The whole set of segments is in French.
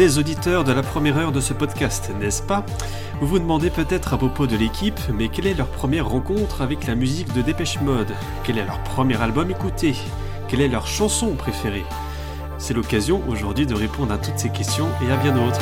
fidèles auditeurs de la première heure de ce podcast, n'est-ce pas? Vous vous demandez peut-être à propos de l'équipe, mais quelle est leur première rencontre avec la musique de Dépêche Mode? Quel est leur premier album écouté? Quelle est leur chanson préférée? C'est l'occasion aujourd'hui de répondre à toutes ces questions et à bien d'autres.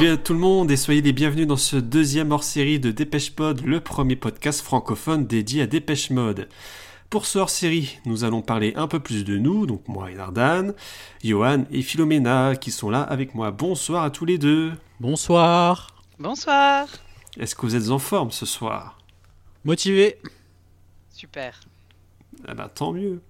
Salut à tout le monde et soyez les bienvenus dans ce deuxième hors-série de Dépêche Mode, le premier podcast francophone dédié à Dépêche Mode. Pour ce hors-série, nous allons parler un peu plus de nous, donc moi et Nardan, Johan et Philomena qui sont là avec moi. Bonsoir à tous les deux. Bonsoir. Bonsoir. Est-ce que vous êtes en forme ce soir? Motivé. Super. Ah bah tant mieux.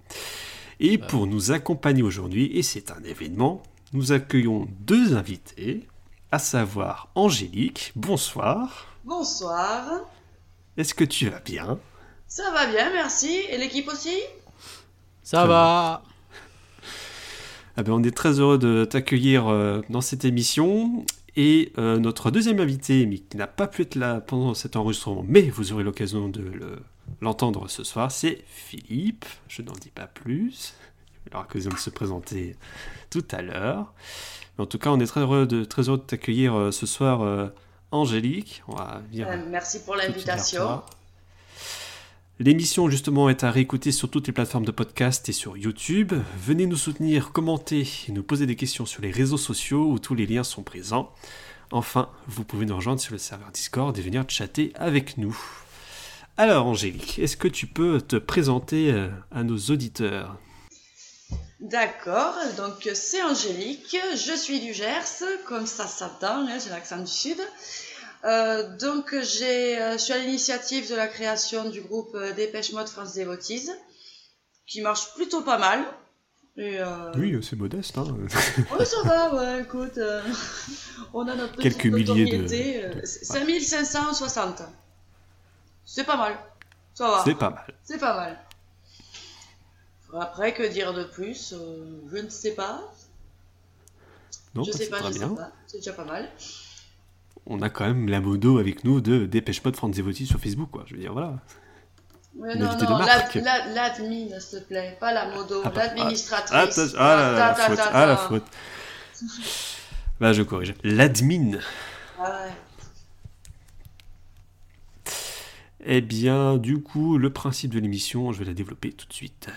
Et pour nous accompagner aujourd'hui, et c'est un événement, nous accueillons deux invités à savoir Angélique. Bonsoir. Bonsoir. Est-ce que tu vas bien? Ça va bien, merci. Et l'équipe aussi? Ça va. Ah ben, On est très heureux de t'accueillir euh, dans cette émission. Et euh, notre deuxième invité, mais qui n'a pas pu être là pendant cet enregistrement, mais vous aurez l'occasion de le- l'entendre ce soir, c'est Philippe. Je n'en dis pas plus. Il aura l'occasion de se présenter tout à l'heure. En tout cas, on est très heureux de, très heureux de t'accueillir euh, ce soir, euh, Angélique. On va venir Euh, Merci pour l'invitation. L'émission justement est à réécouter sur toutes les plateformes de podcast et sur YouTube. Venez nous soutenir, commenter et nous poser des questions sur les réseaux sociaux où tous les liens sont présents. Enfin, vous pouvez nous rejoindre sur le serveur Discord et venir chatter avec nous. Alors Angélique, est-ce que tu peux te présenter à nos auditeurs? D'accord, donc c'est Angélique, je suis du Gers, comme ça s'entend, hein, j'ai l'accent du Sud. Euh, donc j'ai, euh, je suis à l'initiative de la création du groupe euh, Dépêche Mode France Dévotise, qui marche plutôt pas mal. Et, euh, Oui, c'est modeste. Hein Ouais, ça va, ouais, écoute, on a notre Quelques milliers de- euh, 5560. C'est pas mal, ça va. c'est pas mal. C'est pas mal. Après, que dire de plus Euh, Je ne sais pas. Non, je bah, sais c'est pas, je bien. sais pas. C'est déjà pas mal. On a quand même la modo avec nous de Dépêche Mode France Devoti sur Facebook, quoi. Je veux dire, voilà. Non, non, l'admin, s'il te plaît, pas la modo, Ah, bah, l'administratrice. Attention, ah là, la faute, ah la faute. Bah je corrige. L'admin. Ah ouais. Eh bien, du coup, le principe de l'émission, je vais la développer tout de suite.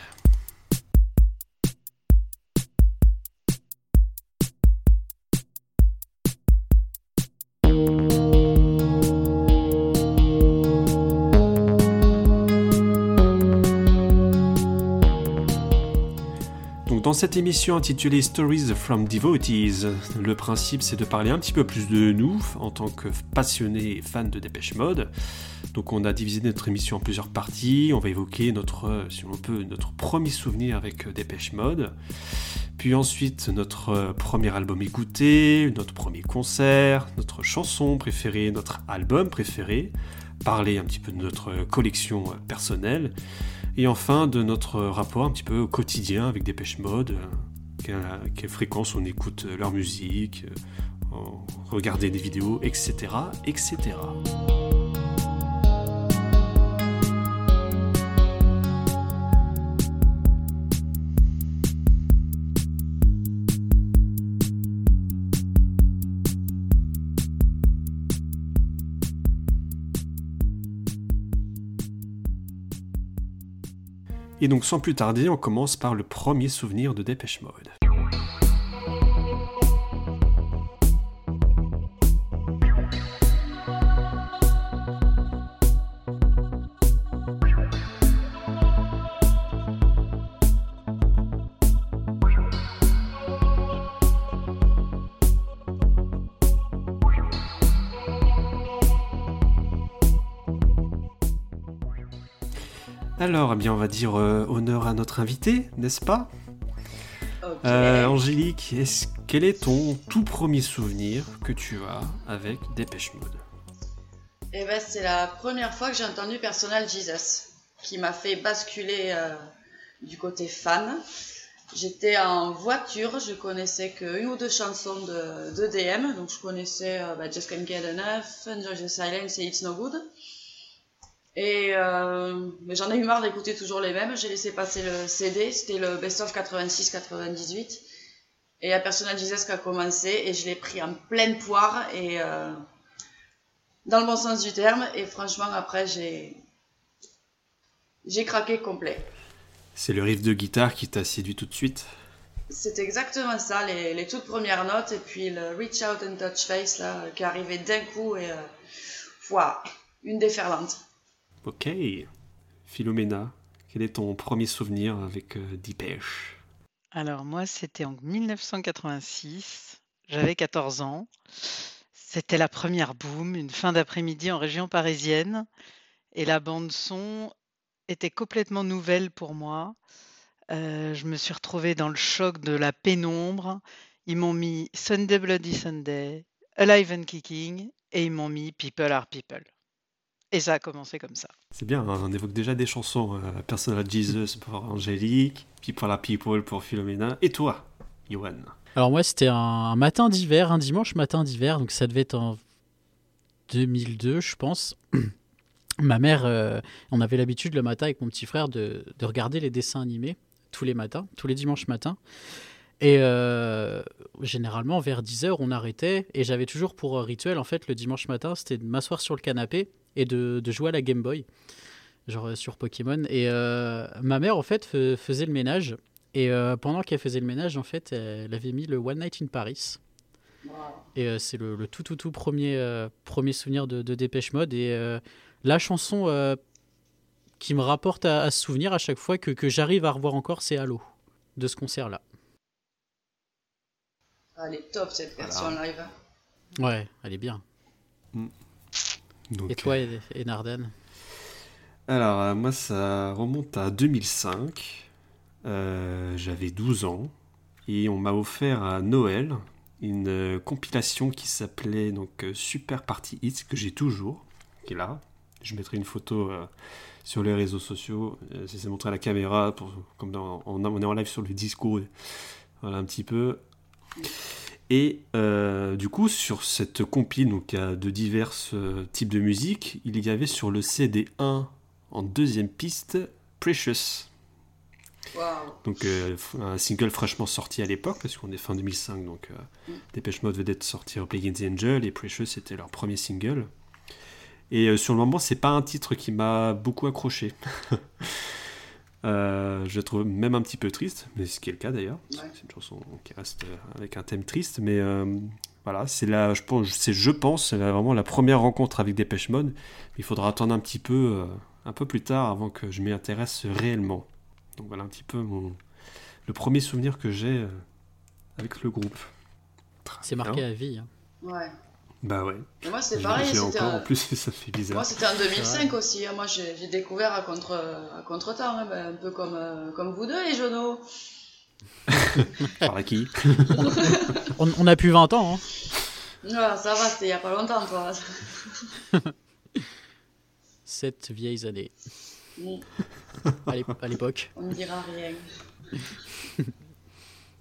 Dans cette émission intitulée Stories from Devotees, le principe c'est de parler un petit peu plus de nous en tant que passionnés et fans de Dépêche Mode. Donc on a divisé notre émission en plusieurs parties, on va évoquer notre, si on peut, notre premier souvenir avec euh, Dépêche Mode, puis ensuite notre euh, premier album écouté, notre premier concert, notre chanson préférée, notre album préféré, parler un petit peu de notre collection personnelle, et enfin de notre rapport un petit peu au quotidien avec Dépêche Mode, euh, quelle, fréquence on écoute leur musique, euh, regarder des vidéos, etc. etc. Et donc sans plus tarder, on commence par le premier souvenir de Dépêche Mode. Alors, eh bien, on va dire euh, honneur à notre invité, n'est-ce pas? Euh, Angélique, quel est ton tout premier souvenir que tu as avec Dépêche Mode? Eh ben, c'est la première fois que j'ai entendu Personal Jesus, qui m'a fait basculer euh, du côté fan. J'étais en voiture, je connaissais qu'une ou deux chansons de, de DM, donc je connaissais bah, Just Can't Get Enough, Enjoy the Silence et It's No Good. Et euh, j'en ai eu marre d'écouter toujours les mêmes, j'ai laissé passer le CD, c'était le Best of 86-98. Et il y a Personal Jesus qui a commencé et je l'ai pris en pleine poire et euh, dans le bon sens du terme. Et franchement, après, j'ai j'ai craqué complet. C'est le riff de guitare qui t'a séduit tout de suite? C'est exactement ça, les, les, toutes premières notes et puis le Reach Out and Touch Face là, qui est arrivé d'un coup et euh, wow, une déferlante. Ok. Philomena, quel est ton premier souvenir avec euh, Alors moi, c'était en 1986. J'avais 14 ans. C'était la première boom, une fin d'après-midi en région parisienne. Et la bande son était complètement nouvelle pour moi. Euh, je me suis retrouvée dans le choc de la pénombre. Ils m'ont mis Sunday Bloody Sunday, Alive and Kicking, et ils m'ont mis People Are People. Et ça a commencé comme ça. C'est bien, hein, on évoque déjà des chansons. Euh, Personal Jesus pour Angélique, People Are People pour Philomena. Et toi, Johan? Alors moi, c'était un matin d'hiver, un dimanche matin d'hiver, donc ça devait être en 2002, je pense. Ma mère, euh, on avait l'habitude le matin avec mon petit frère de, de, regarder les dessins animés tous les matins, tous les dimanches matins. Et euh, généralement, vers 10h, on arrêtait. Et j'avais toujours pour rituel, en fait, le dimanche matin, c'était de m'asseoir sur le canapé et de, de, jouer à la Game Boy, genre sur Pokémon. Et euh, ma mère, en fait, faisait le ménage. Et euh, pendant qu'elle faisait le ménage, en fait, elle avait mis le One Night in Paris. Et euh, c'est le, le, tout, tout, tout premier, euh, premier souvenir de, de Dépêche Mode. Et la chanson qui me rapporte à, à, ce souvenir à chaque fois que, que j'arrive à revoir encore, c'est Halo, de ce concert-là. Ah, elle est top cette version voilà. live. Ouais, elle est bien. Mm. Donc, et toi, et, et Narden Alors, euh, moi, ça remonte à 2005. Euh, J'avais 12 ans. Et on m'a offert à Noël une euh, compilation qui s'appelait donc euh, Super Party Hits, que j'ai toujours, qui est là. Je mettrai une photo euh, sur les réseaux sociaux. Euh, c'est montré à la caméra, pour, comme dans, on, on, est en live sur le Discord. Voilà un petit peu. Et euh, du coup, sur cette compile donc, de divers euh, types de musique, il y avait sur le CD1 en deuxième piste Precious. Wow. Donc euh, un single fraîchement sorti à l'époque, parce qu'on est fin 2005, donc mm. Dépêche Mode venait de sortir Play the Angel et Precious c'était leur premier single. Et sur le moment, c'est pas un titre qui m'a beaucoup accroché. Euh, je trouve même un petit peu triste, mais ce qui est le cas d'ailleurs. Ouais. C'est une chanson qui reste avec un thème triste, mais euh, voilà, c'est là, je pense, c'est je pense, c'est vraiment la première rencontre avec Dépêche Mode. Il faudra attendre un petit peu, euh, un peu plus tard avant que je m'y intéresse réellement. Donc voilà un petit peu mon, le premier souvenir que j'ai euh, avec le groupe. C'est marqué à vie. Hein. Ouais. Bah ouais. Et moi c'est pareil. J'ai encore, un... en plus ça fait bizarre. Moi c'était en 2005 aussi. Hein. Moi j'ai découvert à contre à contre temps, hein, ben, un peu comme euh, comme vous deux les genoux. Par qui on, on, a plus 20 ans. Hein. Ouais, ça va, c'était il y a pas longtemps toi. Sept vieilles années. Mm. À l'époque. On ne dira rien.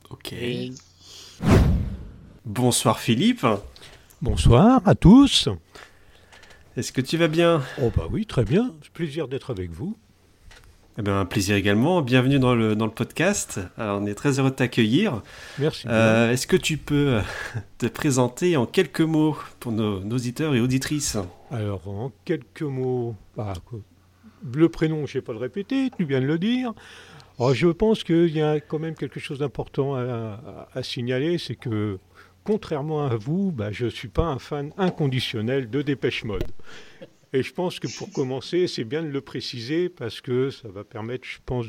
ok. Et... Bonsoir Philippe. Bonsoir à tous. Est-ce que tu vas bien Oh bah oui, très bien. Plaisir d'être avec vous. Eh bien, un plaisir également. Bienvenue dans le, dans le podcast. Alors, on est très heureux de t'accueillir. Merci. Euh, Est-ce que tu peux te présenter en quelques mots pour nos, nos auditeurs et auditrices Alors, en quelques mots, bah, le prénom, je ne vais pas le répéter, tu viens de le dire. Alors, je pense qu'il y a quand même quelque chose d'important à, à, à, signaler, c'est que contrairement à vous, bah, je ne suis pas un fan inconditionnel de Dépêche Mode. Et je pense que pour commencer, c'est bien de le préciser parce que ça va permettre, je pense,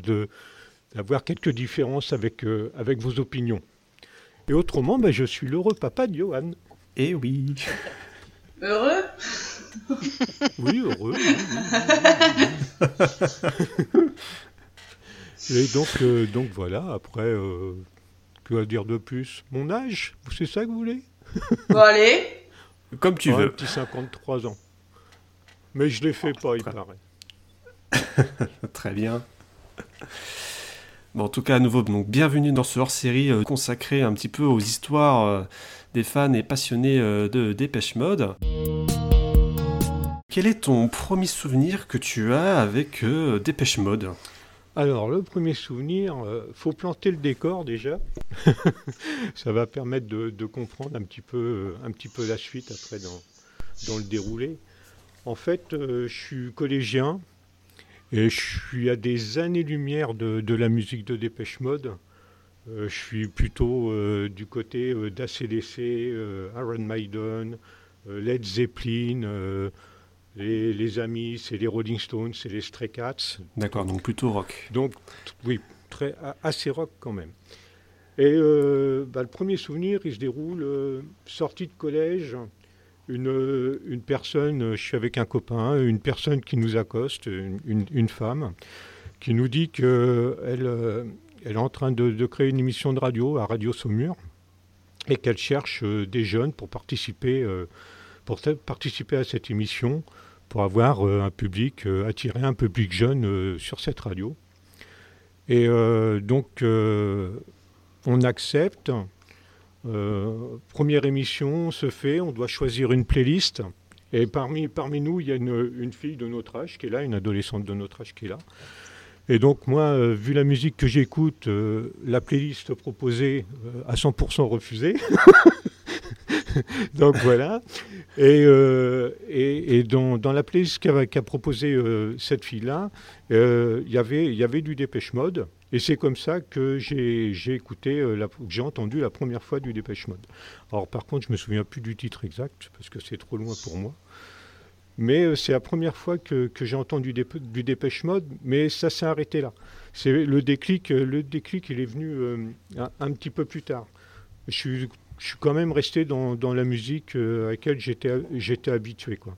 d'avoir quelques différences avec, euh, avec vos opinions. Et autrement, bah, je suis l'heureux papa de Johan. Eh oui. Heureux? Oui, heureux. Oui, oui, Et donc, euh, donc voilà, après, euh, que dire de plus Mon âge C'est ça que vous voulez? Bon, allez Comme tu veux. Un petit 53 ans. Mais je ne les fais pas, il paraît. Très bien. Bon, en tout cas, à nouveau, donc, bienvenue dans ce hors-série euh, consacré un petit peu aux histoires euh, des fans et passionnés euh, de Dépêche Mode. Quel est ton premier souvenir que tu as avec Dépêche Mode? Alors, le premier souvenir, il faut planter le décor déjà. Ça va permettre de, comprendre un petit, peu, un petit peu la suite après dans, le déroulé. En fait, je suis collégien, et je suis à des années-lumière de, la musique de Dépêche Mode. Euh, je suis plutôt euh, du côté euh, d'ACDC, Iron Maiden, Led Zeppelin, les, Amis, c'est les Rolling Stones, c'est les Stray Cats. D'accord, donc plutôt rock. Donc oui, très, assez rock quand même. Et bah, le premier souvenir, il se déroule sortie de collège une, une, personne, je suis avec un copain, une personne qui nous accoste, une, une femme, qui nous dit qu'elle euh, elle est en train de, de, créer une émission de radio à Radio Saumur et qu'elle cherche euh, des jeunes pour participer, euh, pour participer à cette émission, pour avoir un public, attirer un public jeune sur cette radio. Et donc, on accepte. Euh, première émission se fait, on doit choisir une playlist. Et parmi, parmi nous, il y a une, fille de notre âge qui est là, une adolescente de notre âge qui est là. Et donc moi, euh, vu la musique que j'écoute, euh, la playlist proposée à 100% refusée. donc voilà. Et, et, dans, la playlist qu'a qu proposée cette fille-là, il y avait du Dépêche Mode. Et c'est comme ça que j'ai écouté, euh, j'ai entendu la première fois du Dépêche Mode. Alors par contre, je me souviens plus du titre exact parce que c'est trop loin pour moi. Mais euh, c'est la première fois que, j'ai entendu du Dépêche Mode, mais ça s'est arrêté là. Le déclic, euh, le déclic, il est venu un, petit peu plus tard. Je suis, je suis quand même resté dans, dans la musique à laquelle j'étais habitué, quoi.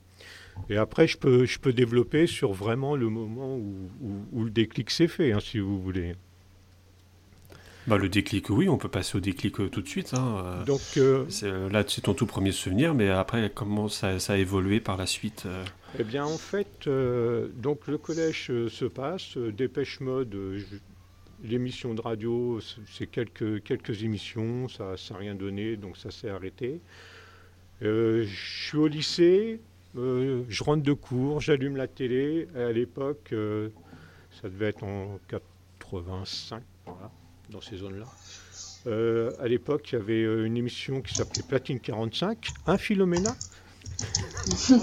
Et après, je peux, je peux développer sur vraiment le moment où, où, le déclic s'est fait, hein, si vous voulez. Bah, le déclic, oui, on peut passer au déclic euh, tout de suite. Hein. Euh, Donc, euh, là, c'est ton tout premier souvenir, mais après, comment ça, ça a évolué par la suite Eh bien, en fait, donc le collège se passe, Dépêche Mode, l'émission de radio, c'est quelques, quelques émissions, ça n'a rien donné, donc ça s'est arrêté. je suis au lycée, je rentre de cours, j'allume la télé. À l'époque, ça devait être en 85, voilà dans ces zones-là. Euh, à l'époque, il y avait euh, une émission qui s'appelait Platine 45, un Philomena?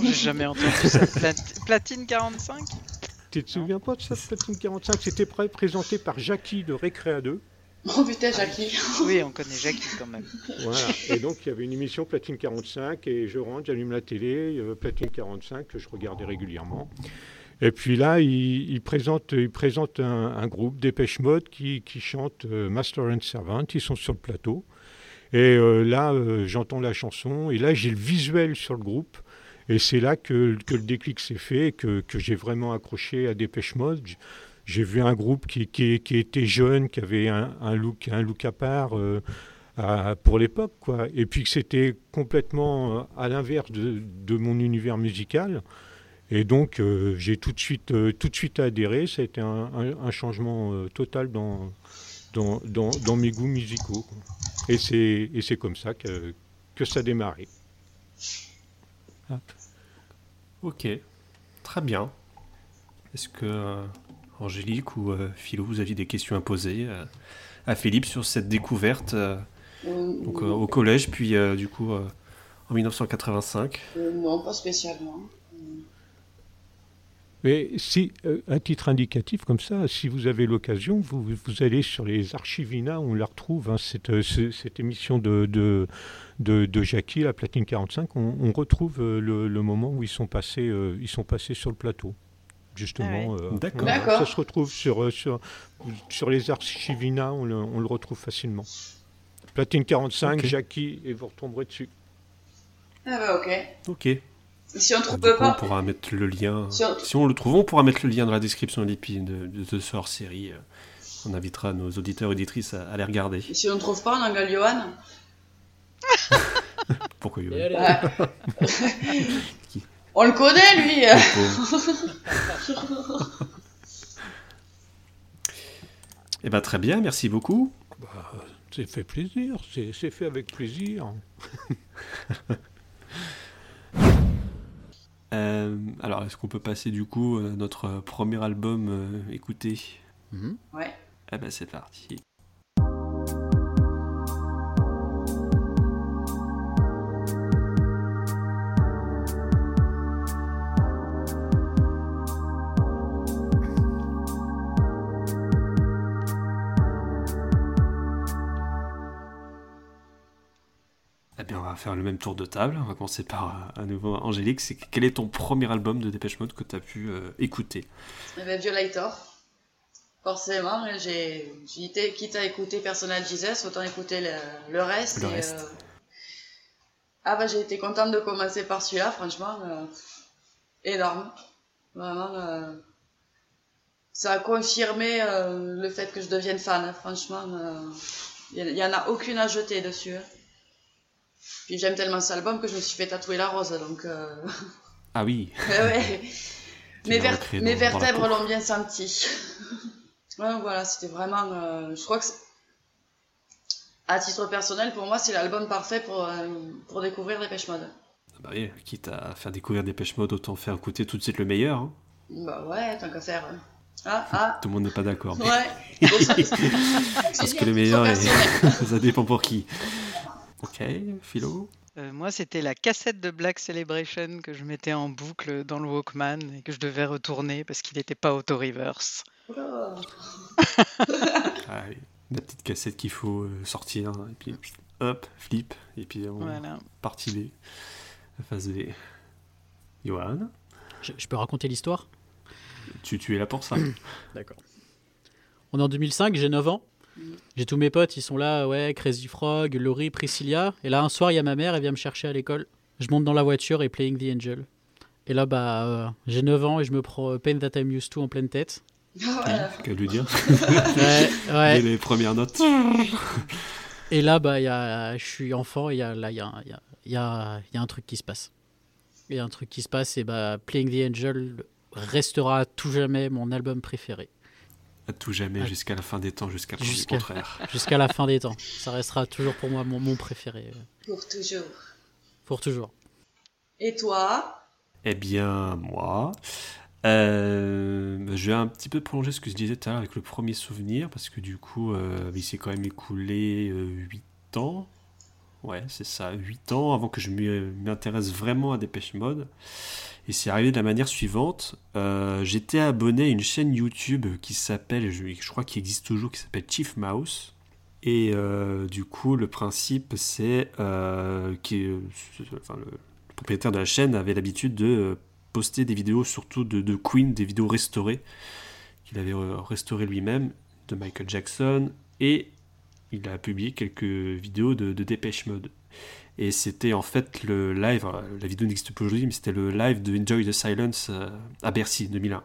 J'ai jamais entendu ça. Platine 45 Tu te souviens pas de ça, Platine 45 C'était présenté par Jackie de Récréa 2. Oh putain, Jackie Oui, on connaît Jackie quand même. Voilà. Et donc, il y avait une émission Platine 45, et je rentre, j'allume la télé, Platine 45, que je regardais régulièrement. Et puis là, il, présente, il présente un, groupe, Dépêche Mode, qui, qui chante euh, Master and Servant. Ils sont sur le plateau. Et euh, là, euh, j'entends la chanson. Et là, j'ai le visuel sur le groupe. Et c'est là que, le déclic s'est fait, que, que j'ai vraiment accroché à Dépêche Mode. J'ai vu un groupe qui, qui, était jeune, qui avait un, look, un look à part pour l'époque. quoi. Et puis que c'était complètement à l'inverse de, de, mon univers musical. Et donc, euh, j'ai tout, de suite, euh, tout de suite adhéré. Ça a été un, changement euh, total dans, dans, dans, mes goûts musicaux. Et c'est comme ça que, que ça a démarré. Ok, très bien. Est-ce que Angélique ou Philo, vous aviez des questions à poser à Philippe sur cette découverte donc, au collège, puis du coup en 1985 Non, pas spécialement. Mais si, euh, un titre indicatif comme ça, si vous avez l'occasion, vous, vous, allez sur les archivina, on la retrouve, hein, cette, euh, cette, émission de, de, de, Jackie, la Platine 45, on, retrouve euh, le, moment où ils sont, passés, ils sont passés sur le plateau. Justement, ah D'accord. ça se retrouve sur, sur, sur les archivina, on le, on le retrouve facilement. Platine 45, Jackie, et vous retomberez dessus. Ah bah ok. Ok. Si on trouve pas. On pourra mettre le lien. Si on... le trouve, on pourra mettre le lien dans la description de, de, de ce hors-série. On invitera nos auditeurs et auditrices à, les regarder. si on ne trouve pas, on engueule Johan. Pourquoi Johan On le connaît, lui Eh ben très bien, merci beaucoup. Bah, c'est fait plaisir, c'est c'est fait avec plaisir. Euh, alors, est-ce qu'on peut passer du coup à notre premier album euh, écouté? Mhm. Ouais. Eh ben c'est parti. Faire le même tour de table. On va commencer par euh, à nouveau Angélique. C'est quel est ton premier album de Dépêche Mode que tu as pu euh, écouter? Eh ben, Violator. Forcément, j'ai été quitte à écouter Personal Jesus, autant écouter le, le reste. Le et, reste. euh, Ah bah j'ai été contente de commencer par celui-là, franchement, euh, énorme. Vraiment, ça a confirmé le fait que je devienne fan, franchement. Il n'y en a aucune à jeter dessus. hein. Puis j'aime tellement cet album que je me suis fait tatouer la rose, donc... euh, Ah oui, Ouais, Mes, ver- vertèbres l'ont bien senti. Ouais, voilà, c'était vraiment. euh, je crois que. À titre personnel, pour moi, c'est l'album parfait pour, euh, pour découvrir Dépêche Mode. Ah bah oui, quitte à faire découvrir Dépêche Mode, autant faire écouter tout de suite le meilleur. hein. Bah ouais, tant qu'à faire. hein. Ah, ah, Tout le monde n'est pas d'accord. ouais. Parce que le meilleur, est... ça dépend pour qui. Ok, Philo. Euh, moi, c'était la cassette de Black Celebration que je mettais en boucle dans le Walkman et que je devais retourner parce qu'il n'était pas auto-reverse. Oula. Ah oui, la petite cassette qu'il faut euh, sortir, hein, et puis hop, flip, et puis on Voilà. partie B, la phase B. Johan, Je, je peux raconter l'histoire? Tu, tu es là pour ça. D'accord. On est en 2005, j'ai 9 ans. J'ai tous mes potes, ils sont là, ouais, Crazy Frog, Laurie, Priscilla. Et là, un soir, il y a ma mère, elle vient me chercher à l'école. Je monte dans la voiture et Playing the Angel. Et là, bah, euh, j'ai 9 ans et je me prends euh, Pain That I'm Used To en pleine tête. Voilà. Qu'à lui dire. Ouais, ouais. les premières notes. Et là, bah, y a, je suis enfant et il y a, là, il y a, y, a, y a un truc qui se passe. Il y a un truc qui se passe et bah, Playing the Angel restera à tout jamais mon album préféré. À tout jamais, Ah. jusqu'à la fin des temps, jusqu'à Jusqu'à- contraire. Jusqu'à la fin des temps. Ça restera toujours pour moi mon, mon préféré. euh, Pour toujours. Pour toujours. Et toi? Eh bien, moi, euh, je vais un petit peu prolonger ce que je disais tout à l'heure avec le premier souvenir, parce que du coup, euh, il s'est quand même écoulé 8 ans. Ouais, c'est ça, 8 ans avant que je m'y- m'intéresse vraiment à Dépêche Mode. Et c'est arrivé de la manière suivante. Euh, J'étais abonné à une chaîne YouTube qui s'appelle, je, crois qu'il existe toujours, qui s'appelle Chief Mouse. Et euh, du coup, le principe, c'est euh, enfin, le, propriétaire de la chaîne avait l'habitude de poster des vidéos, surtout de, Queen, des vidéos restaurées, qu'il avait restaurées lui-même, de Michael Jackson, et il a publié quelques vidéos de Dépêche Mode. Et c'était en fait le live, alors, la vidéo n'existe plus aujourd'hui, mais c'était le live de Enjoy the Silence euh, à Bercy 2001,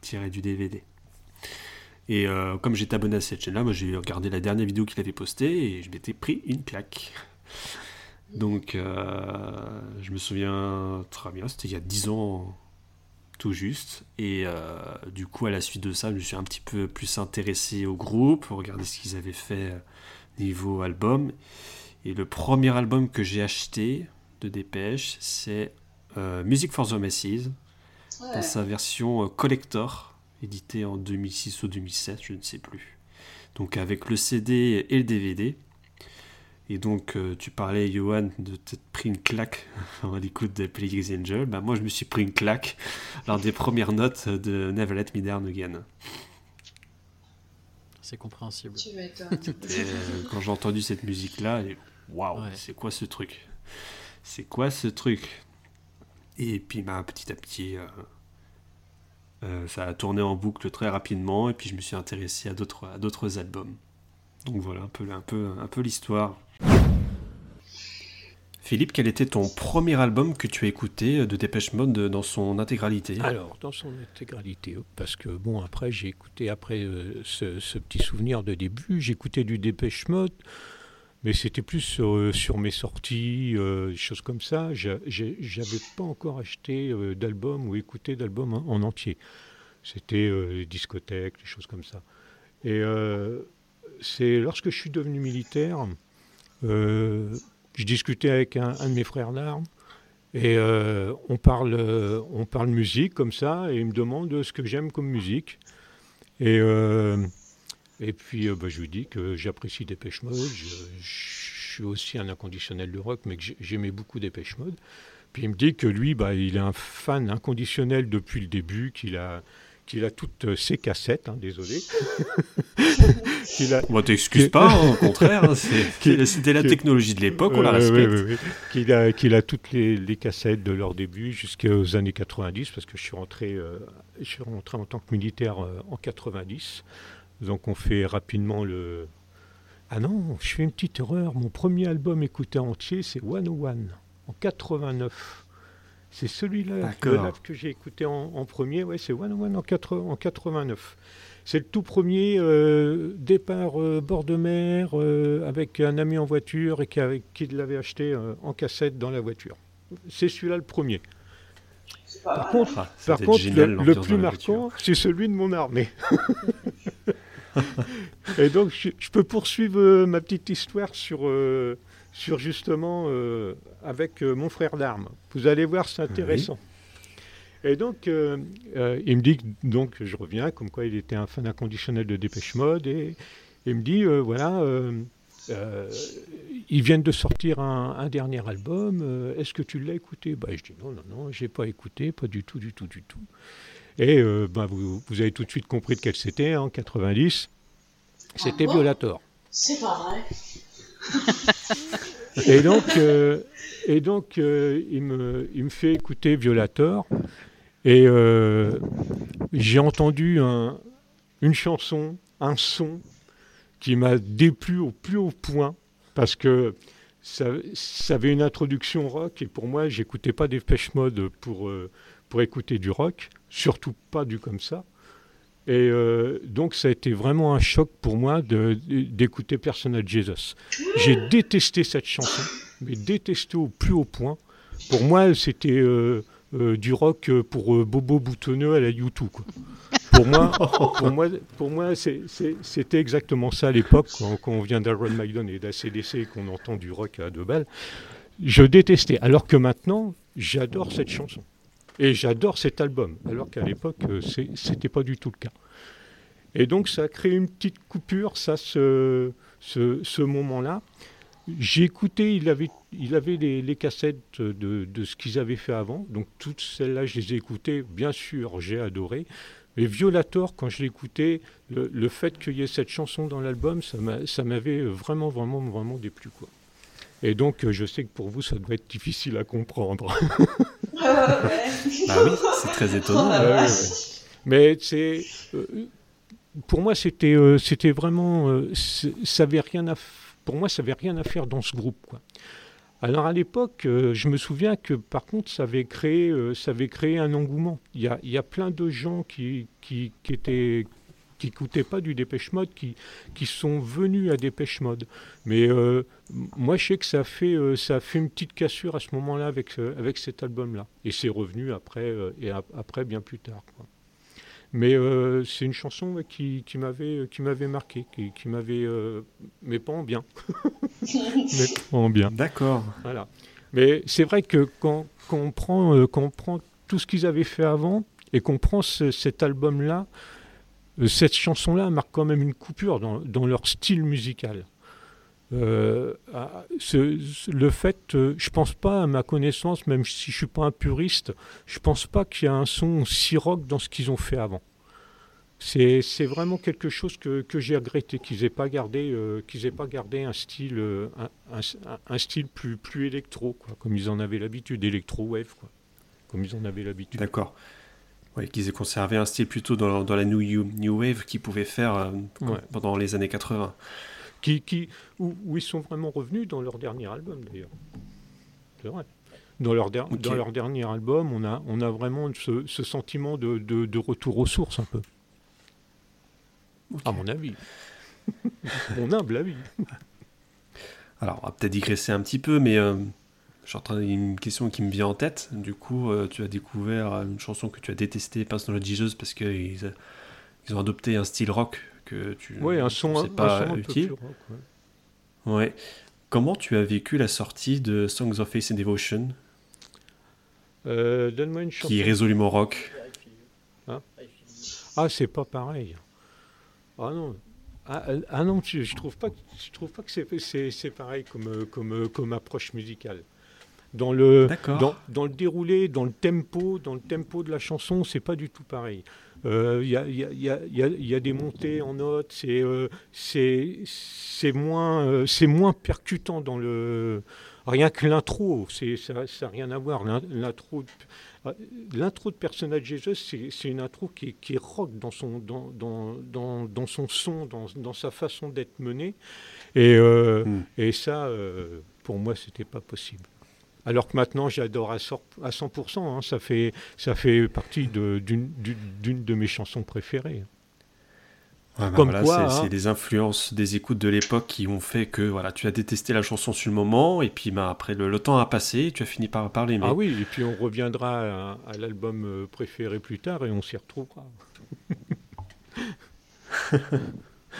tiré du DVD. Et euh, comme j'étais abonné à cette chaîne-là, moi j'ai regardé la dernière vidéo qu'il avait postée et je m'étais pris une claque. Donc euh, je me souviens très bien, c'était il y a 10 ans tout juste. Et euh, du coup, à la suite de ça, je me suis un petit peu plus intéressé au groupe, regarder ce qu'ils avaient fait euh, niveau album. Et le premier album que j'ai acheté de Dépêche, c'est euh, Music for the Masses, Ouais. dans sa version euh, collector, édité en 2006 ou 2007, je ne sais plus. Donc avec le CD et le DVD. Et donc euh, tu parlais, Johan, de t'être pris une claque à l'écoute de Play the Angel. Bah, moi je me suis pris une claque lors des premières notes de Never Let Me Down Again. C'est compréhensible. Tu euh, quand j'ai entendu cette musique-là, waouh, Ouais. c'est quoi ce truc? C'est quoi ce truc? Et puis bah, petit à petit, euh, euh, ça a tourné en boucle très rapidement, et puis je me suis intéressé à d'autres, à d'autres albums. Donc voilà un peu, un peu, un peu l'histoire. Philippe, quel était ton premier album que tu as écouté de Dépêche Mode dans son intégralité Alors, dans son intégralité, parce que bon, après, j'ai écouté, après euh, ce, petit souvenir de début, écouté du Dépêche Mode mais c'était plus sur, mes sorties, des choses comme ça. J'avais pas encore acheté d'album ou écouté d'album en, entier. C'était les discothèques, des choses comme ça. Et c'est lorsque je suis devenu militaire, je discutais avec un, de mes frères d'armes et euh, on, parle, euh, on parle musique comme ça, et il me demande ce que j'aime comme musique. Et, euh, et puis bah, je lui dis que j'apprécie Dépêche Mode, je, suis aussi un inconditionnel de rock, mais que j'aimais beaucoup Dépêche Mode. Puis il me dit que lui, bah, il est un fan inconditionnel depuis le début, qu'il a, qu'il a toutes ses cassettes, hein, désolé. qu'il a... Bon, t'excuses pas, hein, au contraire, hein, c'était la technologie de l'époque, on la respecte. qu'il a, qu'il a toutes les, cassettes de leur début jusqu'aux années 90, parce que je suis rentré, euh, je suis rentré en tant que militaire euh, en 90. Donc on fait rapidement le... Ah non, je fais une petite erreur, mon premier album écouté entier, c'est One One, en 89. C'est celui-là que j'ai écouté en, premier, ouais, c'est One One en, 89. C'est le tout premier euh, départ euh, bord de mer euh, avec un ami en voiture et qui, qui l'avait acheté en cassette dans la voiture. C'est celui-là le premier. Par contre, ah, par contre le, plus marquant, c'est celui de mon armée. et donc, je, je peux poursuivre ma petite histoire sur sur justement euh, avec euh, mon frère d'armes. Vous allez voir, c'est intéressant. Et donc, euh, il me dit, donc je reviens, comme quoi il était un fan inconditionnel de Dépêche Mode, et il me dit, voilà, ils viennent de sortir un, dernier album, est-ce que tu l'as écouté? Bah, Je dis, non, non, non, j'ai pas écouté, pas du tout, du tout, du tout. Et bah, vous, vous, avez tout de suite compris de quel c'était, en 90, c'était ah Violator. C'est pas vrai et donc, euh, euh, il, me, fait écouter Violator. Et euh, j'ai entendu un, une chanson, un son qui m'a déplu au plus haut point parce que ça, ça, avait une introduction rock et pour moi, j'écoutais pas des mode pour, pour écouter du rock, surtout pas du comme ça. Et euh, donc, ça a été vraiment un choc pour moi d'écouter Personal Jesus. J'ai détesté cette chanson, mais détesté au plus haut point. Pour moi, c'était euh, euh, du rock pour Bobo boutonneux à la YouTube. Pour moi, pour moi, pour moi c'était exactement ça à l'époque, quand, on vient d'Aaron Maiden et d'ACDC et qu'on entend du rock à deux balles. Je détestais. Alors que maintenant, j'adore cette chanson. Et j'adore cet album, alors qu'à l'époque, euh, ce n'était pas du tout le cas. Et donc, ça a créé une petite coupure, ça, ce, ce, moment-là. J'ai écouté, il avait, il avait les, cassettes de, de, ce qu'ils avaient fait avant, donc toutes celles-là, je les ai écoutées, bien sûr, j'ai adoré. Mais Violator, quand je l'écoutais, le, le fait qu'il y ait cette chanson dans l'album, ça m'avait vraiment, vraiment, vraiment déplu. Quoi. Et donc, je sais que pour vous, ça doit être difficile à comprendre. oui, c'est très étonnant. Mais c'est, euh, pour moi, c'était, euh, c'était vraiment, ça avait rien à, pour moi, ça avait rien à faire dans ce groupe, quoi. Alors à l'époque, je me souviens que par contre, ça avait créé, ça avait créé un engouement. Il y a, il y a plein de gens qui, qui, qui étaient qui n'écoutaient pas du Dépêche Mode, qui, qui sont venus à Dépêche Mode. Mais euh, moi, je sais que ça a fait, euh, ça a fait une petite cassure à ce moment-là avec, euh, avec cet album-là. Et c'est revenu après, et après bien plus tard. Mais c'est une chanson qui, qui m'avait marqué, qui, qui m'avait... mais pas en bien. mais pas en bien. D'accord. Voilà. Mais c'est vrai que quand, quand, on prend, quand on prend tout ce qu'ils avaient fait avant et qu'on prend cet album-là, euh, cette chanson-là marque quand même une coupure dans, leur style musical. Euh, le fait, euh, je pense pas à ma connaissance, même si je suis pas un puriste, je pense pas qu'il y a un son si rock dans ce qu'ils ont fait avant. C'est vraiment quelque chose que, j'ai regretté, qu'ils n'aient pas gardé, qu'ils aient pas gardé un style, un, style plus, électro, comme ils en avaient l'habitude, électro wave, comme ils en avaient l'habitude. D'accord qu'ils aient conservé un style plutôt dans, la new, new Wave qu'ils pouvaient faire euh, pendant les années 80. Qui, qui, où, ils sont vraiment revenus dans leur dernier album d'ailleurs. C'est vrai. Dans leur, dans leur dernier album, on a, on a vraiment ce, sentiment de, de, retour aux sources un peu. À mon avis. mon humble avis. Alors, on va peut-être digresser un petit peu, mais euh, je suis en train une question qui me vient en tête. Du coup, euh, tu as découvert une chanson que tu as détestée, Personal Jesus, parce qu'ils ils ont adopté un style rock que tu ouais, un son, sais pas un son utile. rock, ouais. ouais. Comment tu as vécu la sortie de Songs of Faith and Devotion? Euh, Donne-moi une chanson. Qui est résolument rock. Hein? Ah, c'est pas pareil. Ah non. Ah, ah non, je, je, trouve pas, je trouve pas que c'est pareil comme, comme, comme approche musicale. Dans le, dans, dans, le déroulé, dans le tempo, dans le tempo de la chanson, c'est pas du tout pareil. Il euh, y, a, y, y, y, a, des montées en notes, c'est euh, c'est moins, euh, c'est moins percutant dans le. Rien que l'intro, ça n'a rien à voir. L'intro L'intro de Persona Jesus, c'est une intro qui est, qui est, rock dans son, dans, dans, dans, dans son son, dans, dans, sa façon d'être menée. Et, euh, mm. et ça, euh, pour moi, c'était pas possible. Alors que maintenant, j'adore à 100%. Hein, ça, fait, ça fait partie d'une de, de mes chansons préférées. Ouais, Comme voilà, quoi, c'est hein. des influences des écoutes de l'époque qui ont fait que voilà, tu as détesté la chanson sur le moment, et puis bah, après le, le, temps a passé, tu as fini par, par l'aimer. Ah oui, et puis on reviendra à, à l'album euh, préféré plus tard et on s'y retrouvera.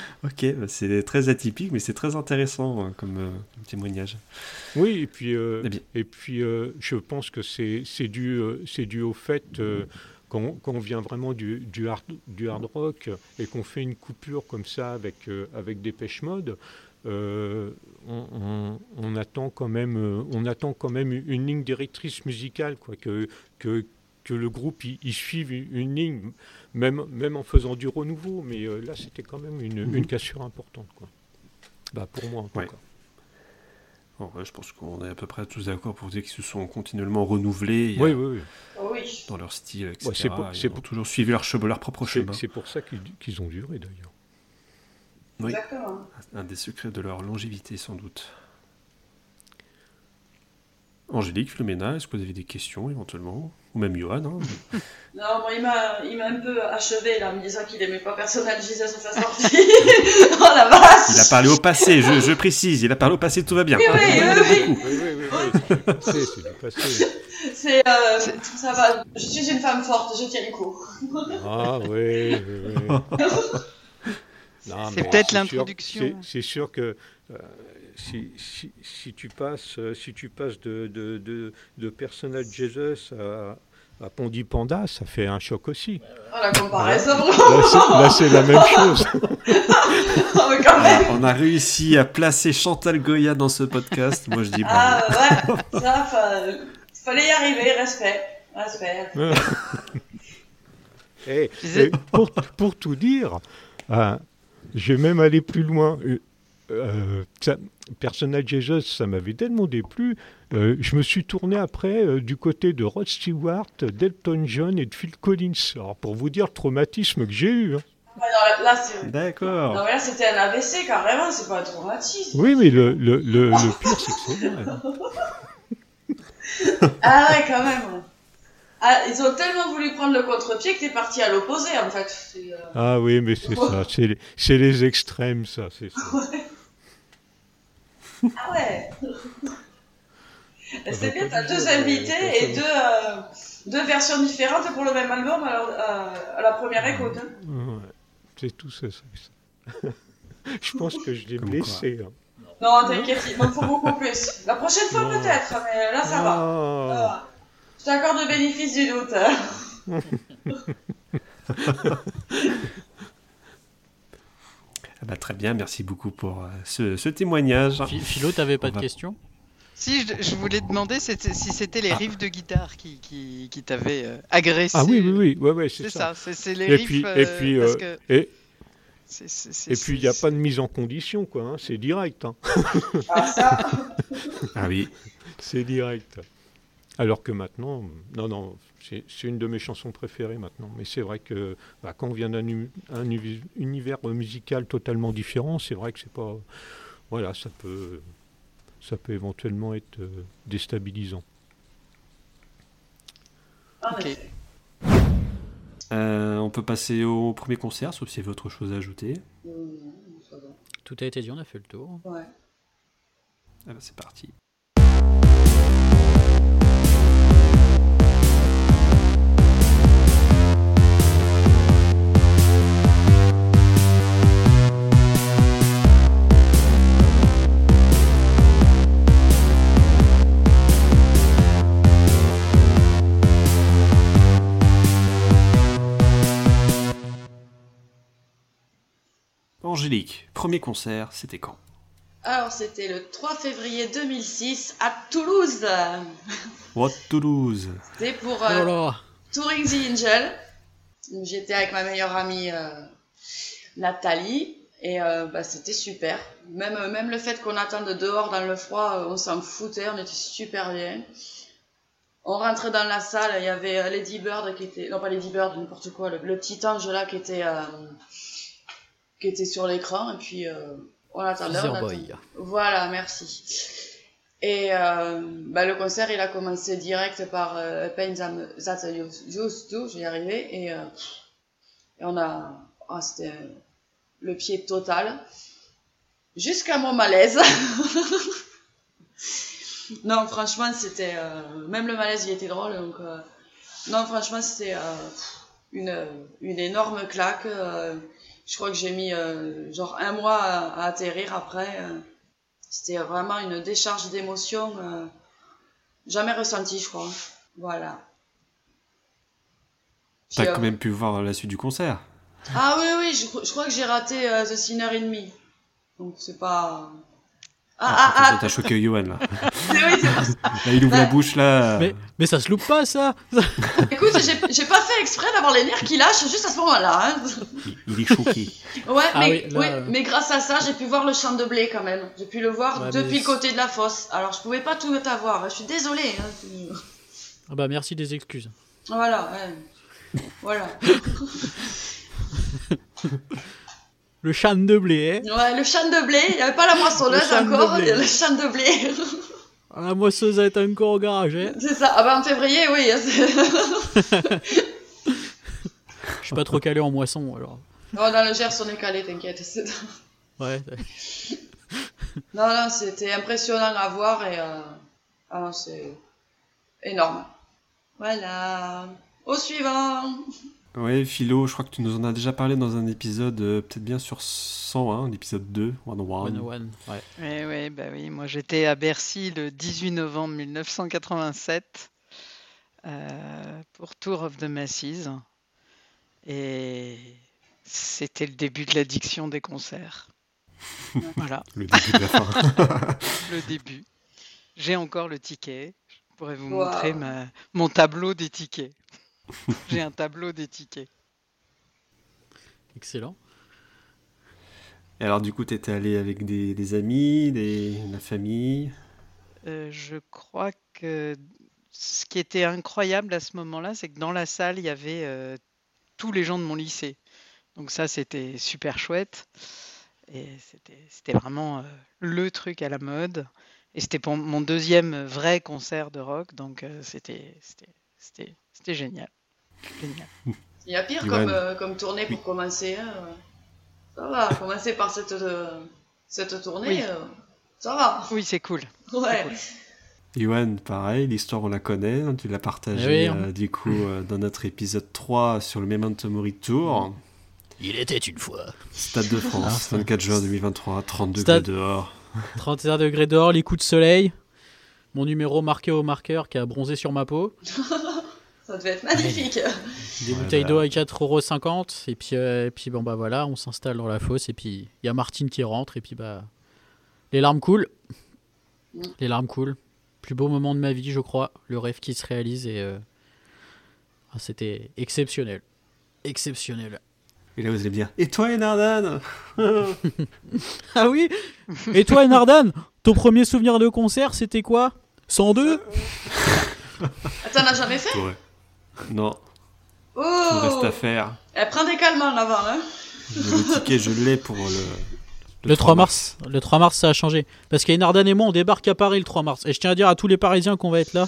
ok, bah, c'est très atypique, mais c'est très intéressant hein, comme, euh, comme, témoignage. Oui, et puis, euh, et puis euh, je pense que c'est dû, dû au fait quand, quand, on vient vraiment du, du, hard, du hard rock et qu'on fait une coupure comme ça avec, avec des pêches mode, on, on, on, attend quand même, on attend quand même une ligne directrice musicale, quoi, que, que, que le groupe y, y suive une ligne, même, même en faisant du renouveau. Mais euh, là, c'était quand même une, -hmm. une, cassure importante, quoi. Bah, pour moi, en tout ouais. cas. Bon, ouais, je pense qu'on est à peu près tous d'accord pour dire qu'ils se sont continuellement renouvelés oui, oui, oui. dans leur style, etc. Ouais, c'est pour, Ils ont pour, toujours suivi leur, chemin, leur propre chemin. C'est pour ça qu'ils qu ont duré d'ailleurs. Oui, un des secrets de leur longévité sans doute. Angélique, Flumena, est-ce que vous avez des questions éventuellement? Ou même Johan hein? Non, moi, il m'a un peu achevé là, en me disant qu'il n'aimait pas Personnage Jesus à sa sortie. oh la vache Il a parlé au passé, je, je, précise, il a parlé au passé, tout va bien. Oui, oui, oui. oui, oui, oui, oui. C'est du passé. C'est, euh, ça va, je suis une femme forte, je tiens le coup. ah oui, oui, oui. C'est peut-être l'introduction. C'est sûr que... Euh, si, si, si, tu passes, si tu passes de, de, de, de Personal Jesus à, à Pondi Panda, ça fait un choc aussi. Oh, la comparaison Là, c'est la même chose. oh, on a réussi à placer Chantal Goya dans ce podcast. Moi, je dis Ah, ouais, ça, fa... fallait y arriver, respect. Respect. et, et pour, pour, tout dire, euh, je vais même aller plus loin. Euh, ça, Personnage Jesus, ça m'avait tellement déplu. Euh, je me suis tourné après euh, du côté de Rod Stewart, d'Elton John et de Phil Collins. Alors, pour vous dire le traumatisme que j'ai eu. Hein. D'accord. Non, mais là, c'était un AVC carrément, c'est pas un traumatisme. Oui, mais le, le, le, le pire, c'est que c'est vrai. ah ouais, quand même. Ah, ils ont tellement voulu prendre le contre-pied que t'es parti à l'opposé, en fait. Euh... Ah oui, mais c'est ça. C'est les extrêmes, ça. C'est ça. Ouais. Ah ouais C'est bien, t'as deux invités et deux, euh, deux versions différentes pour le même album à la, à, la première écoute. Hein. Ouais, c'est tout ça. ça. je pense que je l'ai blessé. Hein. Non, t'inquiète, il m'en faut beaucoup plus. La prochaine fois peut-être, mais là ça va. Ça va. Je t'accorde le bénéfice du doute. Ah bah, très bien, merci beaucoup pour euh, ce, ce, témoignage. Philo, t'avais pas de questions? Si, je, je, voulais demander si c'était les riffs de guitare qui, qui, qui t'avaient euh, agressé. Ah oui, oui, oui, ouais, ouais, c'est ça. ça. C'est les et riffs. Puis, euh, et puis, parce que... et, c est, c est, et puis, il n'y a pas de mise en condition, quoi. Hein, c'est direct. Hein. Ah, Ah oui. C'est direct. Alors que maintenant, non, non, c'est une de mes chansons préférées maintenant. Mais c'est vrai que bah, quand on vient d'un un univers musical totalement différent, c'est vrai que c'est pas. Voilà, ça peut, ça peut éventuellement être euh, déstabilisant. Ok. Euh, on peut passer au premier concert, sauf s'il y avait autre chose à ajouter. Mmh, Tout a été dit, on a fait le tour. Ouais. Eh ben, c'est parti. Angélique, premier concert, c'était quand? Alors, c'était le 3 février 2006 à Toulouse. What Toulouse? C'était pour Oh euh, là là. Touring the Angel. J'étais avec ma meilleure amie euh, Nathalie et euh, bah, c'était super. Même, même le fait qu'on attende dehors dans le froid, on s'en foutait, on était super bien. On rentrait dans la salle, il y avait Lady Bird qui était. Non, pas Lady Bird, n'importe quoi, le, le petit ange là qui était, euh, qui était sur l'écran et puis euh, on attendait. on. Voilà, merci. Et euh, bah, le concert, il a commencé direct par euh, Pain That Used To, j'y arrivé, et, euh, et on a. ah, C'était le pied total. Jusqu'à mon malaise. non, franchement, c'était. euh, même le malaise, il était drôle, donc. euh, non, franchement, c'était euh, une, une énorme claque. Je crois que j'ai mis euh, genre un mois à, à atterrir après. euh. C'était vraiment une décharge d'émotions euh, jamais ressentie, je crois. Voilà. T'as quand même pu voir la suite du concert. Ah oui, oui, je, cro- je crois que j'ai raté The Sinner in Me. Donc c'est pas. Ah, ah, ah, t'as choqué Johan là. oui, c'est pour ça. Là, il ouvre la bouche là. Mais, mais ça se loupe pas, ça Écoute, j'ai pas fait exprès d'avoir les nerfs qui lâchent juste à ce moment-là. hein. Il, il est choqué. Ouais, Ah mais, oui, là, ouais, euh. mais grâce à ça, j'ai pu voir le champ de blé quand même. J'ai pu le voir Ouais, depuis mais le côté de la fosse. Alors je pouvais pas tout avoir. Je suis désolée. hein. Ah bah merci des excuses. Voilà, ouais. Voilà. Le chan de blé, hein Ouais, le champ de blé, il n'y avait pas la moissonneuse Le champ de encore, blé. le champ de blé. La moisseuse est encore au garage, hein c'est ça. Ah bah en février, oui. Je suis pas trop calé en moisson, alors. oh, dans le Gers, on est calé, t'inquiète. Ouais. Non, non, c'était impressionnant à voir et euh, ah non, c'est énorme. Voilà. Au suivant. Ouais, Philo, je crois que tu nous en as déjà parlé dans un épisode, euh, peut-être bien sur 101, l'épisode 2, One One. One One, ouais. Oui, oui, bah oui. Moi, j'étais à Bercy le 18 novembre 1987 euh, pour Tour of the Masses. Et c'était le début de l'addiction des concerts. voilà, Le début de la fin. le début. J'ai encore le ticket. Je pourrais vous Wow. montrer ma- mon tableau des tickets. J'ai un tableau des tickets. Excellent. Et alors, du coup, t'étais allé avec des, des amis, des, la famille? Euh, je crois que ce qui était incroyable à ce moment-là, c'est que dans la salle, il y avait euh, tous les gens de mon lycée. Donc ça, c'était super chouette. Et c'était vraiment euh, le truc à la mode. Et c'était pour mon deuxième vrai concert de rock. Donc euh, c'était génial. Génial. Il y a pire comme, euh, comme tournée pour commencer. hein. Ça va, commencer par cette, euh, cette tournée, Oui. euh, ça va. Oui, c'est cool. Ouais. Johan, pareil, l'histoire on la connaît, hein, tu l'as partagée Eh oui, euh, du coup euh, dans notre épisode 3 sur le Memento Mori Tour, Il était une fois. Stade de Ah, France, ça- 24 juin 2023, 30 degrés Stade- dehors. 31 degrés dehors, les coups de soleil. Mon numéro marqué au marqueur qui a bronzé sur ma peau. Ça devait être magnifique. Des bouteilles bah. d'eau à 4,50€. Et puis, euh, et puis bon, bah voilà, on s'installe dans la fosse. Et puis, il y a Martine qui rentre. Et puis, bah. Les larmes coulent. Mm. Les larmes coulent. Plus beau moment de ma vie, je crois. Le rêve qui se réalise. Et. euh, ah, C'était exceptionnel. Exceptionnel. Et là vous allez me dire, et toi Enardan? Ah oui Et toi, Enardan Ton premier souvenir de concert, c'était quoi? 102 T'en as jamais fait? Ouais. Non, Oh tout reste à faire. Eh, Prends des calmants avant, hein. Le ticket je l'ai pour le... Le 3 mars. Le 3 mars, ça a changé. Parce qu'Enardan et moi, on débarque à Paris le 3 mars. Et je tiens à dire à tous les Parisiens qu'on va être là.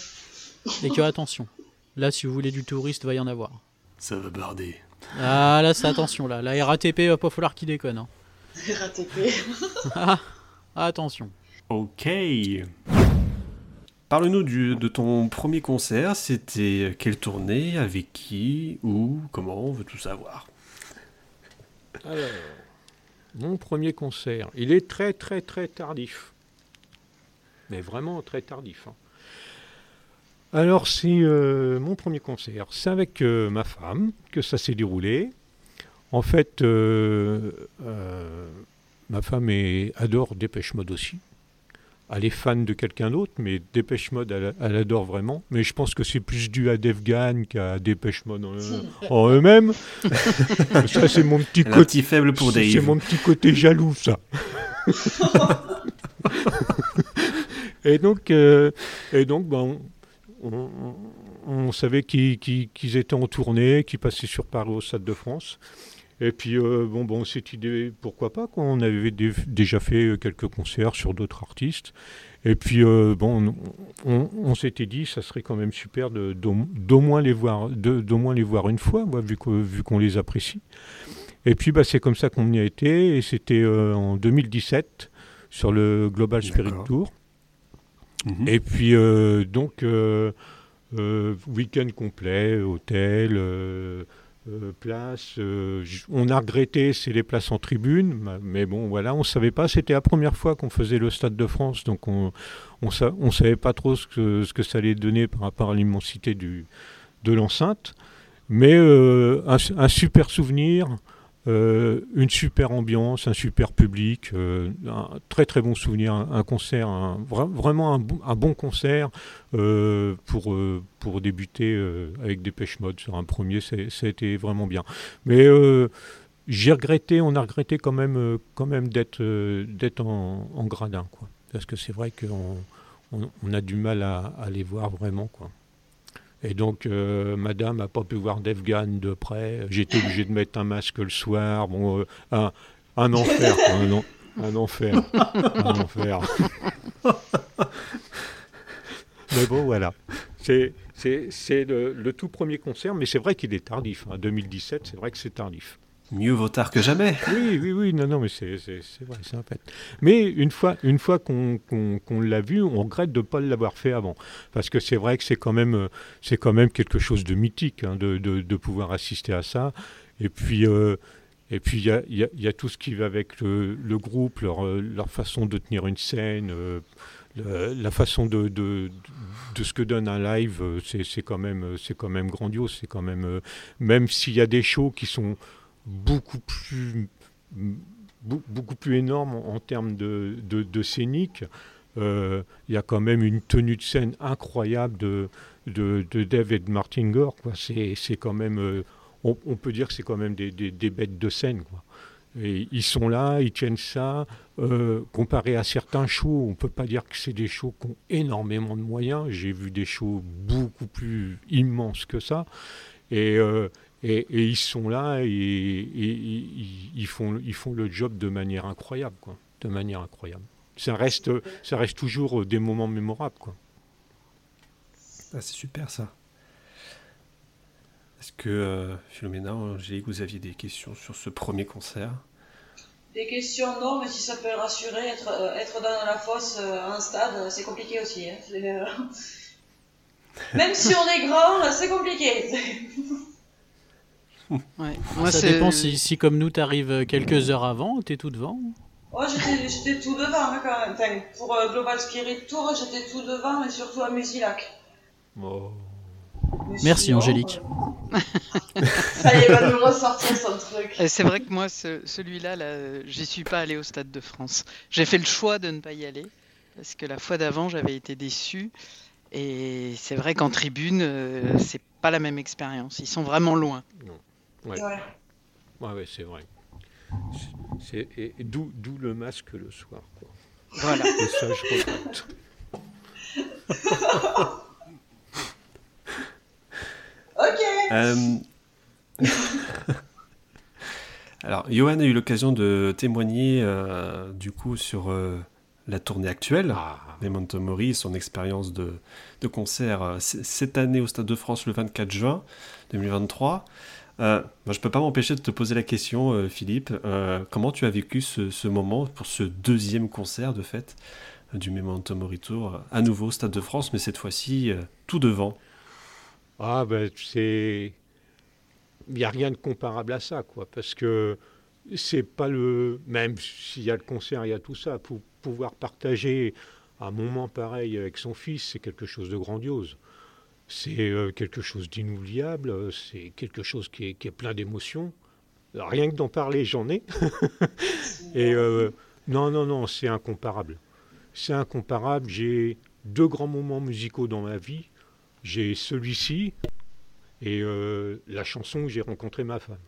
Et que attention. Là, si vous voulez du touriste, va y en avoir. Ça va barder. Ah, là, c'est attention, là. La RATP, va pas falloir qu'il déconne. hein. RATP. Ah, attention. Ok. Parle-nous de ton premier concert. C'était quelle tournée Avec qui Où Comment On veut tout savoir. Alors, mon premier concert, il est très très très tardif. Mais vraiment très tardif. Hein. Alors, c'est euh, mon premier concert. C'est avec euh, ma femme que ça s'est déroulé. En fait, euh, ma femme adore Dépêche Mode aussi. Elle est fan de quelqu'un d'autre, mais Dépêche Mode, elle, adore vraiment. Mais je pense que c'est plus dû à Gan qu'à Dépêche Mode en, eux-mêmes. ça, c'est mon petit côté. faible pour Dave. C'est mon petit côté jaloux, ça. et donc, et donc ben, on, savait qu'ils étaient en tournée, qu'ils passaient sur Paris au Stade de France. Et puis, euh, bon, bon, cette idée, pourquoi pas, quoi. On avait déjà fait quelques concerts sur d'autres artistes. Et puis, euh, bon, on, s'était dit, ça serait quand même super d'au moins les voir, d'au moins les voir une fois, vu qu'on vu les apprécie. Et puis, bah, c'est comme ça qu'on y a été. Et c'était euh, en 2017 sur le Global Spirit Tour. Mhm. Et puis, euh, donc, euh, euh, week-end complet, hôtel, place. on a regretté, c'est les places en tribune, mais bon, voilà, on ne savait pas. C'était la première fois qu'on faisait le Stade de France, donc on ne savait pas trop ce que, ce que ça allait donner par rapport à l'immensité de l'enceinte. Mais un, super souvenir. Euh, une super ambiance, un super public, euh, un très très bon souvenir, un, concert, vraiment un, bon concert euh, pour, débuter avec des pêches Mode sur un premier, ça a été vraiment bien. Mais j'ai regretté, on a regretté quand même, quand même d'être en, gradin, quoi. Parce que c'est vrai qu'on on, a du mal à, à les voir vraiment, quoi. Et donc, euh, madame n'a pas pu voir Defgan de près. J'étais obligé de mettre un masque le soir. Bon, euh, un, un, enfer, un, un, enfer. un enfer. mais bon, voilà. C'est le, le, tout premier concert, mais c'est vrai qu'il est tardif. En hein. 2017, c'est vrai que c'est tardif. Mieux vaut tard que jamais. Oui, oui, oui, non, non, mais c'est vrai, c'est un fait. Mais une fois, une fois qu'on l'a vu, on regrette de ne pas l'avoir fait avant. Parce que c'est vrai que c'est quand, même, quand même quelque chose de mythique hein, de, pouvoir assister à ça. Et puis. Euh, il y a, tout ce qui va avec le, groupe, leur, leur, façon de tenir une scène, euh, la façon de, de, de, ce que donne un live, euh, c'est quand même quand même grandiose. Quand même même s'il y a des shows qui sont beaucoup plus, beaucoup plus énorme en, termes de, scénique. Euh, il y a quand même une tenue de scène incroyable de, de, de Dave et de Martin Gore. C'est quand même, euh, on, peut dire que c'est quand même des, des, bêtes de scène. Ils sont là, ils tiennent ça. Euh, comparé à certains shows, on ne peut pas dire que c'est des shows qui ont énormément de moyens. J'ai vu des shows beaucoup plus immenses que ça. Et, et, ils sont là et, ils, font, ils font le job de manière incroyable, quoi. De manière incroyable. Ça reste, ça reste toujours des moments mémorables, quoi. Ah, c'est super ça. Est-ce que euh, Philomena, Angélique, vous aviez des questions sur ce premier concert? Des questions, non, mais si ça peut rassurer, être, euh, être dans la fosse euh, en stade, c'est compliqué aussi. Hein. Même si on est grand, c'est compliqué. Moi, ça dépend si, si, comme nous, t'arrives quelques heures avant, t'es tout devant. Ouais, j'étais tout devant hein, quand même. Enfin, pour euh, Global Spirit Tour, j'étais tout devant, mais surtout à Musilac. Oh. Merci Angélique. Ça y est, va nous ressortir son truc. C'est vrai que moi, celui-là, là, j'y suis pas allé au Stade de France. J'ai fait le choix de ne pas y aller parce que la fois d'avant, j'avais été déçu. Et c'est vrai qu'en tribune, euh, c'est pas la même expérience. Ils sont vraiment loin. Non. Ouais. Ouais, c'est vrai. C'est, et, d'où, d'où le masque le soir. Quoi. Voilà. Et ça, je regrette. ok. Euh... Alors, Johan a eu l'occasion de témoigner euh, du coup sur euh, la tournée actuelle ah. des son expérience de, de concert euh, cette année au Stade de France le 24 juin 2023. Euh, je peux pas m'empêcher de te poser la question, euh, Philippe. Euh, comment tu as vécu ce, moment pour ce deuxième concert de fait du Memento Mori. À nouveau, Stade de France, mais cette fois-ci, tout devant? Ah, ben. Il n'y a rien de comparable à ça, quoi. Parce que c'est pas le. Même s'il y a le concert, il y a tout ça. Pour pouvoir partager un moment pareil avec son fils, c'est quelque chose de grandiose. C'est quelque chose d'inoubliable, c'est quelque chose qui est, qui est plein d'émotions. Rien que d'en parler, j'en ai. Et non, non, non, c'est incomparable. C'est incomparable. J'ai deux grands moments musicaux dans ma vie. J'ai celui-ci et la chanson où j'ai rencontré ma femme.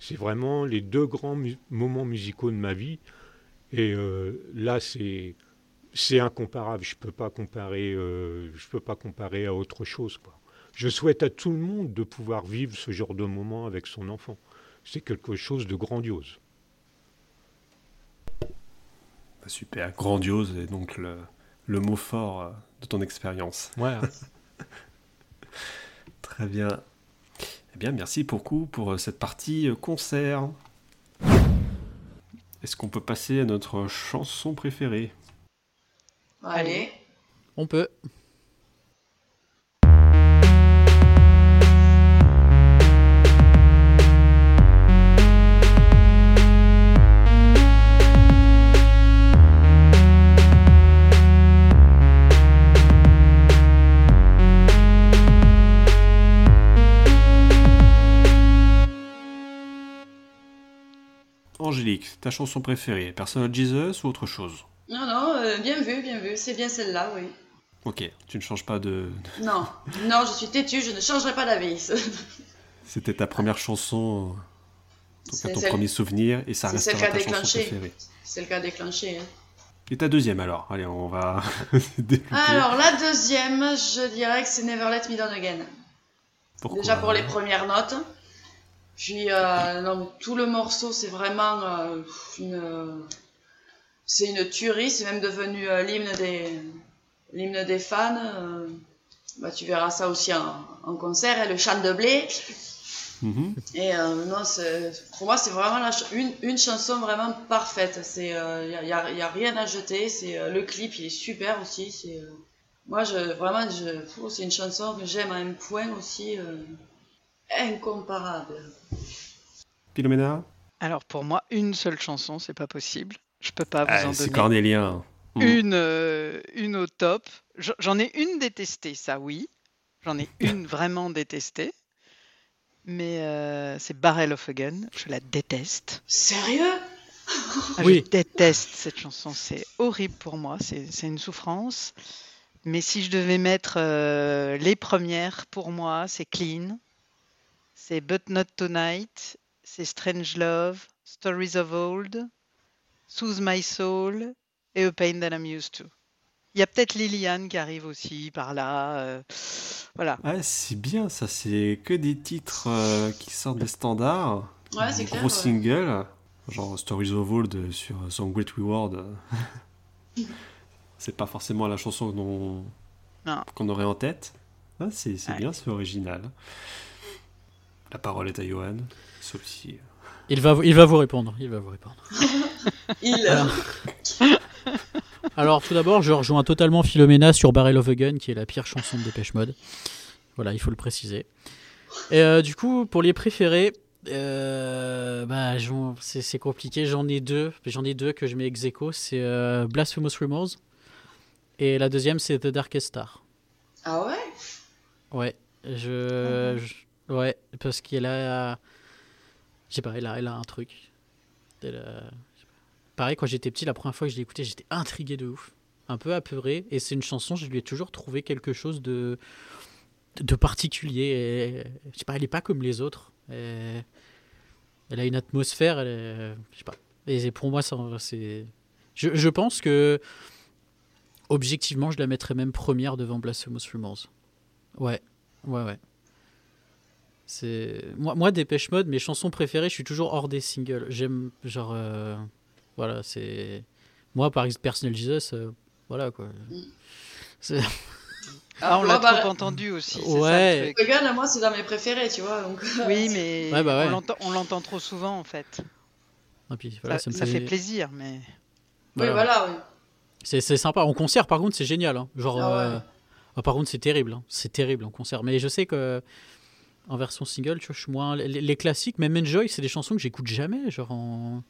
C'est vraiment les deux grands moments musicaux de ma vie. Et là, c'est c'est incomparable. Je peux pas comparer. je peux pas comparer à autre chose. Quoi. Je souhaite à tout le monde de pouvoir vivre ce genre de moment avec son enfant. C'est quelque chose de grandiose. Bah, super, grandiose est donc le, le mot fort de ton expérience. Ouais. Très bien. Eh bien, merci beaucoup pour cette partie concert. Est-ce qu'on peut passer à notre chanson préférée? Allez. On peut. Angélique, ta chanson préférée, Personal Jesus ou autre chose? Non, non, euh, bien vu, bien vu. C'est bien celle-là, oui. Ok, tu ne changes pas de. Non, non, je suis têtue, je ne changerai pas d'avis. C'était ta première chanson, ton celle- premier souvenir, et ça restera ta chanson déclenché. préférée. C'est le cas déclenché. hein. Et ta deuxième alors? Allez, on va. Alors, la deuxième, je dirais que c'est Never Let Me Down Again. Pourquoi? Déjà pour les premières notes. Puis, euh, non, tout le morceau, c'est vraiment euh, une. C'est une tuerie, c'est même devenu euh, l'hymne des, l'hymne des fans. euh. bah, tu verras ça aussi en, en concert, et le chant de blé. Mhm. Et euh, non, c'est- pour moi, c'est vraiment la ch- une, une chanson vraiment parfaite. Il n'y a, y a- y a rien à jeter. C'est euh, Le clip, il est super aussi. c'est euh, moi, je, vraiment, je, pff, c'est une chanson que j'aime à un point aussi euh, incomparable. Philomena? Alors pour moi, une seule chanson, c'est pas possible. Je peux pas vous Ah, en C'est donner cornélien. Mhm. une, euh, une au top. J'en ai une détestée, ça oui. J'en ai une vraiment détestée. Mais euh, c'est Barrel of a Gun. Je la déteste. Sérieux? Ah, Oui. Je déteste cette chanson. C'est horrible pour moi. C'est c'est une souffrance. Mais si je devais mettre euh, les premières, pour moi, c'est Clean. C'est But Not Tonight. C'est Strange Love. Stories of Old. Soothe My Soul. Et A Pain That I'm Used to. Il y a peut-être Liliane qui arrive aussi par là. euh, voilà. Ah, c'est bien, ça, c'est que des titres euh, qui sortent des standards. Ouais, c'est clair. gros ouais. singles, genre Stories of Old sur Song Great Reward. c'est pas forcément la chanson qu'on aurait en tête. Ah, c'est Ouais. bien, c'est original. La parole est à Johan. C'est aussi. Il va, il va vous répondre. Il va vous répondre. Il, Alors, Alors, tout d'abord, je rejoins totalement Philomena sur Barrel of a Gun, qui est la pire chanson de Dépêche Mode. Voilà, il faut le préciser. Et euh, du coup, pour les préférés, euh, bah, c'est compliqué. J'en ai deux. J'en ai deux que je mets ex aequo. C'est euh, Blasphemous Rumors. Et la deuxième, c'est The Darkest Star. Ah ouais? Ouais, je, je- ouais, parce qu'elle a, je sais pas, elle a, elle a un truc. Elle a-. Pareil, quand j'étais petit, la première fois que je l'ai écoutée, j'étais intrigué de ouf, un peu apeuré, et c'est une chanson, je lui ai toujours trouvé quelque chose de, de particulier. Et, je sais pas, elle est pas comme les autres. Elle a une atmosphère, elle est- je sais pas. Et pour moi, c'est, je, je pense que objectivement, je la mettrais même première devant Blasphemous Rumors. Ouais, ouais, ouais. C'est moi, moi Dépêche Mode, mes chansons préférées, je suis toujours hors des singles. J'aime genre, euh, voilà, c'est moi par exemple Personal Jesus, euh, voilà quoi. C'est- Ah, on l'a bah, trop entendu aussi. ça, Ouais. le. Regarde, moi, c'est dans mes préférés, tu vois. Donc... Oui, mais Ouais, bah ouais. on l'entend- on l'entend trop souvent en fait. Et puis, voilà, ça, ça me ça fait fait- plaisir, mais Oui, voilà. voilà, oui. C'est c'est sympa. En concert, par contre, c'est génial. hein. Genre, Ah ouais. euh, ah, par contre, c'est terrible. hein. C'est terrible en concert. Mais je sais que en version single, tu vois, je suis moins. Les, les classiques, même Enjoy, c'est des chansons que j'écoute jamais, genre en,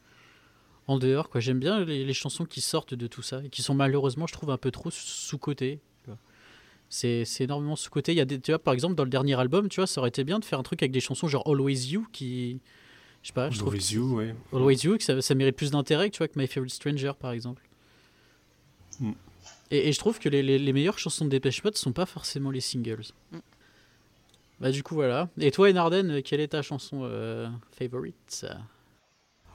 en dehors. quoi. J'aime bien les, les chansons qui sortent de tout ça et qui sont malheureusement, je trouve, un peu trop sous-cotées. C'est c'est énormément sous-coté. Il y a des, tu vois, par exemple, dans le dernier album, tu vois, ça aurait été bien de faire un truc avec des chansons genre Always You qui. Je sais pas, je trouve. Always You, ouais. Always You, que ça, ça mérite plus d'intérêt que, tu vois, que My Favorite Stranger, par exemple. Mm. Et, et je trouve que les, les- les meilleures chansons de Dépêche Mode sont pas forcément les singles. Mm. Bah du coup voilà. Et toi Enarden, quelle est ta chanson euh, favorite?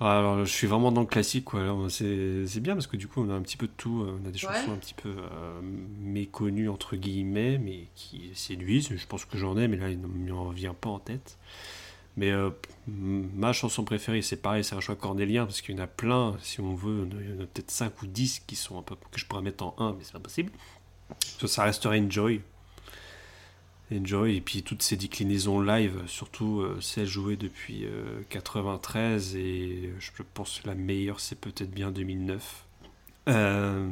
Alors, je suis vraiment dans le classique, quoi. C'est bien parce que du coup, on a un petit peu de tout. On a des Ouais. chansons un petit peu euh, méconnues, entre guillemets, mais qui séduisent. Je pense que j'en ai, mais là, il ne m'en vient pas en tête. Mais euh, ma chanson préférée, c'est pareil, c'est un choix cornélien parce qu'il y en a plein, si on veut, il y en a peut-être 5 ou 10 qui sont un peu que je pourrais mettre en 1, mais c'est pas possible. Ça, ça resterait Enjoy. Enjoy, et puis toutes ces déclinaisons live, surtout euh, celles jouées depuis euh, 93, et je pense que la meilleure, c'est peut-être bien 2009. Euh,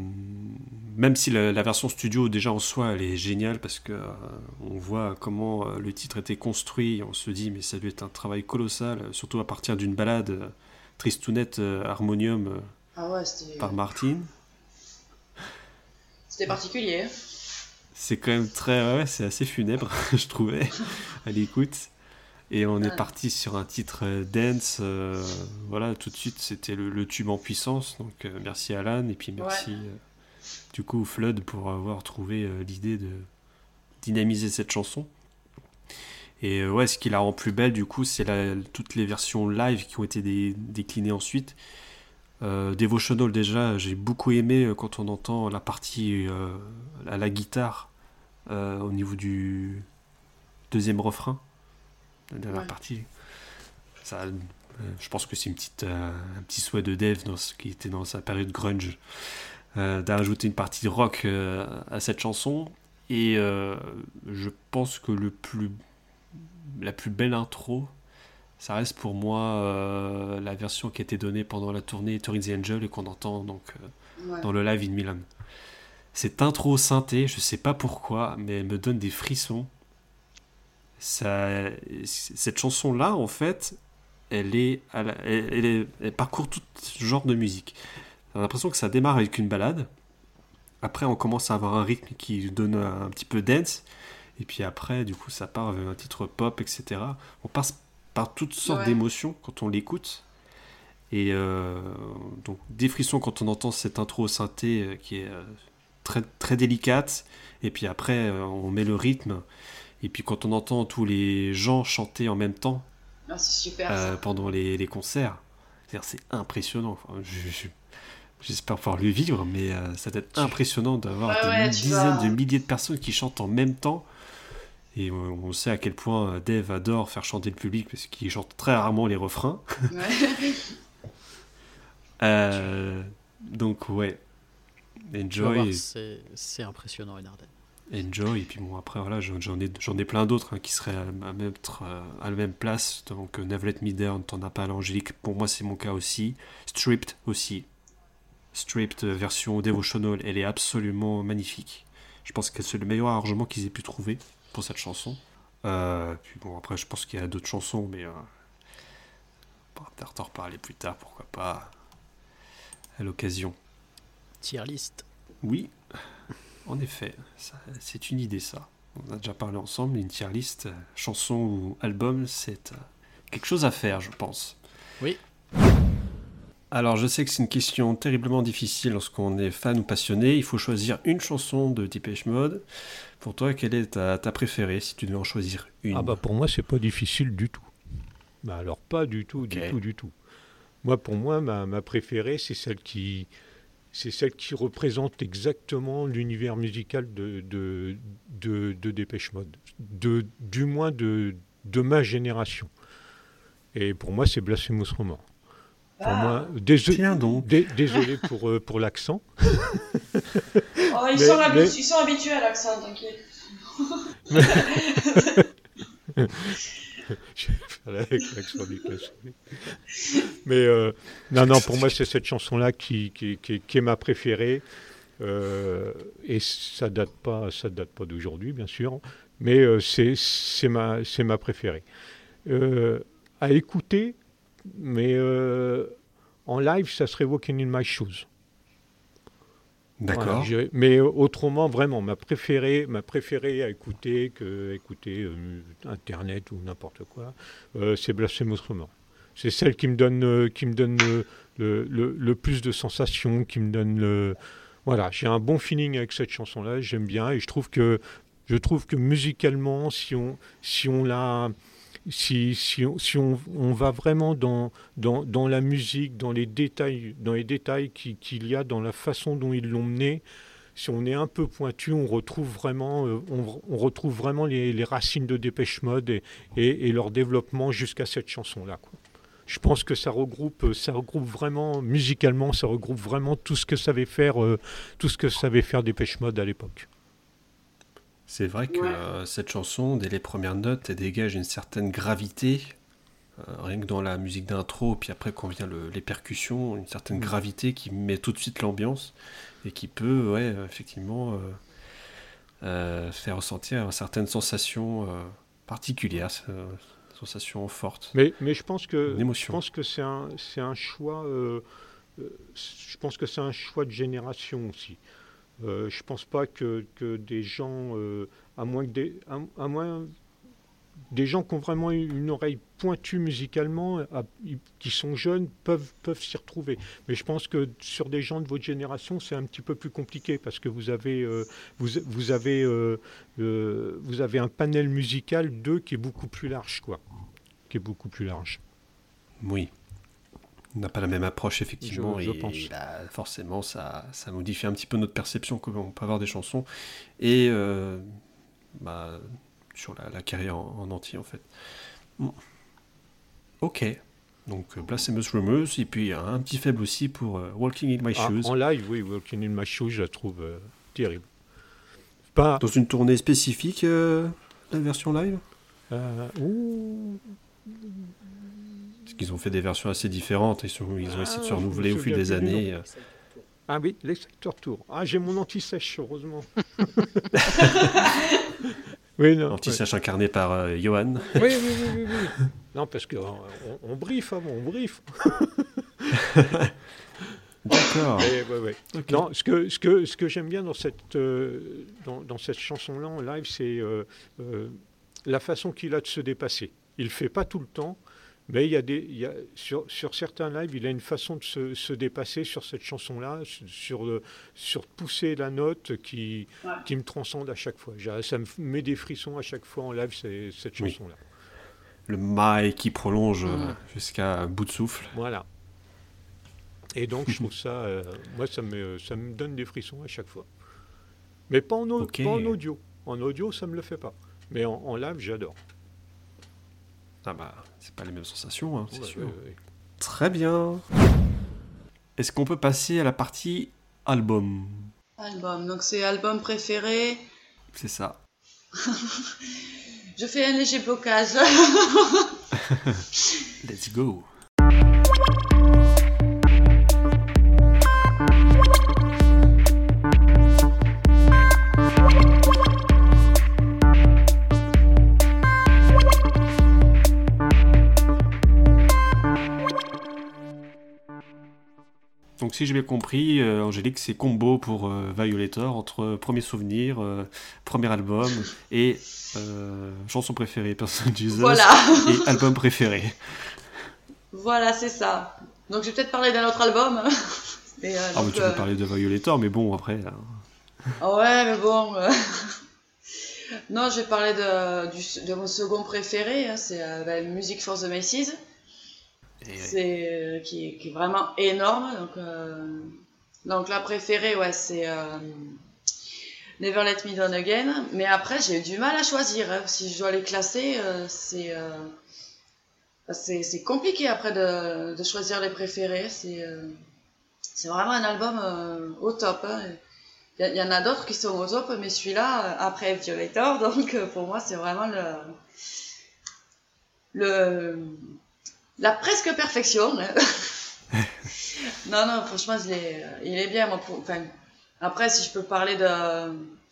même si la, la version studio déjà en soi elle est géniale parce que euh, on voit comment euh, le titre était construit on se dit mais ça doit être un travail colossal euh, surtout à partir d'une balade euh, tristounette euh, harmonium euh, Ah ouais, par Martin c'était particulier. C'est quand même très ouais, c'est assez funèbre je trouvais. À l'écoute et on est Ouais. parti sur un titre euh, dance euh, voilà tout de suite c'était le, le tube en puissance. Donc euh, merci Alan et puis merci euh, du coup Flood pour avoir trouvé l'idée de dynamiser cette chanson. Et ouais ce qui la rend plus belle du coup c'est toutes les versions live qui ont été dé- déclinées ensuite. Devotional déjà j'ai beaucoup aimé quand on entend la partie à la guitare euh, au niveau du deuxième refrain la dernière Ouais. partie ça euh, je pense que c'est une petite euh, un petit souhait de Dave dans ce qui était dans sa période grunge d'ajouter une partie rock euh, à cette chanson et je pense que le plus la plus belle intro ça reste pour moi euh, la version qui a été donnée pendant la tournée Tory the Angel et qu'on entend donc euh, Ouais. dans le live in Milan. Cette intro synthé, je sais pas pourquoi, mais elle me donne des frissons. Ça, cette chanson-là, en fait, elle est, à la- elle, elle est- elle parcourt tout genre de musique. J'ai l'impression que ça démarre avec une balade. Après, on commence à avoir un rythme qui donne un, petit peu dance. Et puis après, du coup, ça part vers un titre pop, etc. On passe par toutes sortes Ouais. d'émotions quand on l'écoute. Et euh, donc des frissons quand on entend cette intro synthé euh, qui est euh, très, très délicate. Et puis après, euh, on met le rythme. Et puis quand on entend tous les gens chanter en même temps Ah, super. euh, pendant les, les concerts, c'est impressionnant. Enfin, J'espère pouvoir le vivre, mais euh, ça doit être impressionnant d'avoir Ouais, des ouais, dizaines de milliers de personnes qui chantent en même temps. Et on, sait à quel point Dave adore faire chanter le public parce qu'il chante très rarement les refrains. Ouais. Euh, donc ouais, enjoy, c'est c'est impressionnant Enarden. enjoy. Et puis bon après voilà, j'en ai ai plein d'autres hein, qui seraient à, à mettre euh, à la même place. Donc euh, Never Let Me Down, t'en as pas à l'angélique. Pour moi c'est mon cas aussi. Stripped aussi. Stripped euh, version devotional, elle est absolument magnifique. Je pense que c'est le meilleur arrangement qu'ils aient pu trouver pour cette chanson. Euh, puis bon après je pense qu'il y a d'autres chansons, mais euh, on pourra peut-être en reparler plus tard, pourquoi pas à l'occasion. Tier list. Oui, en effet, c'est une idée ça. On a déjà parlé ensemble, une tier list, euh, chanson ou album, c'est euh, quelque chose à faire, je pense. Oui. Alors, je sais que c'est une question terriblement difficile lorsqu'on est fan ou passionné. Il faut choisir une chanson de Depeche Mode. Pour toi, quelle est ta, ta préférée si tu devais en choisir une? Ah bah pour moi c'est pas difficile du tout. Bah alors pas du tout, du tout, du tout. Moi pour moi ma, ma préférée c'est celle qui c'est celle qui représente exactement l'univers musical de de, de, de Dépêche Mode, de du moins de de ma génération. Et pour moi c'est Blasphemous Roman. Pour Ah. moi désolé, Tiens donc. dé- désolé pour euh, pour l'accent. Oh, ils, Mais- sont habi- mais- ils sont habitués à l'accent, t'inquiète. Je vais faire déclassé. Mais euh, non, non, pour moi, c'est cette chanson-là qui, est ma préférée. Euh, et ça date pas, date pas d'aujourd'hui, bien sûr, mais euh, c'est ma ma préférée. Euh, à écouter, mais en live, ça serait Walking in My Shoes. D'accord. Voilà, mais autrement, vraiment, ma préférée, ma préférée à écouter que écouter Internet ou n'importe quoi, c'est Blasphemous Remorse. C'est celle qui me donne, qui me donne le, le, le, plus de sensations, qui me donne le, voilà, j'ai un bon feeling avec cette chanson-là, j'aime bien et je trouve que je trouve que musicalement, si on si on la si, si, on, si on, on, va vraiment dans, dans, dans, la musique, dans les détails, dans les détails qu'il y a dans la façon dont ils l'ont mené, si on est un peu pointu, on retrouve vraiment, euh, on, on, retrouve vraiment les, les, racines de Dépêche Mode et, et, leur développement jusqu'à cette chanson-là. Je pense que ça regroupe, ça regroupe vraiment musicalement, ça regroupe vraiment tout ce que savait faire, euh, tout ce que savait faire Dépêche Mode à l'époque. C'est vrai que ouais. euh, cette chanson, dès les premières notes, elle dégage une certaine gravité, euh, rien que dans la musique d'intro, puis après quand vient le, les percussions, une certaine mmh. gravité qui met tout de suite l'ambiance et qui peut, ouais, effectivement, euh, faire ressentir certaines sensations particulières sensation forte. Mais, mais je pense que je pense que c'est un choix. Je pense que c'est un choix de génération aussi. Euh, je pense pas que, que des gens, euh, à moins que des, à, moins des gens qui ont vraiment une oreille pointue musicalement, qui sont jeunes, peuvent, peuvent s'y retrouver. Mais je pense que sur des gens de votre génération, c'est un petit peu plus compliqué parce que vous avez, euh, vous, avez, vous avez un panel musical d'eux qui est beaucoup plus large, quoi. Qui est beaucoup plus large. Oui. On n'a pas la même approche, effectivement, je, je et, pense. là, forcément, ça, ça modifie un petit peu notre perception qu'on peut avoir des chansons. Et euh, bah, sur la, la carrière en, en, entier en fait. Bon. Ok. Donc euh, Blasphemous Rumors, et puis un petit faible aussi pour Walking in My ah, Shoes. En live, oui, Walking in My Shoes, je la trouve euh, terrible. Pas... Dans une tournée spécifique, euh, la version live? Ouh... Parce qu'ils ont fait des versions assez différentes, ils, sont, ils ont essayé de se renouveler ah, au fil des années. Ah oui, l'Exactor Tour. Ah, j'ai mon anti-sèche, heureusement. Oui, non. Anti-sèche ouais. incarné par euh, Johan. Oui, oui, oui, oui, oui. Non, parce qu'on on, on briefe avant, on briefe. D'accord. Ouais, ouais. Okay. Non, ce que, ce que, ce que j'aime bien dans cette, euh, dans, dans, cette chanson-là en live, c'est euh, euh, la façon qu'il a de se dépasser. Il ne fait pas tout le temps, mais il y a des, il y a, sur, sur, certains lives, il a une façon de se, se dépasser sur cette chanson-là, sur, le, sur pousser la note qui, ouais. qui me transcende à chaque fois. Ça me met des frissons à chaque fois en live, cette chanson-là. Oui. Le maille qui prolonge mmh. jusqu'à bout de souffle. Voilà. Et donc, je trouve ça, euh, moi, ça me, ça me donne des frissons à chaque fois. Mais pas en, okay. pas en audio. En audio, ça ne me le fait pas. Mais en, en live, j'adore. Ah bah, c'est pas les mêmes sensations, hein, c'est ouais, sûr. Ouais, ouais. Très bien. Est-ce qu'on peut passer à la partie album? Album, donc c'est album préféré. C'est ça. Je fais un léger blocage. Let's go. Donc si j'ai bien compris, euh, Angélique, c'est combo pour euh, Violator entre premier souvenir, euh, premier album et euh, chanson préférée, Person Jesus, voilà. et album préféré. Voilà, c'est ça. Donc je vais peut-être parler d'un autre album. mais, ah donc, mais tu peux parler de Violator, mais bon, après... Oh ouais, mais bon... non, je vais parler de, du, de mon second préféré, hein, c'est bah, Music for the Macy's c'est euh, qui, est vraiment énorme. Donc, euh, donc la préférée, ouais, c'est euh, Never Let Me Down Again. Mais après, j'ai eu du mal à choisir. Hein. Si je dois les classer, euh, c'est c'est compliqué après de, de, choisir les préférés. C'est c'est vraiment un album au top. Hein. Il y, y, en a d'autres qui sont au top, mais celui-là, après Violator, donc pour moi, c'est vraiment le, le, la presque perfection. non, non, franchement, il est, il est bien. Moi, pour, enfin, Après, si je peux parler de.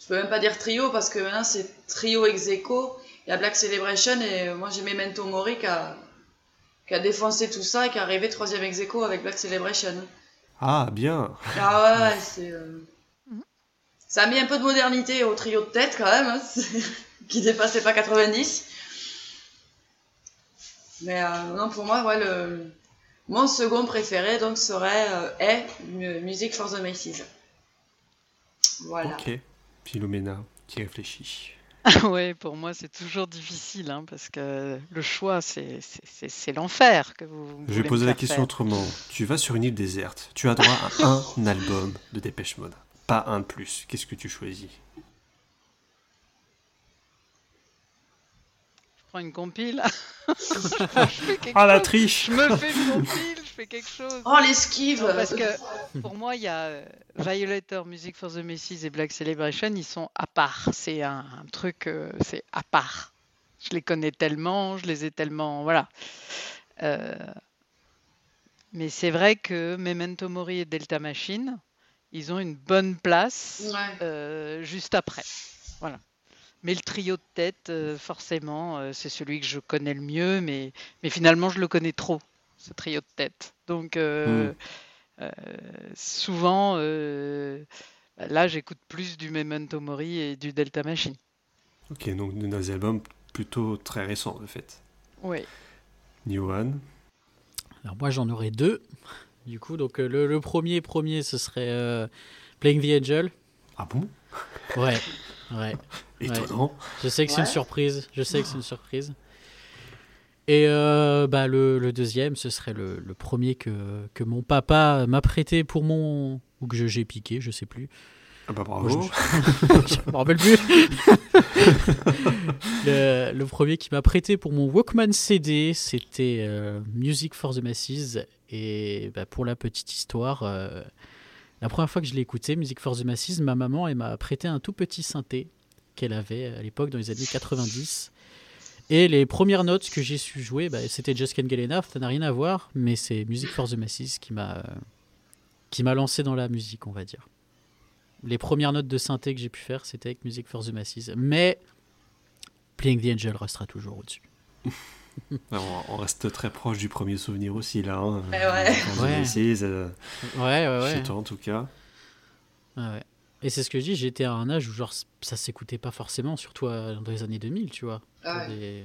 Je peux même pas dire trio parce que maintenant c'est trio ex aequo. Il y a Black Celebration et moi j'ai Memento Mori qui a, qui a défoncé tout ça et qui est arrivé troisième ex aequo avec Black Celebration. Ah, bien. Ah ouais, ouais, c'est. euh, Ça a mis un peu de modernité au trio de tête quand même, hein, qui dépassait pas 90. Mais euh, non, pour moi, ouais, le... mon second préféré donc serait euh, est Mu- Music for the Macy's. Voilà. Ok. Philomena qui réfléchit. ouais, pour moi, c'est toujours difficile, hein, parce que le choix, c'est c'est- c'est- l'enfer que vous. Je vais poser la question faire. autrement. Tu vas sur une île déserte. Tu as droit à un album de Dépêche Mode. Pas un de plus. Qu'est-ce que tu choisis? Prends une compile. Ah la chose. triche Je me fais une compile, je fais quelque chose. Oh l'esquive parce que pour moi, il y a euh, Violator, Music for the Macy's et Black Celebration, ils sont à part. C'est un, un truc, euh, c'est à part. Je les connais tellement, je les ai tellement, voilà. Euh, mais c'est vrai que Memento Mori et Delta Machine, ils ont une bonne place Ouais. euh, juste après. Voilà. Mais le trio de tête, euh, forcément, euh, c'est celui que je connais le mieux, mais, mais finalement, je le connais trop, ce trio de tête. Donc, euh, euh, souvent, euh, bah, là, j'écoute plus du Memento Mori et du Delta Machine. Ok, donc des albums plutôt très récents, de fait. Oui. New One. Alors moi j'en aurais deux. Du coup, donc le, le premier, premier, ce serait euh, Playing the Angel. Ah bon? Ouais, ouais. Étonnant. Je sais que c'est une surprise. Je sais que c'est une surprise. Et euh, bah, le, le deuxième, ce serait le, le premier que, que mon papa m'a prêté pour mon. ou que j'ai piqué, je sais plus. Ah bah Moi, bravo. je me rappelle plus. le, le premier qui m'a prêté pour mon Walkman CD, c'était euh, Music for the Masses. Et bah, pour la petite histoire, euh, la première fois que je l'ai écouté, Music for the Masses, ma maman m'a prêté un tout petit synthé qu'elle avait à l'époque dans les années 90. Et les premières notes que j'ai su jouer, bah, c'était Just Enough, ça n'a rien à voir, mais c'est Music for the Masses qui m'a euh, qui m'a lancé dans la musique, on va dire. Les premières notes de synthé que j'ai pu faire, c'était avec Music for the Masses. Mais Playing the Angel restera toujours au-dessus. On reste très proche du premier souvenir aussi, là. Hein. Eh ouais. Ouais. Macy's, euh, Ouais, ouais, ouais. Chez toi, en tout cas. Ouais, ouais. Et c'est ce que je dis, j'étais à un âge où genre, ça s'écoutait pas forcément, surtout euh, dans les années 2000, tu vois. Ouais. Et-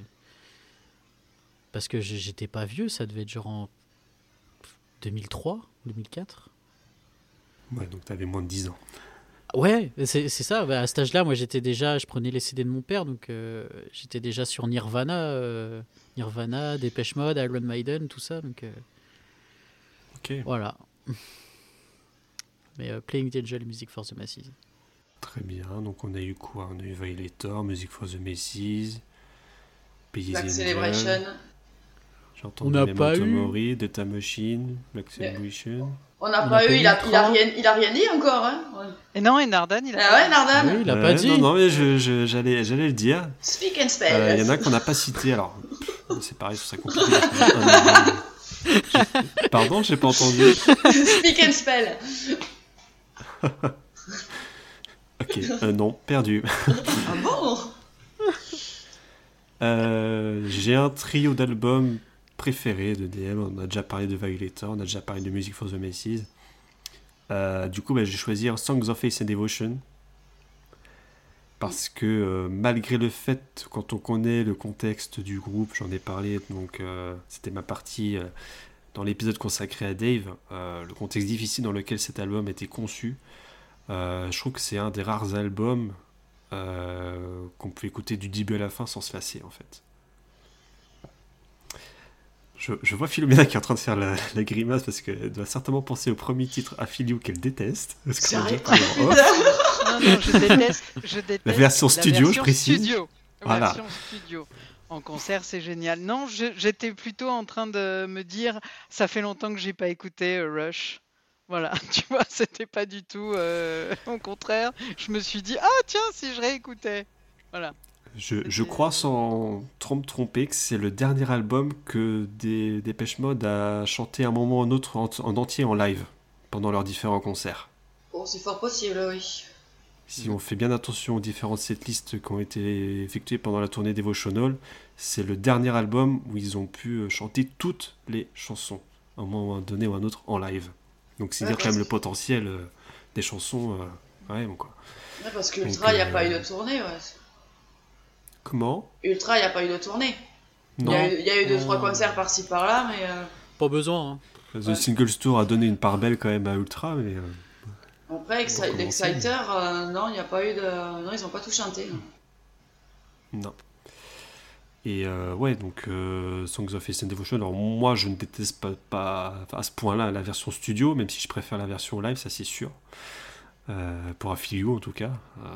Parce que j'étais pas vieux, ça devait être genre en 2003, 2004. Ouais, donc t'avais moins de 10 ans. Ouais, c'est c'est ça. bah, à cet âge-là, moi, j'étais déjà, je prenais les CD de mon père, donc euh, j'étais déjà sur Nirvana, euh, Nirvana, Dépêche Mode, Iron Maiden, tout ça. Donc euh, Ok, voilà. Mais euh, Playing the Angel, Music for the Masses. très bien. Donc on a eu quoi? On a eu Violator, Music for the Payzy Black. Celebration. J'ai entendu On n'a pas eu- Mori, Delta Machine, Black Celebration. On n'a pas a eu, il a, il, a trois. rien, il a rien dit encore. Hein Ouais. Et non, et Nardan, il a. Ah ouais, Nardan Oui, il a Ouais, pas dit. Non, non, mais je- je- j'allais j'allais le dire. Speak and Euh, spell. Il y en a qu'on n'a pas cité, alors c'est pareil, c'est compliqué. Un album. J'ai- Pardon, j'ai pas entendu. Speak and spell. Ok, euh, non, perdu. Ah bon? Euh, j'ai un trio d'albums préférés de DM. On a déjà parlé de Violator, on a déjà parlé de Music for the Macy's. Euh, du coup, bah, je vais choisir Songs of Faith and Devotion. Parce que euh, malgré le fait, quand on connaît le contexte du groupe, j'en ai parlé, donc euh, c'était ma partie euh, dans l'épisode consacré à Dave, le contexte difficile dans lequel cet album était conçu. je trouve que c'est un des rares albums qu'on peut écouter du début à la fin sans se lasser en fait. Je, je vois Philomena qui est en train de faire la, la grimace parce qu'elle doit certainement penser au premier titre Affiliou qu'elle déteste. Parce off. Non, non, je déteste, je déteste La version studio, je version précise. Studio. Voilà. version studio. En concert, c'est génial. Non, j'étais plutôt en train de me dire, ça fait longtemps que j'ai pas écouté euh, Rush. Voilà, tu vois, c'était pas du tout. euh, au contraire, je me suis dit, ah tiens, si je réécoutais. Voilà. Je, je crois sans tromper que c'est le dernier album que des Dépêche Mode a chanté à un moment ou un autre en, en entier en live pendant leurs différents concerts. Oh, c'est fort possible, oui. Si on fait bien attention aux différentes setlists qui ont été effectuées pendant la tournée Devotional, c'est le dernier album où ils ont pu euh, chanter toutes les chansons, à un moment donné ou à un autre, en live. Donc c'est dire quand même le potentiel euh, des chansons, euh, ouais, bon, quoi. Ouais, parce que Ultra, il n'y a pas eu de tournée, ouais. Comment Ultra, il n'y a pas eu de tournée. Il Non. y, a eu- il y a eu deux, Non. trois concerts par-ci par-là, mais euh, Pas besoin. hein. The Ouais. Single Store a donné une part belle quand même à Ultra, mais... euh, après, Exci- Bon, l'Exciter, euh, non, il n'y a pas eu de. Non, ils n'ont pas tout chanté. Non. Et euh, ouais, donc euh, Songs of Ace and Devotion, alors moi je ne déteste pas, à ce point-là la version studio, même si je préfère la version live, ça c'est sûr. Euh, pour Affilio en tout cas. Euh,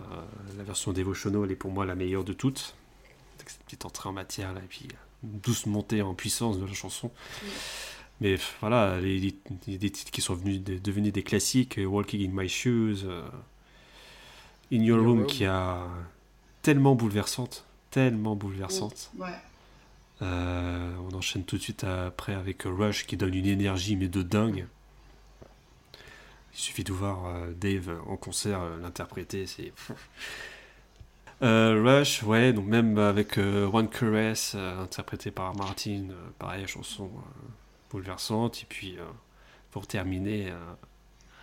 la version Devotional elle est pour moi la meilleure de toutes. Avec cette petite entrée en matière là, et puis euh, une douce montée en puissance de la chanson. Mais voilà, il y a des titres qui sont venus, de- devenus des classiques, Walking in My Shoes, euh, In Your Your Room Room. qui a tellement bouleversante, tellement bouleversante. Ouais. Euh, on enchaîne tout de suite après avec Rush qui donne une énergie mais de dingue. Il suffit de voir euh, Dave en concert euh, l'interpréter, c'est. Euh, Rush, ouais, donc même avec euh, One Caress euh, interprété par Martin, euh, pareil, chanson euh, bouleversante. Et puis euh, pour terminer, euh,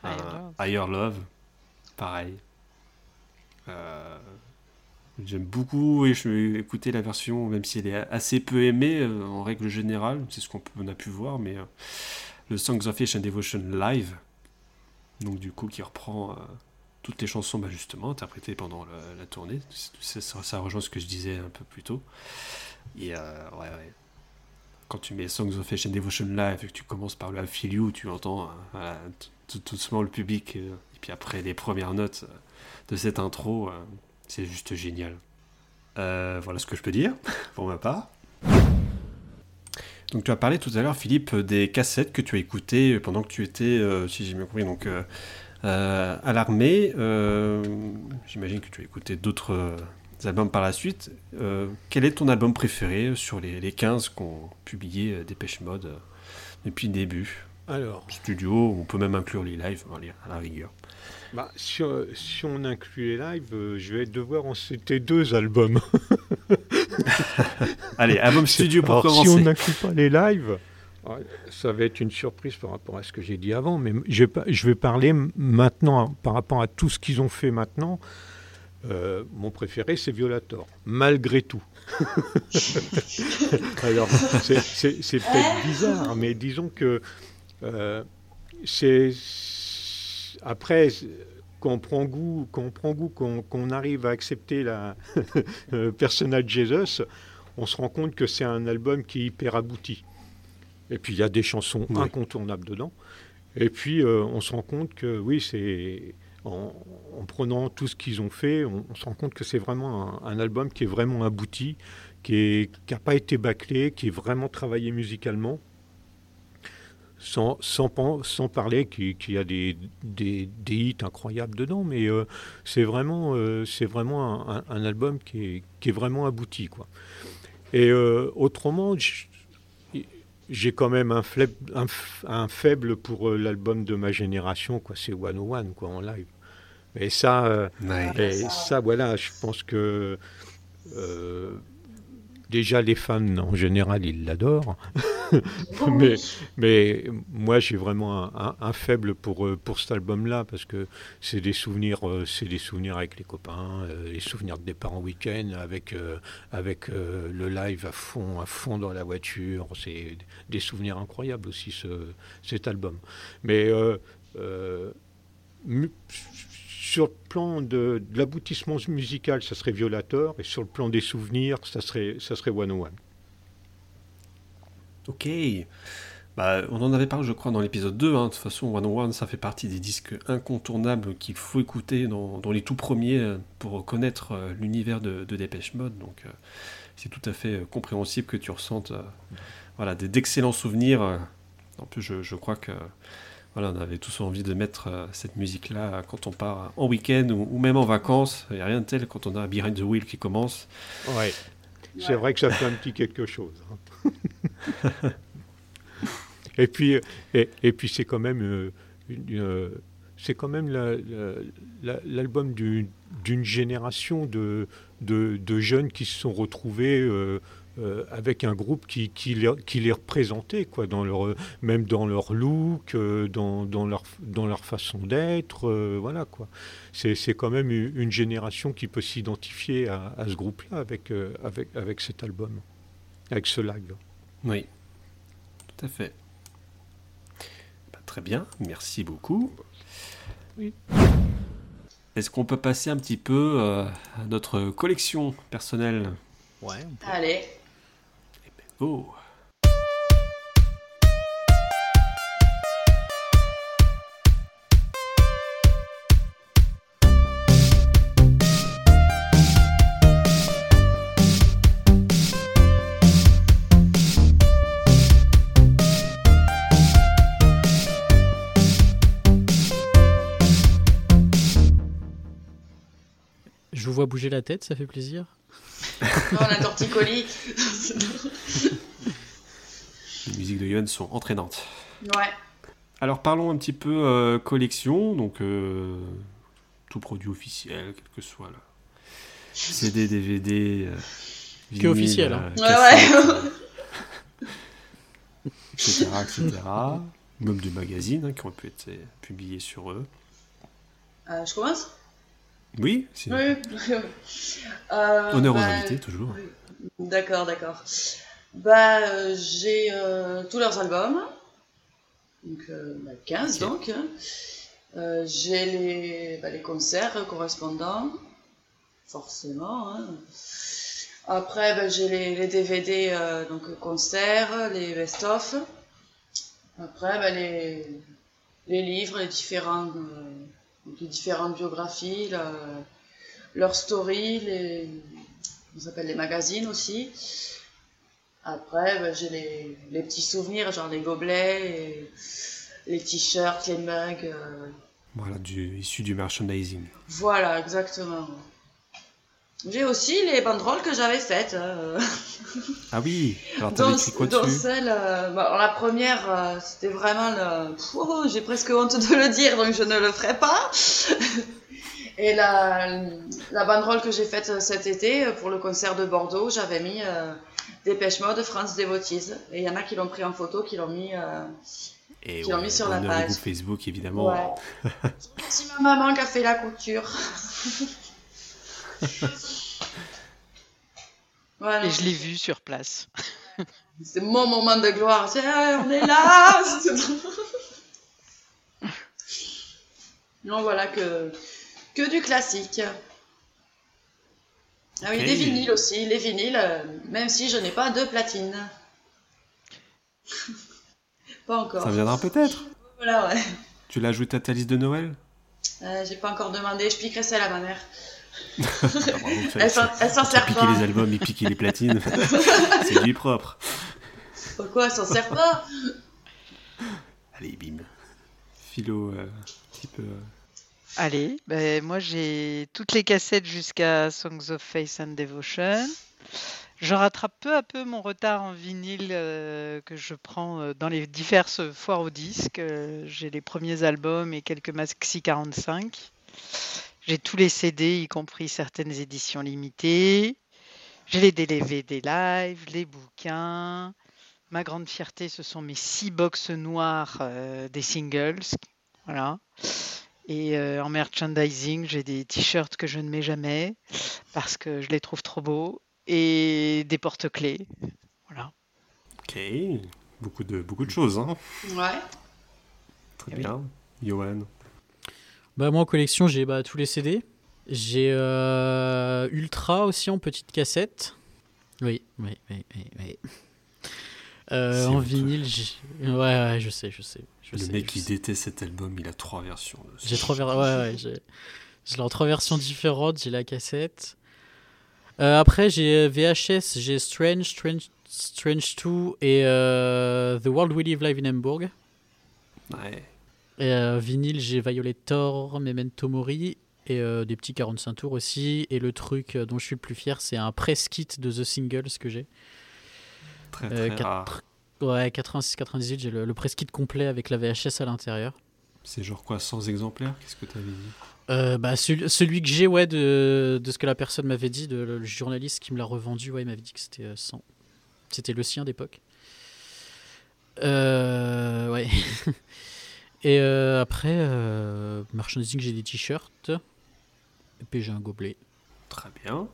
Higher un Love. Higher Love, pareil. Euh, J'aime beaucoup et je vais écouter la version, même si elle est assez peu aimée euh, en règle générale, c'est ce qu'on a pu voir, mais euh, le Songs of Fish and Devotion live, donc du coup qui reprend euh, toutes les chansons bah, justement interprétées pendant la tournée, ça, rejoint ce que je disais un peu plus tôt. Et euh, ouais, ouais. Quand tu mets Songs of and Devotion live et que tu commences par le I Feel You, tu entends euh, tout, tout- doucement le public, et puis après les premières notes de cette intro. c'est juste génial. Voilà ce que je peux dire pour ma part. Donc tu as parlé tout à l'heure, Philippe, des cassettes que tu as écoutées pendant que tu étais, euh, si j'ai bien compris, donc, euh, euh, à l'armée. J'imagine que tu as écouté d'autres albums par la suite. Quel est ton album préféré sur les, les 15 qu'ont publié Dépêche Mode depuis le début? Alors, Studio, on peut même inclure les lives allez, à la rigueur. Bah, si, euh, si on inclut les lives, euh, je vais devoir en citer deux albums. Allez, album studio pour Alors, commencer. si on n'inclut pas les lives, ça va être une surprise par rapport à ce que j'ai dit avant, mais je vais, pas- je vais parler maintenant par rapport à tout ce qu'ils ont fait maintenant. Euh, mon préféré, c'est Violator, malgré tout. Alors, c'est- peut-être bizarre, mais disons que euh, c'est après quand on prend goût, quand on prend goût, qu'on qu'on arrive à accepter la euh, Personal Jesus, on se rend compte que c'est un album qui est hyper abouti. Et puis il y a des chansons Oui. incontournables dedans. Et puis euh, on se rend compte que oui, c'est en, en prenant tout ce qu'ils ont fait, on, on se rend compte que c'est vraiment un, un album qui est vraiment abouti, qui n'a pas été bâclé, qui est vraiment travaillé musicalement. Sans, sans, parler qu'il y a des, des, des hits incroyables dedans, mais euh, c'est vraiment, euh, vraiment un, album qui est, qui est vraiment abouti. Quoi. Et euh, autrement, j'ai quand même un, fleb- un, faible pour euh, l'album de ma génération, c'est 101 quoi, en live. Et ça, Ouais. et ça, voilà, je pense que déjà les fans en général, ils l'adorent. mais, mais moi, j'ai vraiment un, un- un faible pour, euh, pour cet album-là parce que c'est des souvenirs, euh, c'est des souvenirs avec les copains, euh, les souvenirs de départ en week-end, avec, avec le live à fond, à fond dans la voiture. C'est des souvenirs incroyables aussi, ce, cet album. Mais euh, euh, sur le plan de, l'aboutissement musical, ça serait Violator, et sur le plan des souvenirs, ça serait, ça serait 101. Ok. Bah, on en avait parlé, je crois, dans l'épisode 2. hein. De toute façon, One One, ça fait partie des disques incontournables qu'il faut écouter dans, les tout premiers euh, pour connaître euh, l'univers de, de Dépêche Mode. Donc, euh, c'est tout à fait compréhensible que tu ressentes voilà, d'excellents souvenirs. En plus, je, je crois que voilà, on avait tous envie de mettre euh, cette musique-là quand on part en week-end ou, ou même en vacances. Il n'y a rien de tel quand on a Behind the Wheel qui commence. Ouais. C'est vrai que ça fait un petit quelque chose. hein. et puis, et, et puis c'est quand même euh, euh, c'est quand même l'album d'une génération de, de, jeunes qui se sont retrouvés euh, euh, avec un groupe qui, qui, les, qui les représentait, quoi, dans leur, même dans leur look, euh, dans, dans, leur, dans leur façon d'être. voilà, quoi. C'est, quand même une génération qui peut s'identifier à, à, ce groupe-là avec, avec, avec cet album, avec ce live. Oui, tout à fait. Bah, très bien, merci beaucoup. Est-ce qu'on peut passer un petit peu euh, à notre collection personnelle? Ouais. Allez. Eh ben, oh. bouger la tête, ça fait plaisir. Non, la torticolis. Les musiques de Yohan sont entraînantes. Ouais. Alors parlons un petit peu euh, collection, donc euh, tout produit officiel, quel que soit là. CD, DVD. Euh, que officiel. Hein. ouais, ouais. etc. etc. Même des magazines hein, qui ont pu être publiés sur eux. je commence? Oui, c'est oui. euh, Honneur aux bah, invités, toujours. D'accord, d'accord. Bah, euh, j'ai euh, tous leurs albums, donc 15 bah, donc. Hein. j'ai les, bah, les, concerts correspondants, forcément. Hein. Après, bah, j'ai les, les, DVD, donc concerts, les best-of. Après, les, les livres, les différents les différentes biographies, leurs stories, les, on s'appelle les magazines aussi. Après, ben, j'ai les, les, petits souvenirs, genre les gobelets, les t-shirts, les mugs. Euh. Voilà, du, issu du merchandising. Voilà, exactement. J'ai aussi les banderoles que j'avais faites. Hein. Ah oui, alors écrit quoi dans celle, euh, bah, la première, euh, c'était vraiment le... Oh, j'ai presque honte de le dire, donc je ne le ferai pas. Et la, la banderole que j'ai faite cet été pour le concert de Bordeaux, j'avais mis euh, Dépêche Mode France Devotees. Et il y en a qui l'ont pris en photo, qui l'ont mis, euh, qui l'ont mis sur la page. Facebook, évidemment. Ouais. C'est ma maman qui a fait la couture. Et je l'ai vu sur place. C'est mon moment de gloire. on est là Non, voilà que, que du classique. Ah oui, des vinyles aussi. Les vinyles, euh, même si je n'ai pas de platine. pas encore. Ça viendra peut-être. Voilà, ouais. Tu l'ajoutes à ta liste de Noël? Euh, J'ai pas encore demandé. Je piquerai celle à ma mère. Elle s'en sert pas. Piquer les albums et piquer les platines, c'est du propre. Pourquoi elle s'en sert pas? Allez, bim. Philo, euh, un petit peu. Euh. Allez, ben, moi j'ai toutes les cassettes jusqu'à Songs of Faith and Devotion. Je rattrape peu à peu mon retard en vinyle euh, que je prends dans les diverses foires au disque. j'ai les premiers albums et quelques maxi 45. J'ai tous les CD, y compris certaines éditions limitées. J'ai les DVD live, les bouquins. Ma grande fierté, ce sont mes six box noires euh, des singles. Voilà. Et euh, en merchandising, j'ai des t-shirts que je ne mets jamais parce que je les trouve trop beaux et des porte-clés. Voilà. Ok, beaucoup de, beaucoup de choses. Hein ouais. Très bien. Johan bah, moi en collection, j'ai bah, tous les CD. J'ai euh, Ultra aussi en petite cassette. Oui, oui, oui, oui. Euh, en vinyle, ouais, ouais, je sais, je sais. Je le mec qui déteste cet album, il a trois versions. J'ai trois versions, ouais, ouais, j'ai en trois versions différentes. J'ai la cassette. Euh, après, j'ai VHS, j'ai Strange, Strange, Strange 2 et The World We Live Live in Hamburg. Ouais. Et euh, vinyle, j'ai Violator, Memento Mori et euh, des petits 45 tours aussi. Et le truc euh, dont je suis le plus fier, c'est un press kit de The Singles que j'ai. Très, très rare. Ouais, 86-98, j'ai le, le, press kit complet avec la VHS à l'intérieur. C'est genre quoi, 100 exemplaires? Qu'est-ce que tu avais dit? Euh, bah, celui, celui que j'ai, ouais, de, de ce que la personne m'avait dit, de, le journaliste qui me l'a revendu, ouais, il m'avait dit que c'était euh, 100. C'était le sien d'époque. Euh, ouais. Et euh, après, euh, merchandising, j'ai des t-shirts. Et puis j'ai un gobelet. Très bien.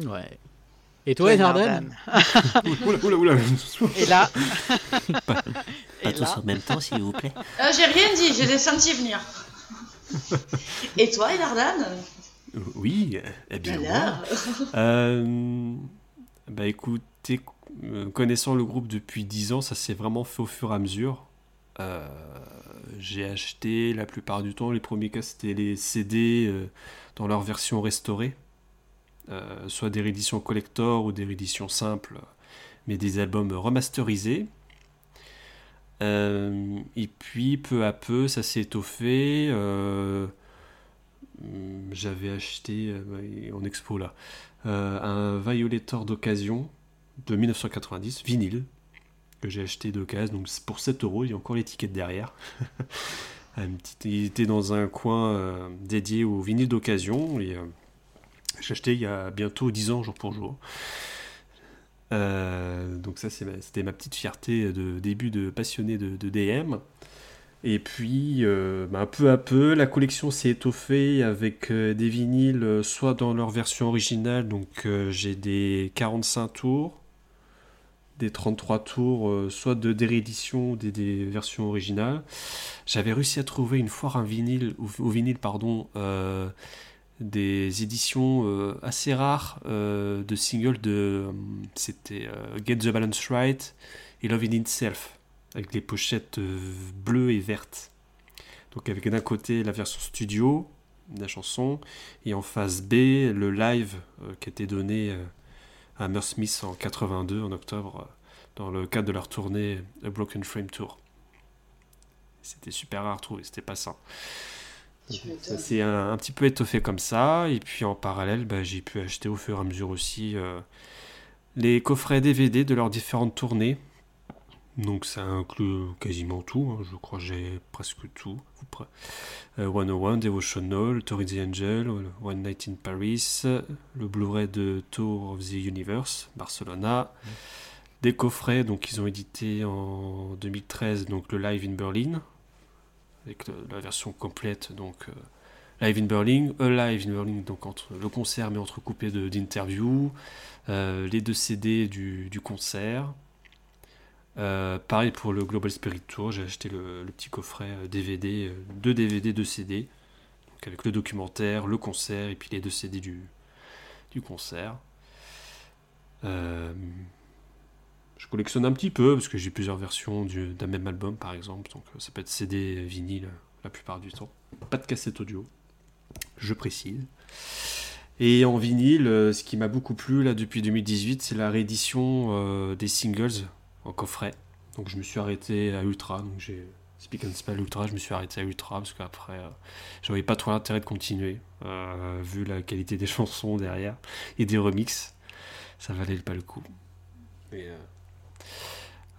Ouais. Et toi, Nardan oula, oula, oula. Et là, Pas Et tous là en même temps, s'il vous plaît. Euh, j'ai rien dit, je l'ai senti venir. Et toi, Nardan Oui, eh bien. moi. Alors Euh, bah écoutez, euh, connaissant le groupe depuis 10 ans, ça s'est vraiment fait au fur et à mesure. Euh, j'ai acheté la plupart du temps, les premiers cas c'était les CD euh, dans leur version restaurée, Euh, soit des rééditions collector ou des rééditions simples, mais des albums remasterisés. Euh, et puis peu à peu ça s'est étoffé. J'avais acheté en expo là un Violator d'occasion de 1990, vinyle, que j'ai acheté d'occasion, donc pour 7 euros, il y a encore l'étiquette derrière. Il était dans un coin euh, dédié au vinyle d'occasion, euh, j'ai acheté il y a bientôt 10 ans, jour pour jour. Euh, donc ça, c'était ma petite fierté de début de passionné de, DM. Et puis, bah, peu à peu, la collection s'est étoffée avec des vinyles, soit dans leur version originale, donc j'ai des 45 tours, des 33 tours, euh, soit de des rééditions, des, des versions originales. J'avais réussi à trouver une fois un vinyle, au, vinyle, pardon, euh, des éditions euh, assez rares de singles de, c'était Get the Balance Right et Love in Itself avec les pochettes bleues et vertes. Donc avec d'un côté la version studio de la chanson et en face B le live qui été donné à Smith en 82 en octobre euh, dans le cadre de leur tournée A Broken Frame Tour. C'était super rare à retrouver, c'était pas ça. Ça s'est un, un petit peu étoffé comme ça, et puis en parallèle, bah, j'ai pu acheter au fur et à mesure aussi euh, les coffrets DVD de leurs différentes tournées. Donc ça inclut quasiment tout, hein, je crois que j'ai presque tout. Vous pre- euh, 101, Devotional, Tori the Angel, One Night in Paris, le Blu-ray de Tour of the Universe, Barcelona, des coffrets donc ils ont édité en 2013 donc le Live in Berlin avec la version complète donc euh, Live in Berlin, A Live in Berlin le concert mais entrecoupé d'interviews, euh, les deux CD du concert. Euh, pareil pour le Global Spirit Tour, j'ai acheté le, petit coffret DVD, euh, deux DVD, deux CD, donc avec le documentaire, le concert et puis les deux CD du, concert. Euh, je collectionne un petit peu parce que j'ai plusieurs versions du- d'un même album par exemple, donc euh, ça peut être CD, vinyle la plupart du temps. Pas de cassette audio, je précise. Et en vinyle, ce qui m'a beaucoup plu là depuis 2018, c'est la réédition des singles en coffret. Donc je me suis arrêté à Ultra, donc j'ai Speak and Spell Ultra, je me suis arrêté à Ultra parce qu'après euh, j'avais pas trop l'intérêt de continuer euh, vu la qualité des chansons derrière et des remixes, ça valait pas le coup. Euh,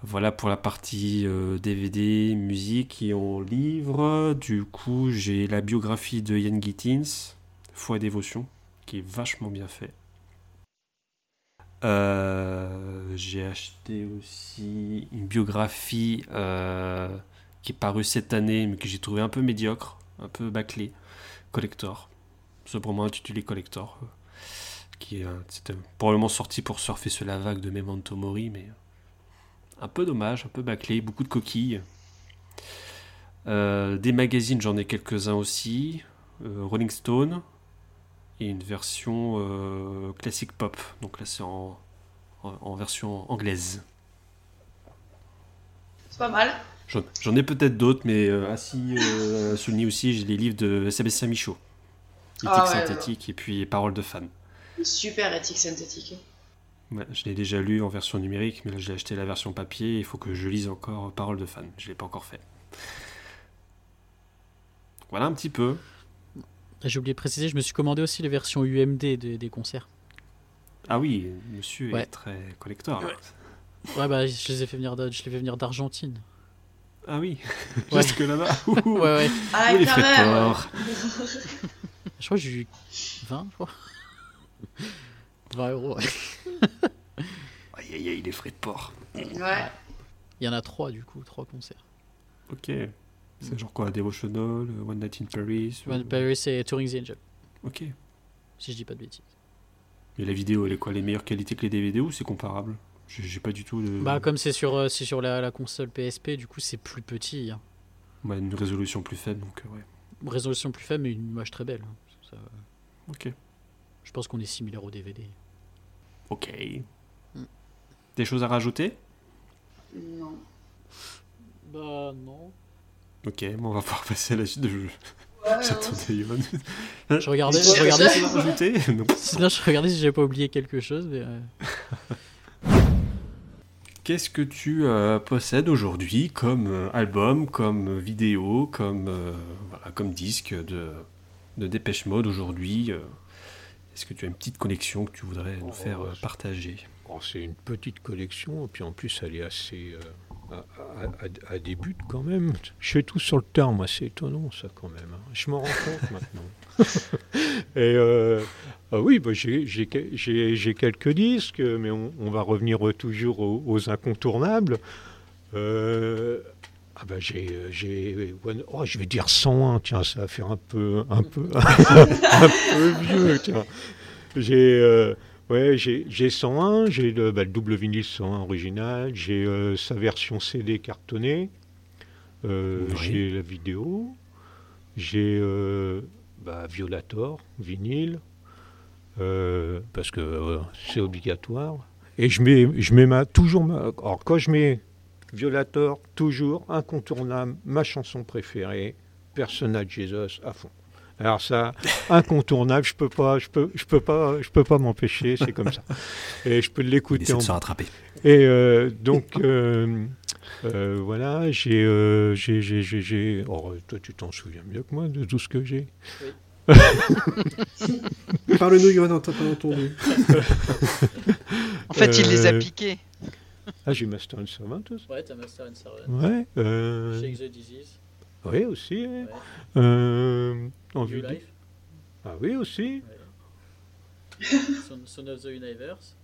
voilà pour la partie euh, DVD, musique et en livre. Du coup, j'ai la biographie de Ian Gittins, Foi et dévotion, qui est vachement bien fait. Euh, j'ai acheté aussi une biographie euh, qui est parue cette année, mais que j'ai trouvé un peu médiocre, un peu bâclé, Collector. Sobrement intitulé Collector. euh, Qui c'était probablement sorti pour surfer sur la vague de Memento Mori, mais un peu dommage, un peu bâclé, beaucoup de coquilles. Des magazines, j'en ai quelques-uns aussi. Rolling Stone et une version euh, classique pop. Donc là, c'est en, en, en version anglaise. C'est pas mal. J'en, ai peut-être d'autres, mais euh, assis, euh, souligné aussi, j'ai les livres de Sébastien Michaud. Éthique Ah ouais, synthétique et puis Paroles de fan. Super éthique synthétique. Ouais, je l'ai déjà lu en version numérique, mais là j'ai acheté la version papier. Il faut que je lise encore Paroles de fan. Je l'ai pas encore fait. Voilà un petit peu. J'ai oublié de préciser, je me suis commandé aussi les versions UMD des, des concerts. Ah oui, monsieur Ouais. est très collector. Ouais. Ouais, bah, je les ai fait venir, de- je les ai fait venir d'Argentine. Ah oui, Ouais. jusque là-bas. Ouh. Ouais, ouais. Ah, Oui, les quand frais de même. port. Je crois que j'ai eu 20, je crois. 20 euros, ouais. Aïe aïe aïe, les frais de port. Ouais. Il y en a 3 du coup, 3 concerts. Ok. C'est genre quoi Devotional, euh, One Night in Paris ou- One Paris et Touring the Angel, Ok. si je dis pas de bêtises. Et la vidéo, elle est quoi Les meilleures qualités que les DVD ou c'est comparable? J'ai j'ai pas du tout de. Bah, comme c'est sur, euh, c'est sur la, la console PSP, du coup, c'est plus petit. hein. Ouais, une résolution plus faible, donc euh, ouais. Résolution plus faible, mais une image très belle. hein. Ça, Ok. je pense qu'on est similaire au DVD. Ok. Hmm. Des choses à rajouter? Non. Bah, non. Ok, bon, on va pouvoir passer à la suite de jeu. Ouais, J'attendais Yoann. Je regardais, je regardais, si, Non. sinon je regardais si j'avais pas oublié quelque chose. Mais, euh, Qu'est-ce que tu euh, possèdes aujourd'hui comme euh, album, comme vidéo, comme, euh, voilà, comme disque de, de Dépêche Mode aujourd'hui Est-ce que tu as une petite collection que tu voudrais nous Oh, faire partager? Oh, c'est une petite collection, et puis en plus elle est assez euh, à, à- à- à des buts quand même. Je fais tout sur le terme, moi, c'est étonnant ça quand même. hein. Je m'en rends compte maintenant. et euh, ah oui, bah, j'ai- j'ai que- j'ai j'ai quelques disques, mais on, on va revenir toujours aux, aux incontournables. Euh, ah bah j'ai, oh, je vais dire 101, tiens, ça va faire un peu, un peu, un peu vieux, tiens. J'ai, euh, Ouais, j'ai j'ai 101, j'ai le, bah, le double vinyle 101 original, j'ai euh, sa version CD cartonnée, euh, Oui. j'ai la vidéo, j'ai euh, bah, Violator, vinyle, parce que c'est obligatoire. Et je mets, je mets ma, toujours ma. Alors, quand je mets Violator, toujours incontournable, ma chanson préférée, Personal Jesus à fond. Alors ça, incontournable, je peux pas, je peux, je peux pas, je peux pas m'empêcher, c'est comme ça. Et je peux l'écouter en de se rattraper. et euh, donc, euh, euh, voilà, j'ai, euh, j'ai, j'ai, j'ai, j'ai- oh, toi, tu t'en souviens mieux que moi de tout ce que j'ai. Parle-nous, Yoann, on t'a pas entendu. En fait, il les a Euh, piqués. Ah, j'ai Master and Servant aussi. Ouais, t'as Master and Servant. Ouais. Euh, Shake the Disease. Oui, aussi. ouais. Euh, en New vidéo. Life? Ah oui, aussi. Son, Son of the Universe?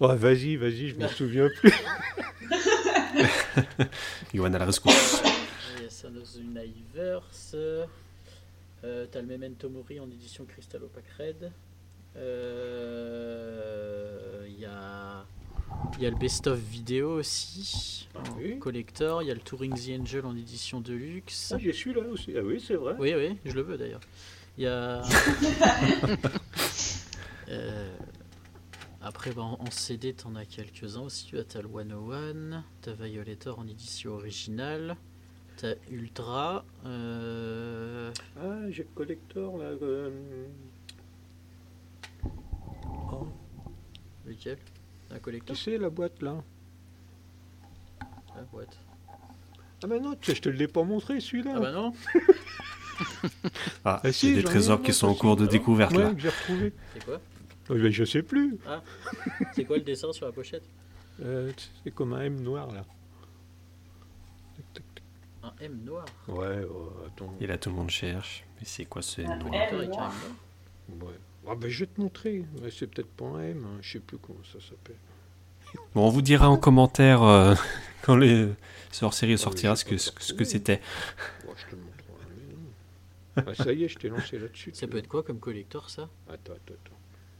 Oh, vas-y, vas-y, je m'en souviens plus. Yoann à la rescousse. Il y a Son of the Universe. Euh, t'as le Memento Mori en édition Crystal Opaque Red. Euh, Il y a. Il y a le Best of vidéo aussi, en oui. collector. Il y a le Touring the Angel en édition deluxe. Ah, j'ai celui-là aussi. Ah oui, c'est vrai. Oui, oui, je le veux d'ailleurs. Il y a. Euh, Après, bah, en en CD, t'en as quelques-uns aussi. Tu as t'as le 101, t'as Violator en édition originale, t'as Ultra. euh, Ah, j'ai le collector là. euh, oh, Lequel? Un collector tu sais, la boîte là. La boîte. Ah, bah non, tu sais, je te l'ai pas montré celui-là. Ah bah non Ah, Ah, si, il y a des j'en ai trésors qui autre sont en aussi. cours de Ah bon découverte Ouais, là. que j'ai retrouvé. C'est quoi? Oh, mais je sais plus. C'est quoi le dessin sur la pochette? Euh, c'est comme un M noir là. Un M noir? Ouais, oh, attends. Et là, tout le monde cherche. Mais c'est quoi ce nom M. Avec un M noir. noir. Ouais. Ah bah, je vais te montrer. Ouais, c'est peut-être pas un M, hein, je sais plus comment ça s'appelle. Bon, on vous dira en commentaire euh, quand les ce hors-série sortira ce que, ce, ce que c'était. Ouais, je te le montrerai. mais non. Ah, ça y est, je t'ai lancé là-dessus. Ça peut être quoi comme collector ça? Attends, attends, attends.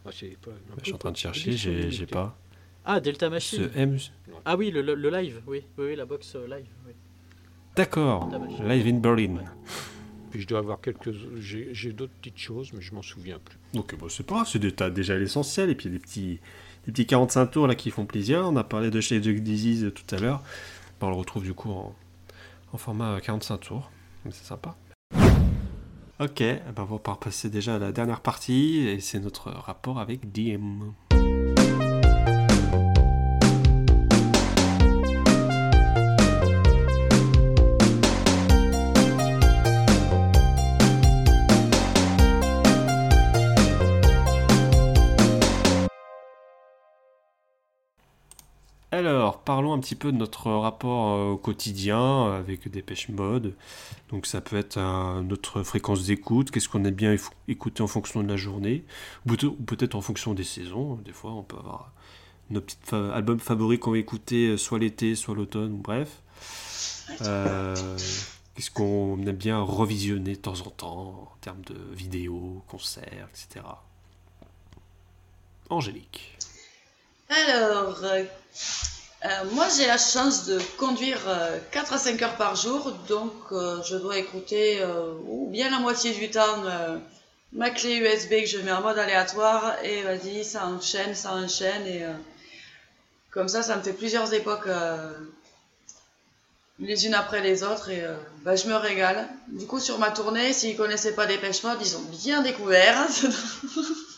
Ah, c'est pas. Je suis en train de chercher, j'ai j'ai pas. Ah, Delta Ce Machine M. Ah oui, le, le- le live, oui. oui. Oui, la box euh, live. Oui. D'accord. Delta Machine. Live in Berlin. Puis je dois avoir quelques. J'ai d'autres petites choses, mais je m'en souviens plus. Donc bon, c'est pas grave, c'est déjà l'essentiel. Et puis des petits, des petits 45 tours là qui font plaisir. On a parlé de chez The Disease tout à l'heure. Bon, on le retrouve du coup en, en format 45 tours. Mais c'est sympa. Ok, ben, on va passer déjà à la dernière partie. Et c'est notre rapport avec DM. Alors, parlons un petit peu de notre rapport euh, au quotidien avec Dépêche Mode. Donc, ça peut être notre fréquence d'écoute, qu'est-ce qu'on aime bien écouter en fonction de la journée, ou peut- ou peut-être en fonction des saisons. Des fois, on peut avoir nos petits albums favoris qu'on va écouter euh, soit l'été, soit l'automne, bref. Euh, qu'est-ce qu'on aime bien revisionner de temps en temps en termes de vidéos, concerts, etc. Angélique. Alors, euh, euh, moi j'ai la chance de conduire euh, 4 à 5 heures par jour, donc euh, je dois écouter euh, ou bien la moitié du temps euh, ma clé USB que je mets en mode aléatoire et vas-y, ça enchaîne, ça enchaîne et euh, comme ça, ça me fait plusieurs époques euh, les unes après les autres et euh, bah, je me régale. Du coup, sur ma tournée, s'ils connaissaient pas Dépêche Mode, ils ont bien découvert.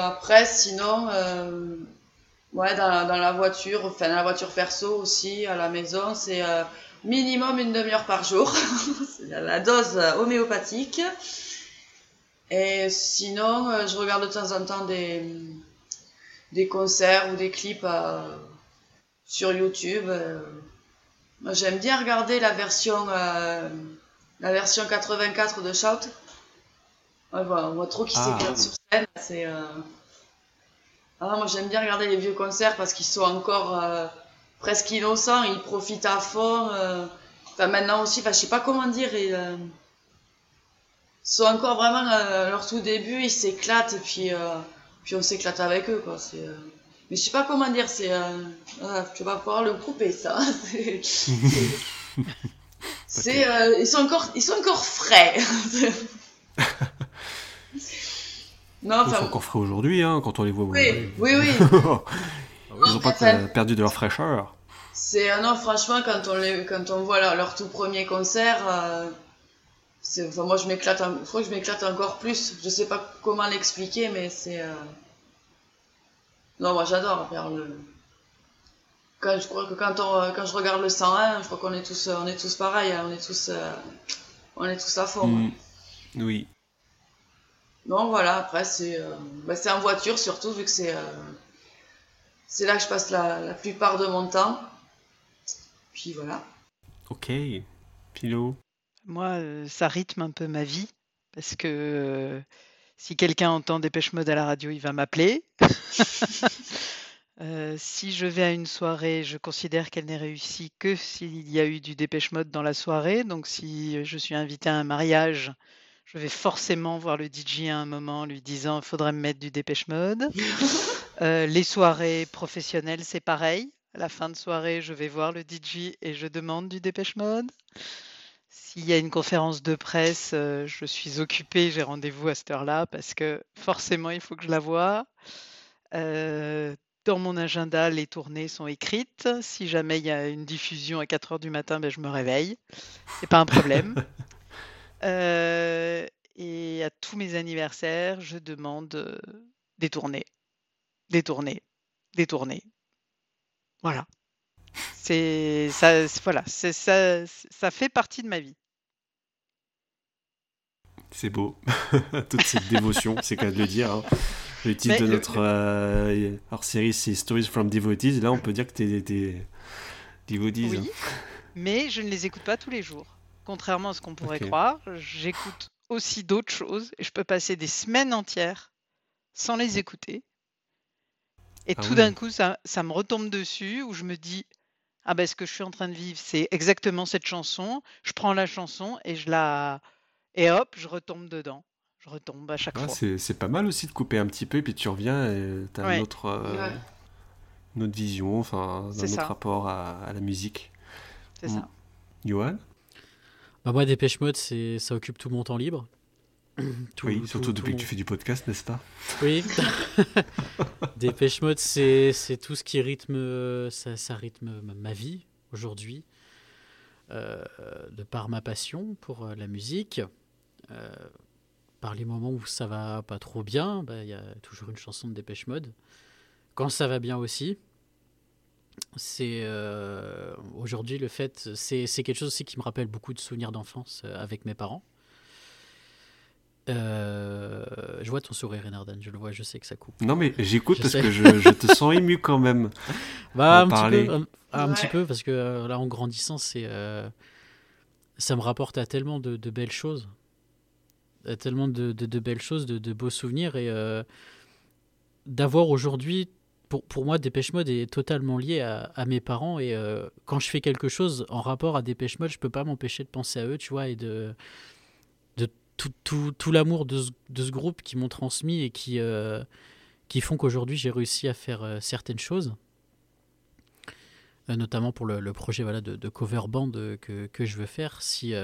Après, sinon, euh, ouais, dans, la- dans la voiture, enfin dans la voiture perso aussi, à la maison, c'est euh, minimum une demi-heure par jour. c'est la dose euh, homéopathique. Et sinon, euh, je regarde de temps en temps des, des concerts ou des clips sur YouTube. j'aime bien regarder la version, la version 84 de Shout. Ouais, voilà, on voit trop qui Ah. s'éclate sur C'est, euh, ah, moi, j'aime bien regarder les vieux concerts parce qu'ils sont encore euh, presque innocents. Ils profitent à fond. euh. Enfin, maintenant aussi, enfin, je sais pas comment dire. Ils, sont encore vraiment à leur tout début. Ils s'éclatent et puis, puis on s'éclate avec eux. Quoi. C'est, Mais je sais pas comment dire. C'est, ah, tu vas pouvoir le couper, ça. C'est- c'est- c'est, ils, sont encore, ils sont encore frais. non, Ils sont enfin, encore frais aujourd'hui, hein, quand on les voit. oui, oui, oui. Ils n'ont pas Enfin, perdu de leur fraîcheur. C'est non, franchement, quand on les, quand on voit leur, leur tout premier concert, euh, c'est, enfin, moi je m'éclate, en- je crois que je m'éclate encore plus. Je sais pas comment l'expliquer, mais c'est, euh, non, moi j'adore faire le. Quand je crois que quand on, quand je regarde le 101, je crois qu'on est tous, on est tous pareils, hein, on est tous, euh, on est tous à fond. Mm. Oui. Non, voilà, après, c'est euh, bah, c'est en voiture surtout, vu que c'est euh, c'est là que je passe la, la plupart de mon temps. Puis voilà. Ok. Philo. Moi, euh, ça rythme un peu ma vie parce que euh, si quelqu'un entend Dépêche Mode à la radio, il va m'appeler. Euh, si je vais à une soirée, je considère qu'elle n'est réussie que s'il y a eu du Dépêche Mode dans la soirée. Donc, si je suis invité à un mariage, je vais forcément voir le DJ à un moment, lui disant, il faudrait me mettre du Dépêche Mode. Euh, les soirées professionnelles, c'est pareil. À la fin de soirée, je vais voir le DJ et je demande du Dépêche Mode. S'il y a une conférence de presse, euh, je suis occupée, j'ai rendez-vous à cette heure-là parce que forcément, il faut que je la voie. Euh, dans mon agenda, les tournées sont écrites. Si jamais il y a une diffusion à 4 heures du matin, ben, je me réveille. C'est pas un problème. Euh, et à tous mes anniversaires, je demande euh, des tournées, des tournées, des tournées. Voilà. C'est ça, voilà, ça, ça fait partie de ma vie. C'est beau. Toute cette dévotion, c'est qu'à de le dire. hein. Le titre Mais de le- notre euh, hors-série, c'est Stories from Devotees. Là, on peut dire que t'es t'es devotees. Oui, hein. mais je ne les écoute pas tous les jours. Contrairement à ce qu'on pourrait croire, j'écoute aussi d'autres choses et je peux passer des semaines entières sans les écouter. Et Ah tout d'un coup, ça, ça me retombe dessus où je me dis Ah ben ce que je suis en train de vivre, c'est exactement cette chanson. Je prends la chanson et je la. Et hop, je retombe dedans. Je retombe à chaque fois. c'est pas mal aussi de couper un petit peu et puis tu reviens et t'as Ouais. une, autre, euh, Ouais. une autre vision, enfin, autre rapport à, à la musique. C'est ça. Johan? Bah moi, Dépêche Mode, c'est ça occupe tout mon temps libre. Tout- Oui, tout- surtout tout depuis mon- que tu fais du podcast, n'est-ce pas? Oui. Dépêche Mode, c'est c'est tout ce qui rythme, euh, ça, ça rythme ma- vie aujourd'hui, euh, de par ma passion pour euh, la musique. Euh, par les moments où ça va pas trop bien, bah, il y a toujours une chanson de Dépêche Mode. Quand ça va bien aussi, c'est euh, aujourd'hui le fait, c'est quelque chose aussi qui me rappelle beaucoup de souvenirs d'enfance euh, avec mes parents. Euh, je vois ton sourire, Renardan, je le vois, je sais que ça coupe. Non, mais j'écoute parce sais. que je, je te sens ému quand même. Bah, en un parler. petit peu, un, un Ouais. petit peu, parce que là, en grandissant, c'est, euh, ça me rapporte à tellement de, de belles choses, à tellement de, de- de belles choses, de, de beaux souvenirs, et euh, d'avoir aujourd'hui, pour, pour moi, Dépêche Mode est totalement lié à, mes parents, et euh, quand je fais quelque chose en rapport à Dépêche Mode, je peux pas m'empêcher de penser à eux, tu vois, et de, de tout, tout, tout l'amour de ce, de ce groupe qui m'ont transmis et qui, euh, qui font qu'aujourd'hui j'ai réussi à faire euh, certaines choses. Notamment pour le, le projet voilà, de, cover band que, que je veux faire. Si,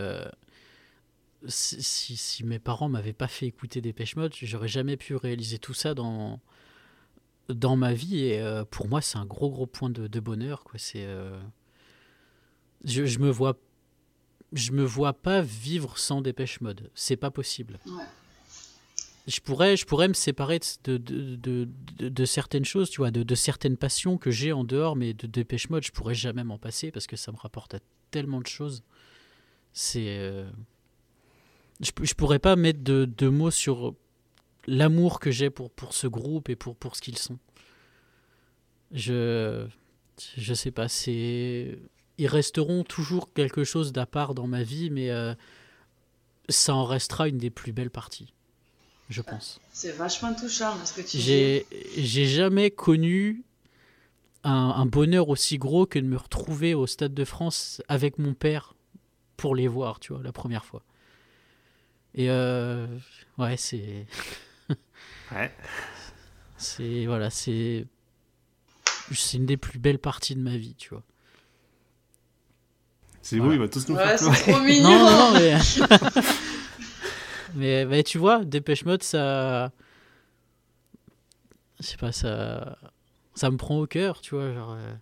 si, si, mes parents m'avaient pas fait écouter Dépêche Mode, j'aurais jamais pu réaliser tout ça dans, dans ma vie. Et euh, pour moi, c'est un gros, gros point de, de bonheur. Quoi. C'est, euh, je, je me vois je me vois pas vivre sans Dépêche Mode. C'est pas possible. Ouais. Je pourrais, je pourrais me séparer de, de, de, certaines choses, tu vois, de, de certaines passions que j'ai en dehors, mais de Dépêche Mode, je pourrais jamais m'en passer parce que ça me rapporte à tellement de choses. C'est. euh, Je, je pourrais pas mettre de, de mots sur l'amour que j'ai pour, pour ce groupe et pour, pour ce qu'ils sont. Je. Je sais pas, c'est. Ils resteront toujours quelque chose d'à part dans ma vie, mais euh, ça en restera une des plus belles parties, je pense. C'est vachement touchant ce que tu dis. J'ai j'ai jamais connu un, un bonheur aussi gros que de me retrouver au Stade de France avec mon père pour les voir, tu vois, la première fois. Et euh, ouais, c'est Ouais. c'est voilà, c'est c'est une des plus belles parties de ma vie, tu vois. C'est Voilà. beau, il va tous nous Ouais, faire trop mignon. Non, non, non, mais. mais, mais tu vois, Dépêche Mode, ça. Je sais pas, ça. Ça me prend au cœur, tu vois. Genre. euh,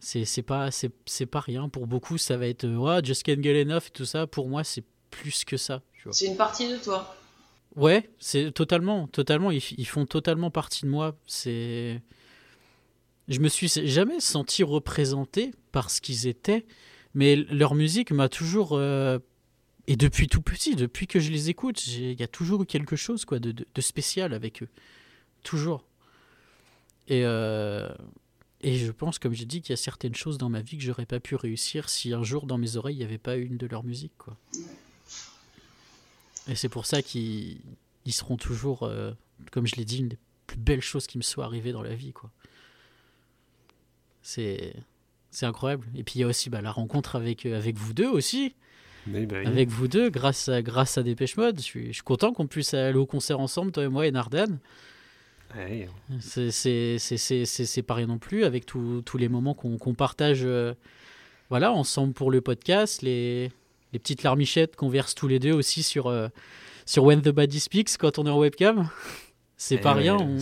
C'est c'est pas, c'est c'est pas rien. Pour beaucoup, ça va être. Ouais, Just Can't Get Enough et tout ça. Pour moi, c'est plus que ça, tu vois. C'est une partie de toi. Ouais, c'est totalement, totalement. Ils, font totalement partie de moi. C'est. Je me suis jamais senti représenté par ce qu'ils étaient, mais leur musique m'a toujours. euh, Et depuis tout petit, depuis que je les écoute, il y a toujours eu quelque chose quoi, de spécial avec eux. Toujours. Et, euh, et je pense, comme j'ai dit, qu'il y a certaines choses dans ma vie que j'aurais pas pu réussir si un jour dans mes oreilles il n'y avait pas une de leur musique. Quoi. Et c'est pour ça qu'ils ils seront toujours, euh, comme je l'ai dit, une des plus belles choses qui me soient arrivées dans la vie. quoi. C'est c'est incroyable. Et puis il y a aussi bah, la rencontre avec, euh, avec vous deux aussi. Bah oui. Avec vous deux, grâce à, grâce à Dépêche Mode. Je suis, je suis content qu'on puisse aller au concert ensemble, toi et moi et Nardan. C'est- pas rien non plus, avec tous les moments qu'on qu'on partage euh, voilà, ensemble pour le podcast, les, les petites larmichettes qu'on verse tous les deux aussi sur, euh, sur When the Body Speaks quand on est en webcam. C'est Eh pas rien. on-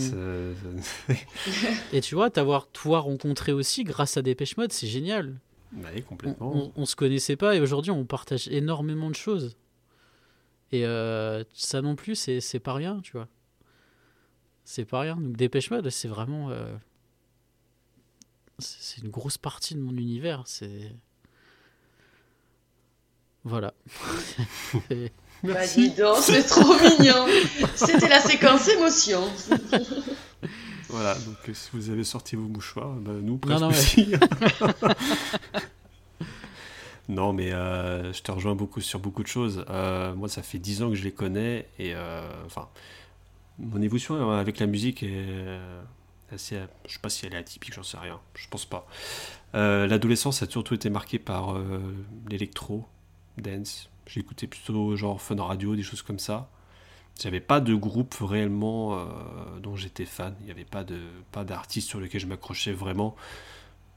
Et tu vois, t'avoir toi rencontré aussi grâce à Dépêche Mode, c'est génial. Bah oui, On, complètement. on- on se connaissait pas et aujourd'hui on partage énormément de choses. Et euh, ça non plus, c'est c'est pas rien, tu vois. C'est pas rien. Donc Dépêche Mode, c'est vraiment. euh, c'est une grosse partie de mon univers. C'est. Voilà. Et- Bah c'est trop mignon. C'était la séquence émotion. Voilà, donc euh, si vous avez sorti vos mouchoirs, bah, nous Non, presque non, aussi. non, mais euh, je te rejoins beaucoup sur beaucoup de choses. Euh, moi, ça fait 10 ans que je les connais et euh, enfin, mon évolution avec la musique est assez. Je sais pas si elle est atypique, j'en sais rien. Je pense pas. Euh, L'adolescence a surtout été marquée par euh, l'électro, dance. Écouté plutôt genre fun radio, des choses comme ça. J'avais pas de groupe réellement euh, dont j'étais fan. Il n'y avait pas de pas d'artiste sur lequel je m'accrochais vraiment.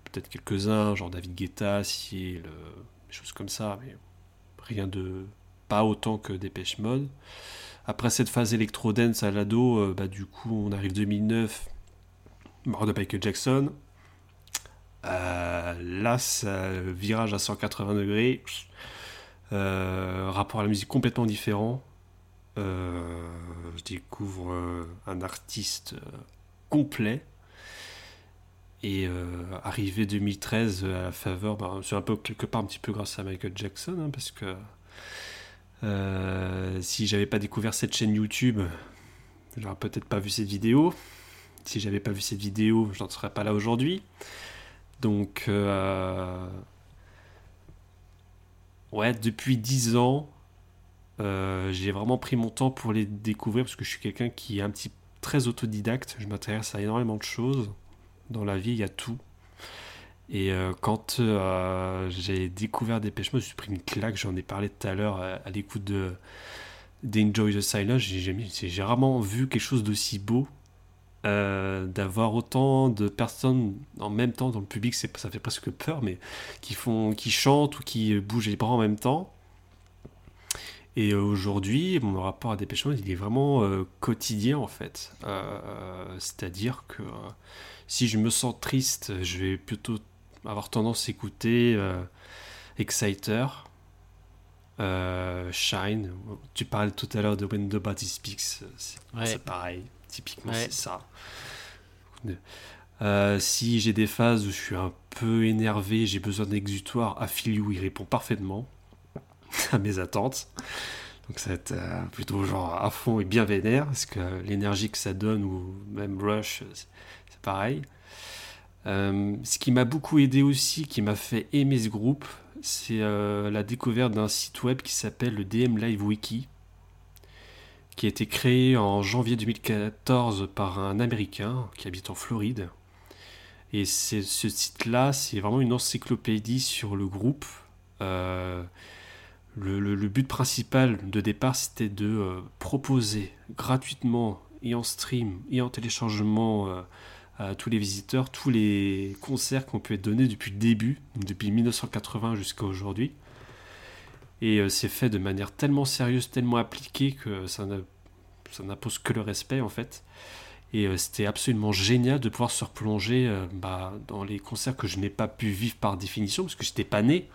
Peut-être quelques-uns, genre David Guetta, Seal, euh, des choses comme ça, mais rien de pas autant que Dépêche Mode. Après cette phase électro-dance à l'ado, euh, bah, du coup on arrive 2009, mort de Michael Jackson. Euh, là, ça, virage à 180 degrés. Euh, rapport à la musique complètement différent. Euh, je découvre euh, un artiste complet. Et arrivé 2013 à la faveur, bah, c'est un peu quelque part un petit peu grâce à Michael Jackson, hein, parce que si j'avais pas découvert cette chaîne YouTube, j'aurais peut-être pas vu cette vidéo. Si j'avais pas vu cette vidéo, je n'en serais pas là aujourd'hui. Donc, ouais, depuis 10 ans, euh, j'ai vraiment pris mon temps pour les découvrir parce que je suis quelqu'un qui est un petit très autodidacte. Je m'intéresse à énormément de choses. Dans la vie, il y a tout. Et euh, quand euh, j'ai découvert Dépêche Mode, je me suis pris une claque, j'en ai parlé tout à l'heure à, l'écoute de d'Enjoy the Silence. J'ai j'ai rarement vu quelque chose d'aussi beau. Euh, d'avoir autant de personnes en même temps dans le public, c'est- ça fait presque peur, mais qui font, qui chantent ou qui bougent les bras en même temps. Et aujourd'hui, mon rapport à Dépêche Mode, il est vraiment euh, quotidien en fait. Euh, C'est-à-dire que si je me sens triste, je vais plutôt avoir tendance à écouter Exciter, Shine. Tu parlais tout à l'heure de When the Body Speaks, c'est Ouais. c'est pareil, typiquement Ouais. c'est ça. Euh, si j'ai des phases où je suis un peu énervé, j'ai besoin d'exutoire, I Feel You, il répond parfaitement à mes attentes. Donc ça va être euh, plutôt genre à fond et bien vénère, parce que l'énergie que ça donne, ou même Rush, c'est pareil. Euh, ce qui m'a beaucoup aidé aussi, qui m'a fait aimer ce groupe, c'est la découverte d'un site web qui s'appelle le DM Live Wiki, qui a été créé en janvier 2014 par un Américain qui habite en Floride. Et ce site-là, c'est vraiment une encyclopédie sur le groupe. Euh, le, but principal de départ, c'était de euh, proposer gratuitement et en stream et en téléchargement euh, à tous les visiteurs tous les concerts qui ont pu être donnés depuis le début, depuis 1980 jusqu'à aujourd'hui. Et euh, c'est fait de manière tellement sérieuse, tellement appliquée que ça n'impose que le respect en fait. Et euh, c'était absolument génial de pouvoir se replonger euh, bah, dans les concerts que je n'ai pas pu vivre par définition, parce que j'étais pas né.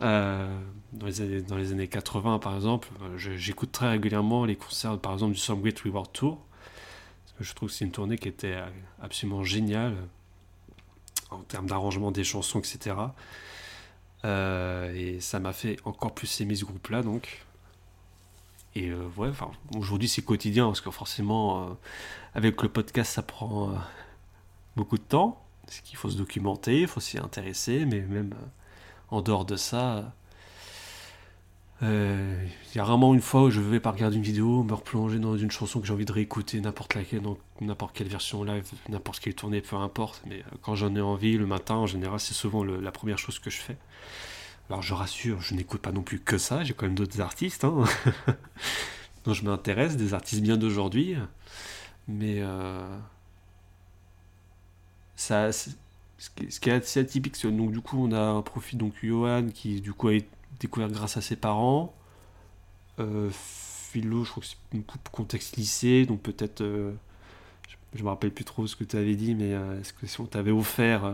Dans, les années, dans les années 80 par exemple, j'écoute très régulièrement les concerts par exemple du Some Great Reward Tour. Je trouve que c'est une tournée qui était absolument géniale en termes d'arrangement des chansons, etc. Euh, et ça m'a fait encore plus aimer ce groupe-là donc. Et euh, ouais, enfin, aujourd'hui c'est quotidien parce que forcément, euh, avec le podcast, ça prend euh, beaucoup de temps. Parce qu'il faut se documenter, il faut s'y intéresser, mais même en dehors de ça, il y a rarement une fois où je vais pas regarder une vidéo, me replonger dans une chanson que j'ai envie de réécouter, n'importe laquelle, n'importe quelle version live, n'importe quelle tournée, peu importe. Mais euh, quand j'en ai envie le matin, en général, c'est souvent la première chose que je fais. Alors je rassure, je n'écoute pas non plus que ça, j'ai quand même d'autres artistes hein, dont je m'intéresse, des artistes bien d'aujourd'hui. Mais euh, ça, c'est- ce qui, ce qui est assez atypique, c'est donc du coup on a un profil donc Johan qui du coup a été découvert grâce à ses parents. Euh, Philo, je crois que c'est une coupe contexte lycée, donc peut-être, euh, je, je me rappelle plus trop ce que tu avais dit, mais euh, est-ce que si on t'avait offert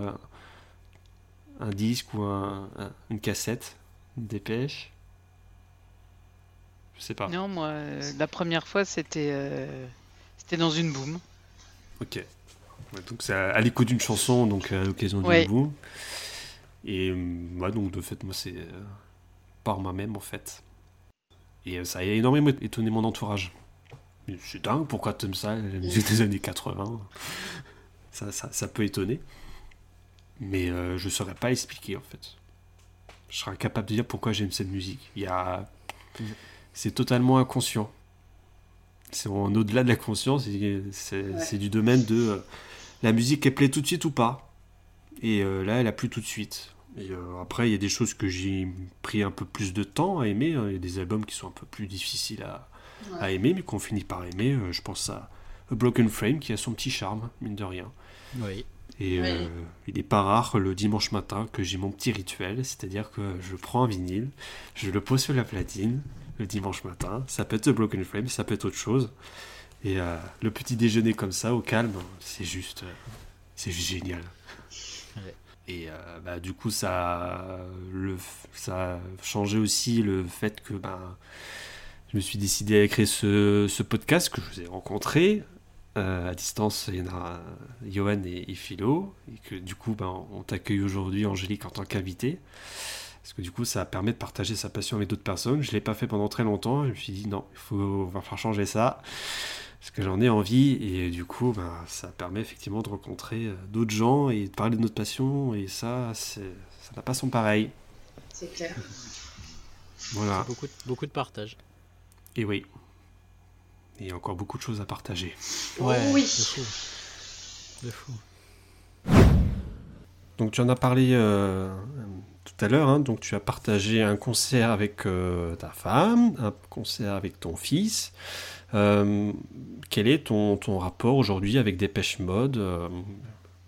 un disque ou un- un- une cassette, une dépêche? Je sais pas. Non, moi, la première fois, c'était c'était dans une boom. Ok. Donc c'est à, à l'écoute d'une chanson, donc à l'occasion d'une Ouais. boom. Et ouais, donc de fait, moi c'est par moi-même en fait. Et euh, ça a énormément étonné mon entourage. C'est dingue, pourquoi t'aimes ça, la musique des années 80 ça, ça, ça peut étonner. Mais euh, je saurais pas expliquer en fait. Je serais incapable de dire pourquoi j'aime cette musique. Il y a... C'est totalement inconscient. C'est en au-delà de la conscience, c'est c'est- Ouais. du domaine de euh, la musique elle plaît tout de suite ou pas? Et euh, là, elle a plu tout de suite. Et euh, après, il y a des choses que j'ai pris un peu plus de temps à aimer. hein. Il y a des albums qui sont un peu plus difficiles à, à aimer, mais qu'on finit par aimer. Euh, je pense à A Broken Frame qui a son petit charme, mine de rien. Oui. Et Oui. euh, il n'est pas rare le dimanche matin que j'ai mon petit rituel, c'est-à-dire que je prends un vinyle, je le pose sur la platine le dimanche matin. Ça peut être The Broken Frame, ça peut être autre chose. Et euh, le petit déjeuner comme ça, au calme, c'est juste, c'est juste génial. Ouais. Et euh, bah, du coup, ça, le, ça a changé aussi le fait que ben, je me suis décidé à créer ce, podcast que je vous ai rencontré. Euh, à distance, il Johan et, Philo. Et que du coup, ben, on t'accueille aujourd'hui, Angélique, en tant qu'invité. Parce que du coup, ça permet de partager sa passion avec d'autres personnes. Je ne l'ai pas fait pendant très longtemps. Je me suis dit, non, il faut, va falloir changer ça. Parce que j'en ai envie. Et du coup, ben, ça permet effectivement de rencontrer euh, d'autres gens et de parler de notre passion. Et ça, ça n'a pas son pareil. C'est clair. Voilà. Beaucoup, de, beaucoup de partage. Et oui. Et il y a encore beaucoup de choses à partager. Ouais, oui. de fou. De fou. Donc tu en as parlé euh, tout à l'heure, hein. donc tu as partagé un concert avec euh, ta femme, un concert avec ton fils. Euh, quel est ton, ton rapport aujourd'hui avec Dépêche Mode euh,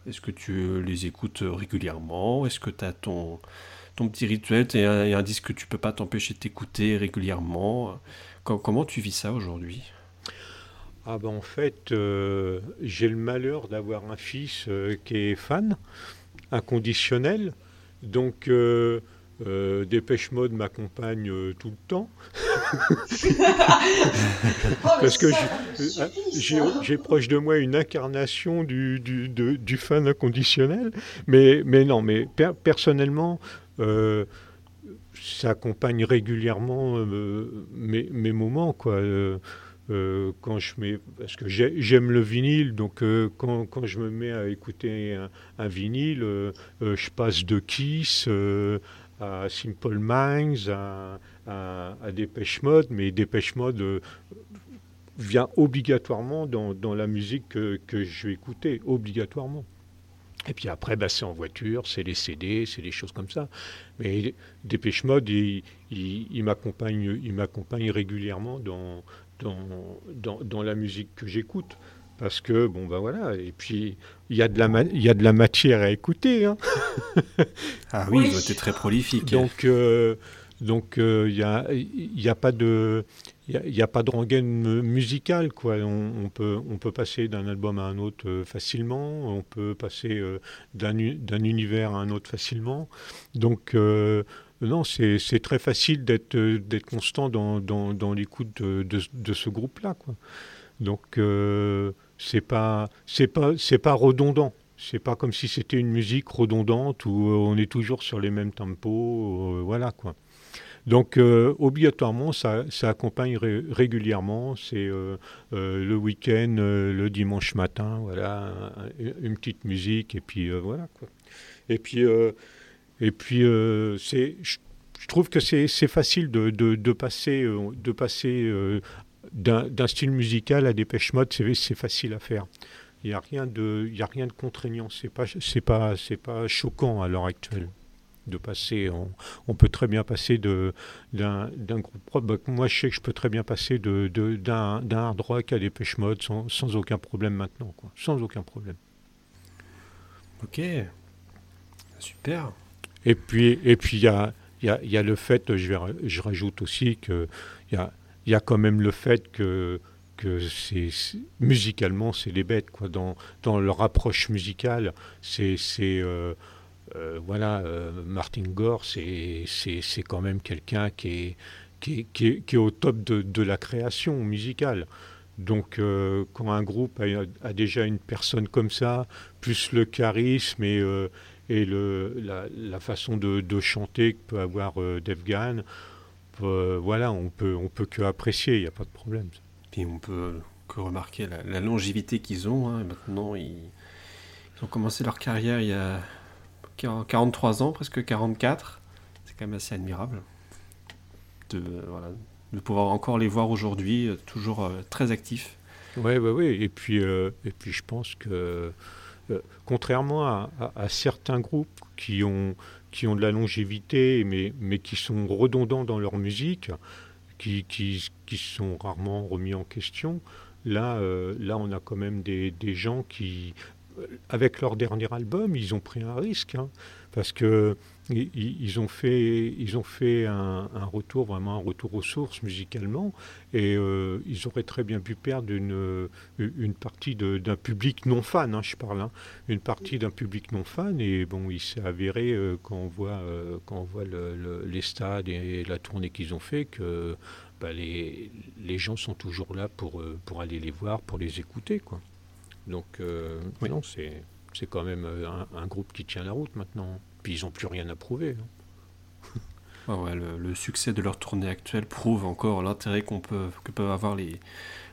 Est-ce que tu les écoutes régulièrement? Est-ce que tu as ton, ton petit rituel? Et un, un disque que tu peux pas t'empêcher de t'écouter régulièrement Com- Comment tu vis ça aujourd'hui? Ah ben en fait, j'ai le malheur d'avoir un fils qui est fan, inconditionnel. Donc euh, euh, Dépêche Mode m'accompagne euh, tout le temps. Oh, Parce que euh, suffit, j'ai proche de moi une incarnation du, du, de- du fan inconditionnel. Mais, mais non, mais per- personnellement, euh, ça accompagne régulièrement mes, mes moments. Quoi. Euh, quand je mets, parce que j'ai- j'aime le vinyle, donc euh, quand, je me mets à écouter un, vinyle, euh, je passe de Kiss à Simple Minds, à, à, Dépêche Mode, mais Dépêche Mode vient obligatoirement dans, la musique que, je vais écouter, obligatoirement. Et puis après, bah, c'est en voiture, c'est les CD, c'est des choses comme ça. Mais Dépêche Mode, il, il, il m'accompagne régulièrement dans, dans, dans, dans la musique que j'écoute. Parce que, bon, ben voilà, et puis il y, a de la il y a de la matière à écouter. Hein. Ah oui, Oui. doit être très prolifique. Donc, euh, donc euh, il n'y a, y a pas de, il y a, il y a pas de rengaine mu- musicale, quoi. On, on peut, on peut passer d'un album à un autre euh, facilement. On peut passer euh, d'un, univers à un autre facilement. Donc, euh, non, c'est, très facile d'être, euh, constant dans, l'écoute de, ce groupe-là. Donc, euh, c'est pas, pas, pas redondant. C'est pas comme si c'était une musique redondante où euh, on est toujours sur les mêmes tempos, euh, voilà quoi. Donc obligatoirement, ça, ça accompagne ré- régulièrement. C'est le week-end, le dimanche matin, voilà, un- une petite musique et puis voilà quoi. Et puis et puis euh, c'est, je, trouve que c'est c'est facile de, de, passer euh, de passer euh, d'un d'un style musical à Dépêche Mode, c'est c'est facile à faire. Il n'y a rien de, a rien de contraignant. C'est pas, c'est pas, c'est pas choquant à l'heure actuelle de passer. On, peut très bien passer de d'un d'un groupe propre. Bah, moi, je sais que je peux très bien passer de de- d'un d'un hard rock à des pêche mode sans, sans aucun problème maintenant, quoi. Sans aucun problème. Ok. Super. Et puis, et puis il y a, y, a, y a le fait, je, rajoute aussi que il y a, y a quand même le fait que que c'est musicalement c'est les bêtes quoi. Dans dans leur approche musicale c'est euh, euh, voilà euh, Martin Gore c'est quand même quelqu'un qui est qui est, qui est, au top de, de la création musicale. Donc quand un groupe a, a déjà une personne comme ça plus le charisme et et le, la, la façon de, de chanter que peut avoir euh, Def Gahan, euh, voilà, on peut, on peut que apprécier, il n'y a pas de problème. Puis on peut que remarquer la, la longévité qu'ils ont. hein. Maintenant, ils, ils ont commencé leur carrière il y a 40 43 ans, presque 44. C'est quand même assez admirable de, voilà, de pouvoir encore les voir aujourd'hui, euh, toujours très actifs. Oui, oui, oui. Et puis, euh, et puis je pense que, euh, contrairement à, certains groupes qui ont, qui ont de la longévité, mais, mais qui sont redondants dans leur musique, qui, qui, sont rarement remis en question, là, euh, là on a quand même des, des gens qui, avec leur dernier album, ils ont pris un risque. hein, parce que ils ont fait, ils ont fait un, un retour, vraiment un retour aux sources musicalement, et euh, ils auraient très bien pu perdre une, une partie d'un public non fan, hein, je parle, hein, une partie d'un public non fan, et bon, il s'est avéré euh, quand on voit, euh, quand on voit le- le- les stades et la tournée qu'ils ont fait que bah, les, les gens sont toujours là pour, euh, pour aller les voir, pour les écouter, quoi. Donc, euh, Oui. non, c'est quand même euh, un, un groupe qui tient la route maintenant. Puis ils n'ont plus rien à prouver. hein. Ah ouais, le, le succès de leur tournée actuelle prouve encore l'intérêt qu'on peut, que peuvent avoir les,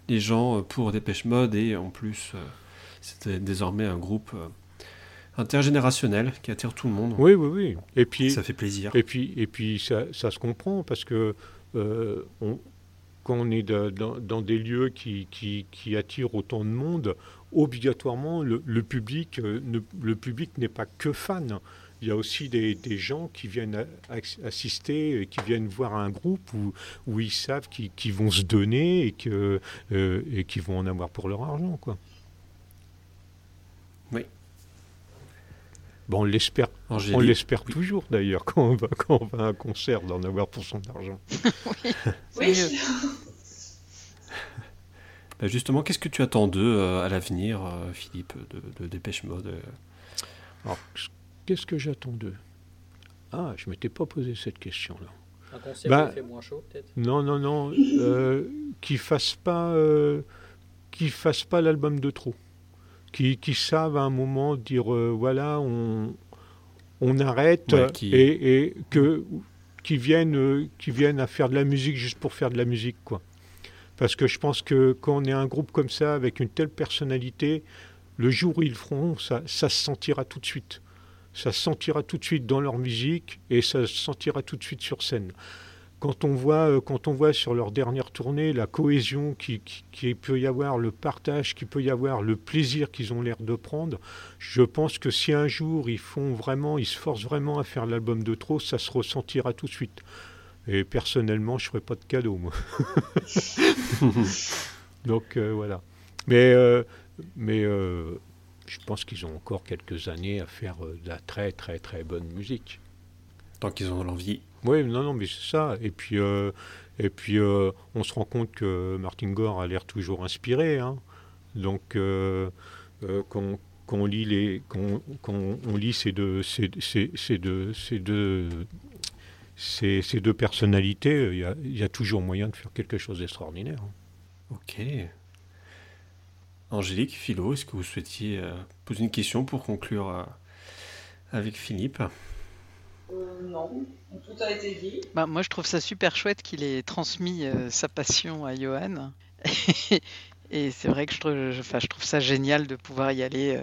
les gens pour Dépêche Mode et en plus, euh, c'est désormais un groupe euh, intergénérationnel qui attire tout le monde. Oui, oui, oui. Et puis, Ça fait plaisir. Et puis, et puis ça, ça se comprend parce que euh, on- quand on est de- dans, dans des lieux qui, qui, qui attirent autant de monde, obligatoirement, le, le public euh, ne- le public n'est pas que fan. Il y a aussi des, des gens qui viennent assister, et qui viennent voir un groupe où, où ils savent qu'ils vont se donner et euh, et qu'ils vont en avoir pour leur argent, quoi. Oui. Bon, on l'espère on Angélique, l'espère oui. toujours d'ailleurs quand on, va, quand on va à un concert d'en avoir pour son argent. Oui. Bah, justement, qu'est-ce que tu attends d'eux euh, à l'avenir, euh, Philippe, de, de Dépêche Mode euh? Alors, qu'est-ce que j'attends d'eux? Ah, je m'étais pas posé cette question-là. Un concert où il fait moins chaud, peut-être? Non, non, non, euh, qu'ils fassent pas, euh, qu'ils fassent pas l'album de trop, qui qui savent à un moment dire euh, voilà, on on arrête Ouais, qui- et, et que qui viennent euh, qui viennent à faire de la musique juste pour faire de la musique, quoi. Parce que je pense que quand on est un groupe comme ça avec une telle personnalité, le jour où ils le feront, ça, ça se sentira tout de suite. Ça se sentira tout de suite dans leur musique et ça se sentira tout de suite sur scène quand on voit, euh, quand on voit sur leur dernière tournée la cohésion qui, qui, qui peut y avoir, le partage qui peut y avoir, le plaisir qu'ils ont l'air de prendre, je pense que si un jour ils font vraiment, ils se forcent vraiment à faire l'album de trop, ça se ressentira tout de suite. Et personnellement, je ferai pas de cadeau, moi. Donc euh, voilà. Mais, euh, mais euh, je pense qu'ils ont encore quelques années à faire euh, de la très très très bonne musique. Tant qu'ils ont l'envie. Oui, non, non, mais c'est ça. Et puis, euh, et puis euh, on se rend compte que Martin Gore a l'air toujours inspiré. hein. Donc, euh, quand, quand on lit les, quand, quand on lit ces deux, ces, ces- ces deux, ces deux, ces, deux personnalités, il y, a, il y a toujours moyen de faire quelque chose d'extraordinaire. hein. Ok. Angélique, Philo, est-ce que vous souhaitiez euh, poser une question pour conclure euh, avec Philippe? Euh, non, tout a été dit. Bah, moi, je trouve ça super chouette qu'il ait transmis euh, sa passion à Johan. Et c'est vrai que je trouve, je- enfin, je trouve ça génial de pouvoir y aller,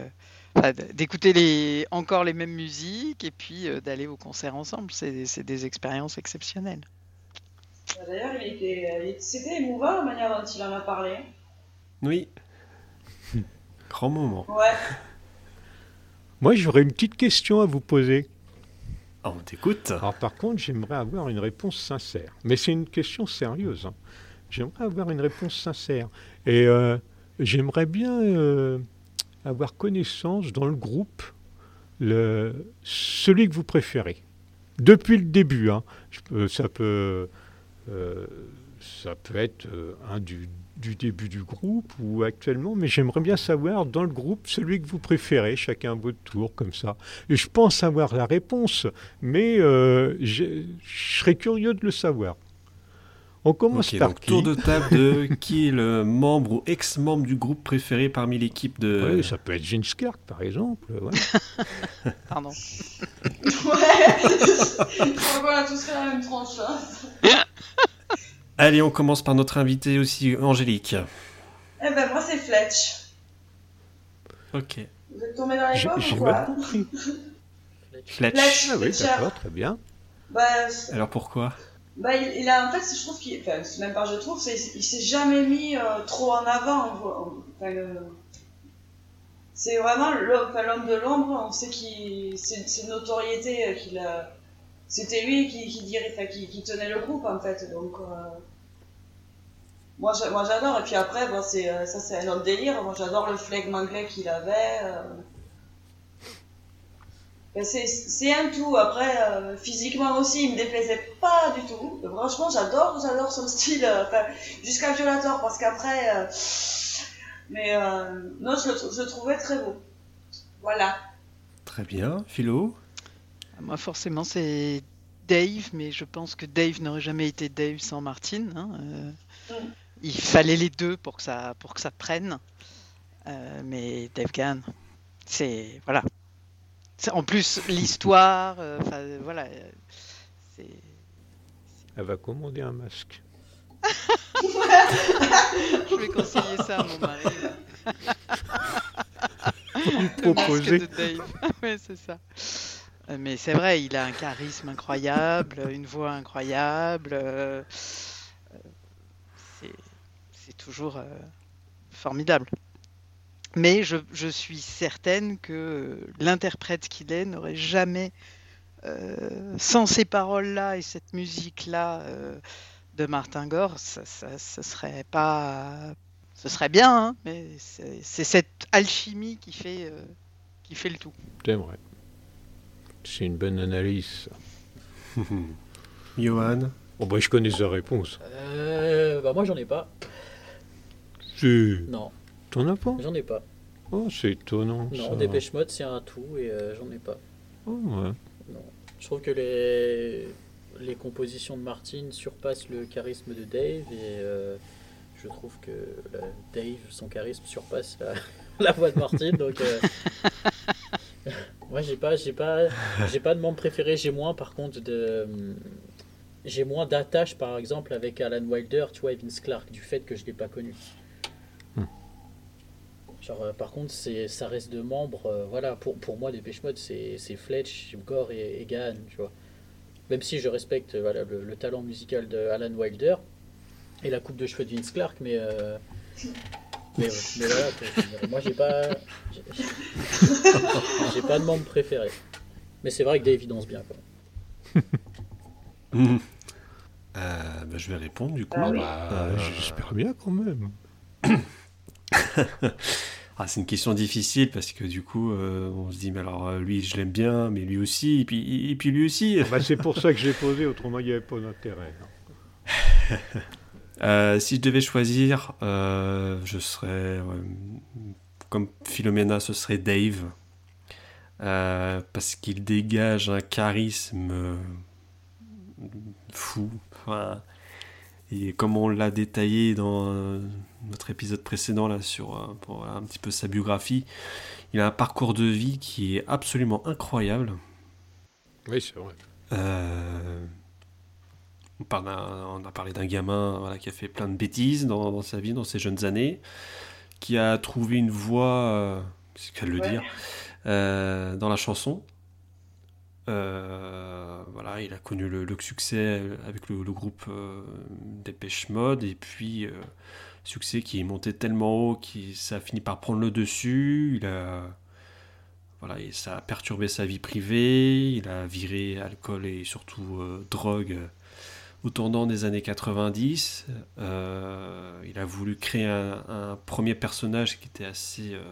euh, d'écouter les, encore les mêmes musiques et puis euh, d'aller au concert ensemble. C'est c'est des expériences exceptionnelles. D'ailleurs, il était, il- c'était émouvant la manière dont il en a parlé. Oui. Grand moment. Ouais. Moi, j'aurais une petite question à vous poser. Ah, on t'écoute. Alors par contre, j'aimerais avoir une réponse sincère. Mais c'est une question sérieuse. hein. J'aimerais avoir une réponse sincère. Et euh, j'aimerais bien euh, avoir connaissance dans le groupe, le, celui que vous préférez. Depuis le début. hein. Je peux- ça, peut, euh, ça peut être euh, un du, du début du groupe ou actuellement, mais j'aimerais bien savoir dans le groupe celui que vous préférez, chacun à votre tour, comme ça. Et je pense avoir la réponse, mais euh, je serais curieux de le savoir. On commence par donc qui tour de table de qui est le membre ou ex-membre du groupe préféré parmi l'équipe de... Oui, ça peut être Gene Clark, par exemple. ouais. Pardon. Ouais. A tous fait la même tranche. hein. Allez, on commence par notre invité aussi, Angélique. Eh ben, moi, c'est Fletch. Ok. Vous êtes tombé dans les pommes ou quoi compris. Fletch. Fletch. Ah oui, d'accord, très bien. Bah, Alors pourquoi? bah, il, il a, en fait, je trouve qu'il, enfin, même pas je trouve, c'est, il s'est jamais mis euh, trop en avant. Enfin, le- c'est vraiment l'homme, enfin, l'homme de l'ombre. On sait qu'il, c'est, c'est une notoriété euh, qu'il a. C'était lui qui, qui, dirait, enfin, qui, qui tenait le groupe en fait. Donc, euh, moi, j'a- moi j'adore. Et puis après, bon, c'est, euh, ça c'est un autre délire. Moi j'adore le flegme anglais qu'il avait. euh. Ben, c'est, c'est un tout. Après, euh, physiquement aussi, il me déplaisait pas du tout. Franchement, j'adore, j'adore son style. euh, enfin, jusqu'à Violator, parce qu'après. euh, mais euh, non, je le, trou- je le trouvais très beau. Voilà. Très bien. Philo? Moi, forcément, c'est Dave, mais je pense que Dave n'aurait jamais été Dave sans Martin. hein, euh, Mm. Il fallait les deux pour que ça, pour que ça prenne. Euh, mais Dave Gahan, c'est voilà. C'est- En plus, l'histoire, euh, enfin, voilà, euh, c'est. Elle va commander un masque. Je vais conseiller ça à mon mari. Le masque Proposer. de Dave. ouais, c'est ça. Euh, Mais c'est vrai, il a un charisme incroyable, une voix incroyable. euh, toujours euh, formidable. Mais je, je suis certaine que l'interprète qu'il est n'aurait jamais, euh, sans ces paroles-là et cette musique-là euh, de Martin Gore, ça, ça, ce serait pas, ce serait bien, hein, mais c'est cette alchimie qui fait, euh, qui fait le tout. C'est vrai. C'est une bonne analyse. ça. Johan? Bon, bah, je connais sa réponse. Euh, bah moi j'en ai pas. Tu Non, t'en as pas j'en ai pas. Oh, c'est étonnant. Non, ça. Dépêche Mode c'est un tout et euh, j'en ai pas. Oh, ouais. Je trouve que les, les compositions de Martin surpassent le charisme de Dave et euh, je trouve que la- Dave, son charisme surpasse la, la voix de Martin. donc, euh, moi, j'ai pas, j'ai pas, j'ai pas de membre préféré. J'ai moins, par contre, de, j'ai moins d'attache, par exemple, avec Alan Wilder, tu vois, et Vince Clark, du fait que je l'ai pas connu. Genre, euh, par contre, c'est, ça reste de membres. euh, voilà, pour, pour moi, Dépêche Mode, c'est, c'est Fletch, Gore et, et Gahan, tu vois. Même si je respecte euh, voilà, le, le talent musical de Alan Wilder et la coupe de cheveux de Vince Clark, mais. euh, mais, mais voilà, quoi, moi j'ai pas. J'ai, j'ai pas de membre préféré. Mais c'est vrai que Dave il danse bien, quoi. Bah, je vais répondre du coup. Ah oui. Bah, Euh, J'espère bien quand même. Ah, c'est une question difficile parce que du coup, euh, on se dit, mais alors euh, lui, je l'aime bien, mais lui aussi, et puis, et puis lui aussi. Bah, c'est pour ça que je l'ai posé, autrement il n'y avait pas d'intérêt. Euh, si je devais choisir, euh, je serais, ouais, comme Philomena, ce serait Dave. Parce qu'il dégage un charisme fou. Enfin, et comme on l'a détaillé dans notre épisode précédent là sur euh, pour, voilà, un petit peu sa biographie, il a un parcours de vie qui est absolument incroyable. Oui, c'est vrai. Euh, on, parle d'un- on a parlé d'un gamin voilà, qui a fait plein de bêtises dans, dans sa vie, dans ses jeunes années, qui a trouvé une voie, euh, c'est qu'à le Ouais. dire, euh, dans la chanson. Euh, voilà, il a connu le, le succès avec le, le groupe euh, Dépêche Mode, et puis euh, succès qui est monté tellement haut que ça a fini par prendre le dessus. Il a, voilà, et ça a perturbé sa vie privée. Il a viré alcool et surtout euh, drogue au tournant des années 90. Euh, il a voulu créer un, premier personnage qui était assez euh,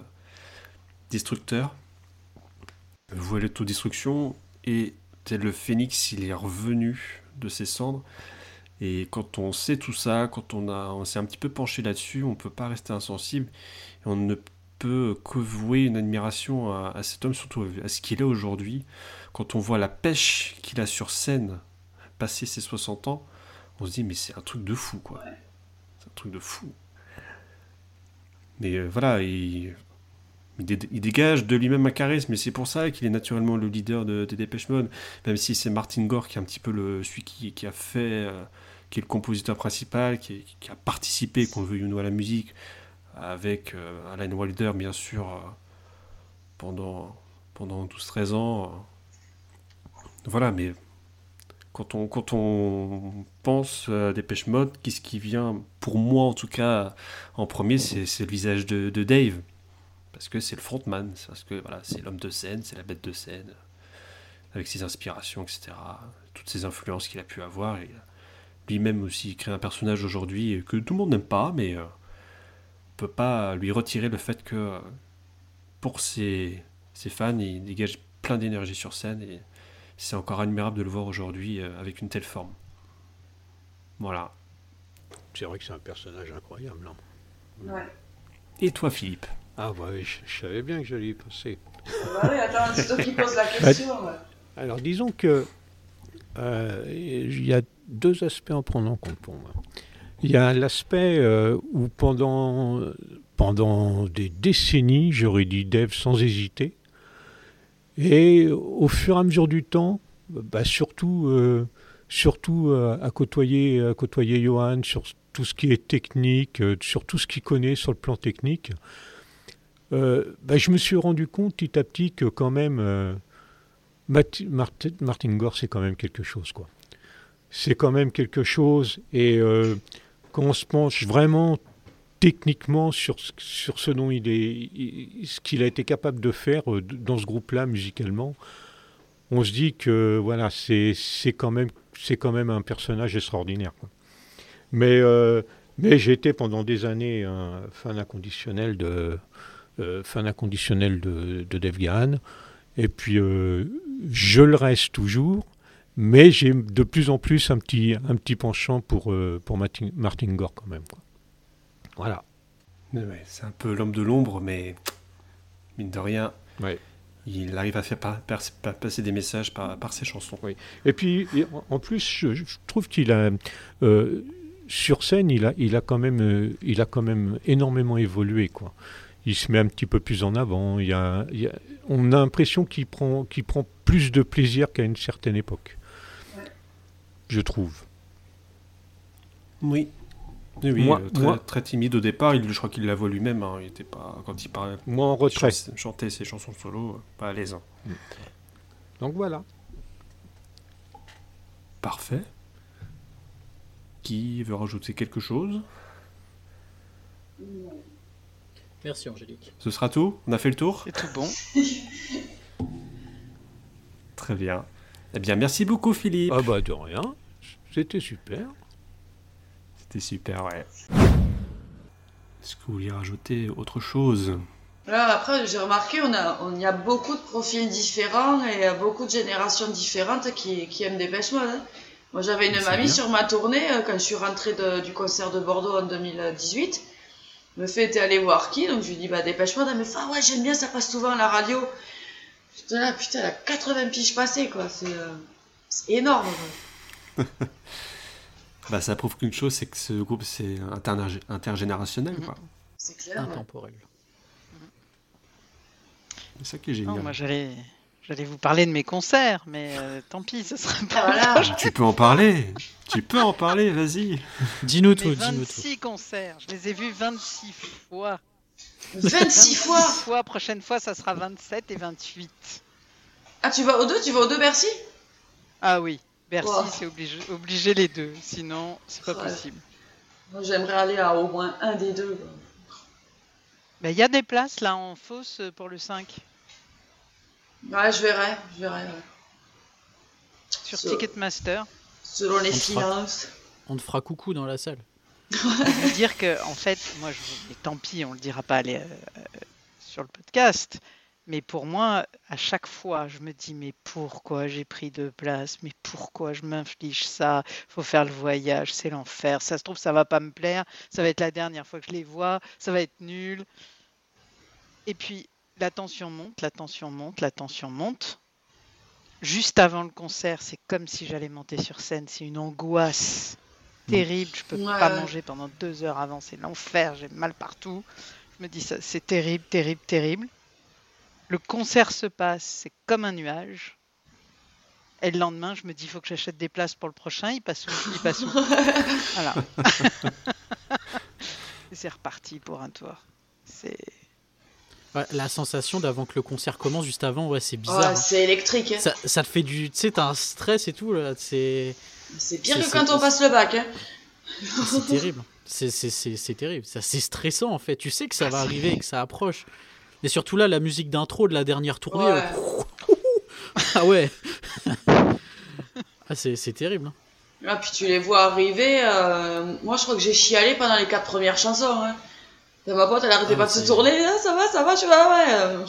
destructeur, voué à l'autodestruction, et le phénix, il est revenu de ses cendres. Et quand on sait tout ça, quand on, a, on s'est un petit peu penché là-dessus, on ne peut pas rester insensible. Et on ne peut que vouer une admiration à, à cet homme, surtout à ce qu'il est aujourd'hui. Quand on voit la pêche qu'il a sur scène, passé ses 60 ans, on se dit, mais c'est un truc de fou, quoi. C'est un truc de fou. Mais euh, voilà, il, il, dé- il dégage de lui-même un charisme, et c'est pour ça qu'il est naturellement le leader de, des Dépêche Mode, même si c'est Martin Gore qui est un petit peu le, celui qui, qui a fait, euh, qui est le compositeur principal, qui, a participé, qu'on veuille ou non, à la musique, avec euh, Alan Wilder, bien sûr, euh, pendant, pendant 12-13 ans. euh. Voilà, mais quand on, quand on pense à Dépêche Mode, qu'est-ce qui vient, pour moi en tout cas, en premier, c'est le visage de, Dave. Parce que c'est le frontman, parce que voilà, c'est l'homme de scène, c'est la bête de scène, avec ses inspirations, etc. Toutes ses influences qu'il a pu avoir. Lui-même aussi crée un personnage aujourd'hui que tout le monde n'aime pas, mais euh, on peut pas lui retirer le fait que euh, pour ses, ses fans, il dégage plein d'énergie sur scène et c'est encore admirable de le voir aujourd'hui euh, avec une telle forme. Voilà. C'est vrai que c'est un personnage incroyable. hein. Ouais. Et toi, Philippe? Ah ouais, je, je savais bien que j'allais y passer. Bah oui, attends, c'est toi qui poses la question. ouais. Alors disons que euh, il y a deux aspects à en prendre en compte pour moi. Il y a l'aspect euh, où pendant, pendant des décennies, j'aurais dit Dave sans hésiter, et au fur et à mesure du temps, bah, surtout euh, surtout euh, à côtoyer, à Johan sur tout ce qui est technique, sur tout ce qu'il connaît sur le plan technique. Bah, je me suis rendu compte petit à petit que quand même, Martin, Martin Gore, c'est quand même quelque chose. quoi. C'est quand même quelque chose. Et euh, quand on se penche vraiment techniquement sur, sur ce dont il est, ce qu'il a été capable de faire euh, dans ce groupe-là musicalement, on se dit que voilà, c'est quand même c'est quand même un personnage extraordinaire. Mais euh, mais j'ai pendant des années un fan inconditionnel de euh, fan inconditionnel de, de Dave Gahan. Et puis euh, je le reste toujours, mais j'ai de plus en plus un petit un petit penchant pour euh, pour Martin, Martin Gore quand même. quoi. Voilà. Ouais, c'est un peu l'homme de l'ombre, mais mine de rien, Ouais. il arrive à faire passer des messages par, ses chansons. Et puis, en- plus, je, je trouve qu'il a, euh, sur scène, il a, il a quand même, euh, il a quand même énormément évolué, quoi. Il se met un petit peu plus en avant. Il y a, il y a- on a l'impression qu'il prend, qu'il prend plus de plaisir qu'à une certaine époque. Je trouve. Oui. Oui, oui, Moi- euh, très, moi- très timide au départ, il, je crois qu'il l'avoue lui-même. hein, il était pas, quand il parlait, Moi, en retrait. chan- chantait ses chansons solo, euh, pas à l'aise. hein. Donc voilà. Parfait. Qui veut rajouter quelque chose? Merci Angélique. Ce sera tout? On a fait le tour? C'est tout bon. Très bien. Eh bien, merci beaucoup, Philippe. Ah bah de rien. C'était super. C'était super, ouais. Est-ce que vous vouliez rajouter autre chose? Là, après, j'ai remarqué, on a, on y a beaucoup de profils différents et beaucoup de générations différentes qui, qui aiment Dépêche Mode. hein. Moi, j'avais une mamie bien. sur ma tournée euh, quand je suis rentrée de- du concert de Bordeaux en 2018. Me fait t'es allé voir qui Donc je lui dis bah Dépêche Mode. Elle me fait ah ouais j'aime bien, ça passe souvent à la radio. Putain là, putain, elle a 80 piges passées quoi. C'est euh, énorme. quoi. Bah, ça prouve qu'une chose, c'est que ce groupe, c'est intergénérationnel, Mhm. quoi. C'est clair. ouais. Intemporel. C'est ça qui est Non, génial. moi j'allais, j'allais vous parler de mes concerts, mais euh, tant pis, ce sera Ah, pas. voilà. Tu peux en parler Tu peux en parler, vas-y Dis-nous tout, dis-nous tout. 26 concerts, je les ai vus 26 fois. 26 fois. fois. Prochaine fois, ça sera 27 et 28. Ah tu vas aux deux Tu vas aux deux Bercy? Ah oui, Bercy, Wow. c'est obligé, obligé les deux, sinon c'est pas Ouais. possible. Moi j'aimerais aller à au moins un des deux. quoi. Mais il y a des places là en fausse pour le 5 Ouais, je verrai, je verrai. ouais. sur So- Ticketmaster. Selon les On te fera- finances. On te fera coucou dans la salle. vous dire que, en fait, moi, je, tant pis, on le dira pas euh, sur le podcast. Mais pour moi, à chaque fois, je me dis, mais pourquoi j'ai pris deux places Mais pourquoi je m'inflige ça? Faut faire le voyage, c'est l'enfer. Ça se trouve, ça va pas me plaire. Ça va être la dernière fois que je les vois. Ça va être nul. Et puis, la tension monte, la tension monte, la tension monte. Juste avant le concert, c'est comme si j'allais monter sur scène. C'est une angoisse terrible. Je peux Ouais, pas manger pendant deux heures avant. C'est l'enfer. J'ai mal partout. Je me dis ça, c'est terrible, terrible, terrible. Le concert se passe, c'est comme un nuage. Et le lendemain, je me dis, il faut que j'achète des places pour le prochain. Il passe où Il passe où? Voilà. C'est reparti pour un tour. C'est Ouais, la sensation d'avant que le concert commence, juste avant, ouais, c'est bizarre. Ouais, hein. c'est électrique. hein. Ça, ça te fait du. Tu sais, t'as un stress et tout, là. C'est C'est pire que quand on passe le bac. Hein. c'est terrible. C'est- C'est c'est- c'est terrible. Ça, C'est stressant, en fait. Tu sais que ça va arriver et que ça approche. Et surtout là, la musique d'intro de la dernière tournée. Ouais. euh, ah ouais. ah, c'est c'est terrible. hein. Ah, puis tu les vois arriver. euh, Moi, je crois que j'ai chialé pendant les quatre premières chansons. Hein. Et ma pote, elle arrêtait Ah, pas de se tourner. Ah, ça va, ça va, je ah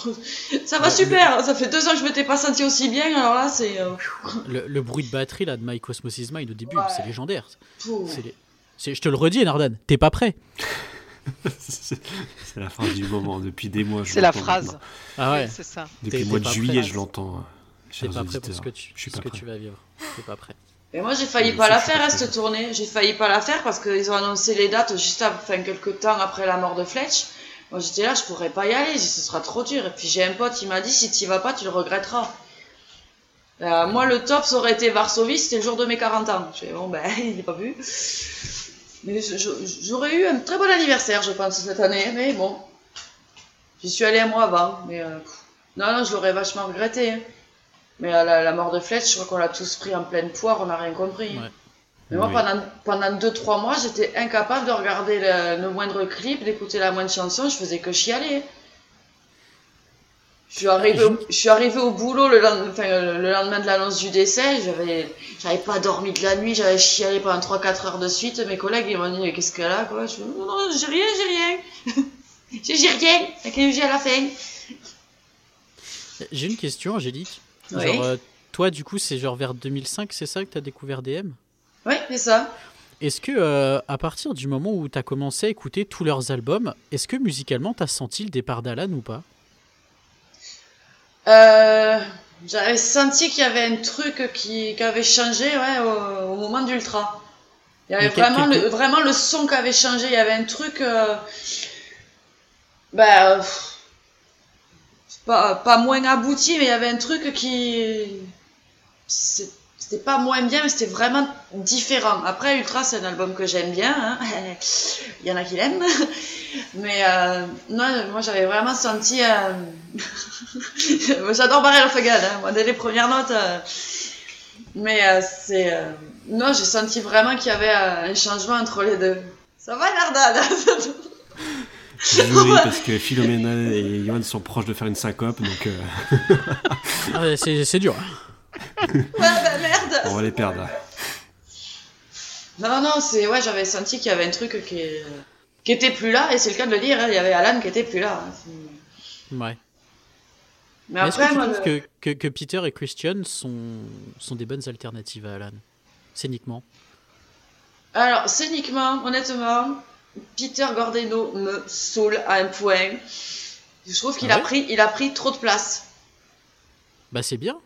ouais. Ça va Ouais, super. Ça fait deux ans que je m'étais pas senti aussi bien. Alors là, c'est. euh, Le, le bruit de batterie là de My Cosmos Mind au début, Ouais. c'est légendaire. C'est Je te le redis, Nardan, t'es pas prêt. C'est la phrase du moment. Depuis des mois, je c'est la phrase. Ah ouais. C'est ça. Depuis le mois de juillet, prêt. je l'entends. euh, T'es pas prêt pour ce que tu, Je suis ce pas que prêt. tu vas vivre. T'es pas prêt. Et moi, j'ai failli pas la faire, pas hein, cette tournée. J'ai failli pas la faire parce qu'ils ont annoncé les dates juste après, enfin, quelques temps après la mort de Fletch. Moi, j'étais là, je pourrais pas y aller. Ce sera trop dur. Et puis, j'ai un pote, il m'a dit, si tu y vas pas, tu le regretteras. Euh, moi, le top, ça aurait été Varsovie, c'était le jour de mes 40 ans. Je fais, bon, ben, il n'est pas vu. Mais j'aurais eu un très bon anniversaire, je pense, cette année, mais bon. J'y suis allé un mois avant, mais euh, non, non, je l'aurais vachement regretté. hein. Mais euh, la, la mort de Fletch, je crois qu'on l'a tous pris en pleine poire, on n'a rien compris. Ouais. Mais moi, Oui. pendant, pendant 2-3 mois, j'étais incapable de regarder le, le moindre clip, d'écouter la moindre chanson, je faisais que chialer. Je suis arrivée au, je suis arrivée au boulot le, lend- enfin, le lendemain de l'annonce du décès, j'avais, j'avais pas dormi de la nuit, j'avais chialé pendant 3-4 heures de suite. Mes collègues ils m'ont dit mais qu'est-ce qu'elle a quoi? Je fais, non, non, j'ai rien, j'ai rien. j'ai j'ai rien, un G à la fin. J'ai une question, Angélique. Oui. Euh, toi, du coup, c'est genre vers 2005, c'est ça que tu as découvert DM Oui, c'est ça. Est-ce que, euh, à partir du moment où tu as commencé à écouter tous leurs albums, est-ce que musicalement, tu as senti le départ d'Alan ou pas? Euh, j'avais senti qu'il y avait un truc qui, qui avait changé ouais, au, au moment d'Ultra. Il y avait quel- vraiment, quel- le, vraiment le son qui avait changé. Il y avait un truc. Bah, pas, moins abouti, mais il y avait un truc qui. C'était pas moins bien, mais c'était vraiment différent. Après, Ultra, c'est un album que j'aime bien. hein. Il y en a qui l'aiment. Mais euh, moi, j'avais vraiment senti. euh, J'adore a Gun, hein, moi, dès les premières notes. euh, Mais euh, c'est. Non, j'ai senti vraiment qu'il y avait un changement entre les deux. Ça va, Nardane Désolé parce que Philomena et Johan sont proches de faire une syncope, donc euh, Ah ouais, c'est dur. Ouais, bah merde on va les perdre. Non, non, c'est. Ouais, j'avais senti qu'il y avait un truc qui, qui était plus là, et c'est le cas de le dire, hein, il y avait Alan qui était plus là. hein, Ouais. Mais Mais Est-ce que après, tu moi. trouves le- que, que, que Peter et Christian sont, sont des bonnes alternatives à Alan? Scéniquement Alors, scéniquement, honnêtement, Peter Gordeno me saoule à un point. Je trouve qu'il Ah a, pris, il a pris trop de place. Bah, c'est bien.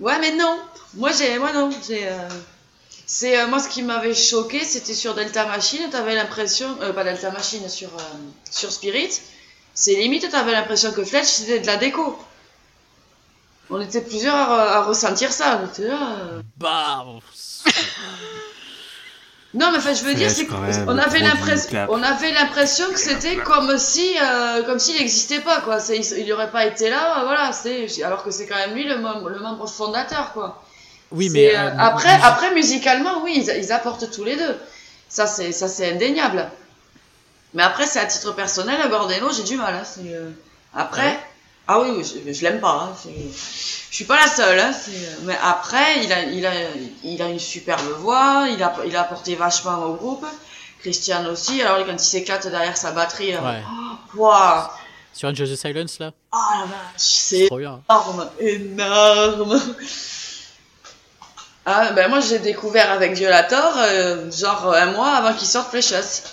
Ouais, mais non. Moi, j'ai, moi non. J'ai, euh, c'est euh, moi ce qui m'avait choqué, c'était sur Delta Machine. T'avais l'impression, euh, pas Delta Machine, sur euh, sur Spirit. C'est limite, t'avais l'impression que Fletch c'était de la déco. On était plusieurs à, à ressentir ça. On était là. Bah. Non, mais enfin, je veux dire, c'est qu'on avait l'impression, on avait l'impression que c'était comme si, euh, comme s'il n'existait pas, quoi. C'est, il, il aurait pas été là, euh, voilà. C'est, alors que c'est quand même lui le membre, le membre fondateur, quoi. Oui, mais. euh, euh, après, après musicalement, oui, ils, ils apportent tous les deux. Ça, c'est, ça, c'est indéniable. Mais après, c'est à titre personnel, Gordeno, j'ai du mal. Hein, c'est, euh, Après, Ouais? Ah oui, je, je l'aime pas. Hein, je suis pas la seule. Hein, Mais après, il a, il a, il a une superbe voix. Il a, il a apporté vachement au groupe. Christian aussi. Alors quand il s'éclate derrière sa batterie, Ouais. waouh, Sur Enjoy the Silence, là oh la vache, C'est énorme, énorme. Ah, ben moi j'ai découvert avec Violator, euh, genre un mois avant qu'il sorte Precious.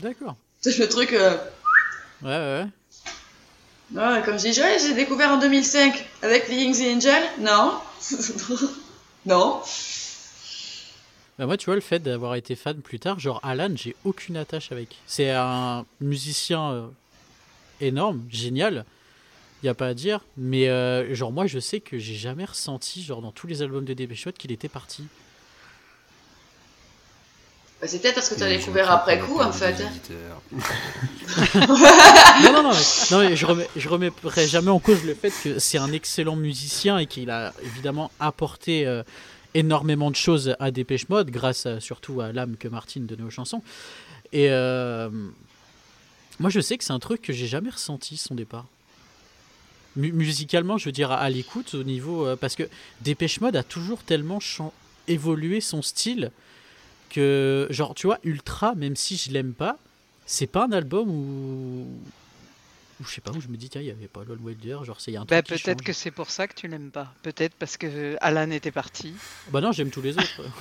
D'accord. C'est le truc. euh, Ouais, ouais, ouais. Ouais, comme je dis, ouais, j'ai découvert en 2005 avec Fleeing the Angel. Non. non. Bah moi, tu vois, le fait d'avoir été fan plus tard, genre Alan, j'ai aucune attache avec. C'est un musicien euh, énorme, génial, il y a pas à dire. Mais euh, genre moi, je sais que j'ai jamais ressenti, genre dans tous les albums de Dépêche qu'il était parti. Bah, c'est peut-être parce que t'as Et découvert après coup en fait. hein. non, non, non, mais, non, mais je remets, je remettrai jamais en cause le fait que c'est un excellent musicien et qu'il a évidemment apporté euh, énormément de choses à Dépêche Mode, grâce à- surtout à l'âme que Martine donnait aux chansons. Et euh, moi, je sais que c'est un truc que j'ai jamais ressenti son départ. Mu- musicalement, je veux dire, à, à l'écoute, au niveau. euh, parce que Dépêche Mode a toujours tellement évolué son style que, genre, tu vois, Ultra, même si je l'aime pas, c'est pas un album où. où je sais pas, où je me dis, tiens, il y avait pas Lol Wilder, genre, c'est un truc. Bah, peut-être que c'est pour ça que tu l'aimes pas. Peut-être parce que Alan était parti. Bah non, j'aime tous les autres.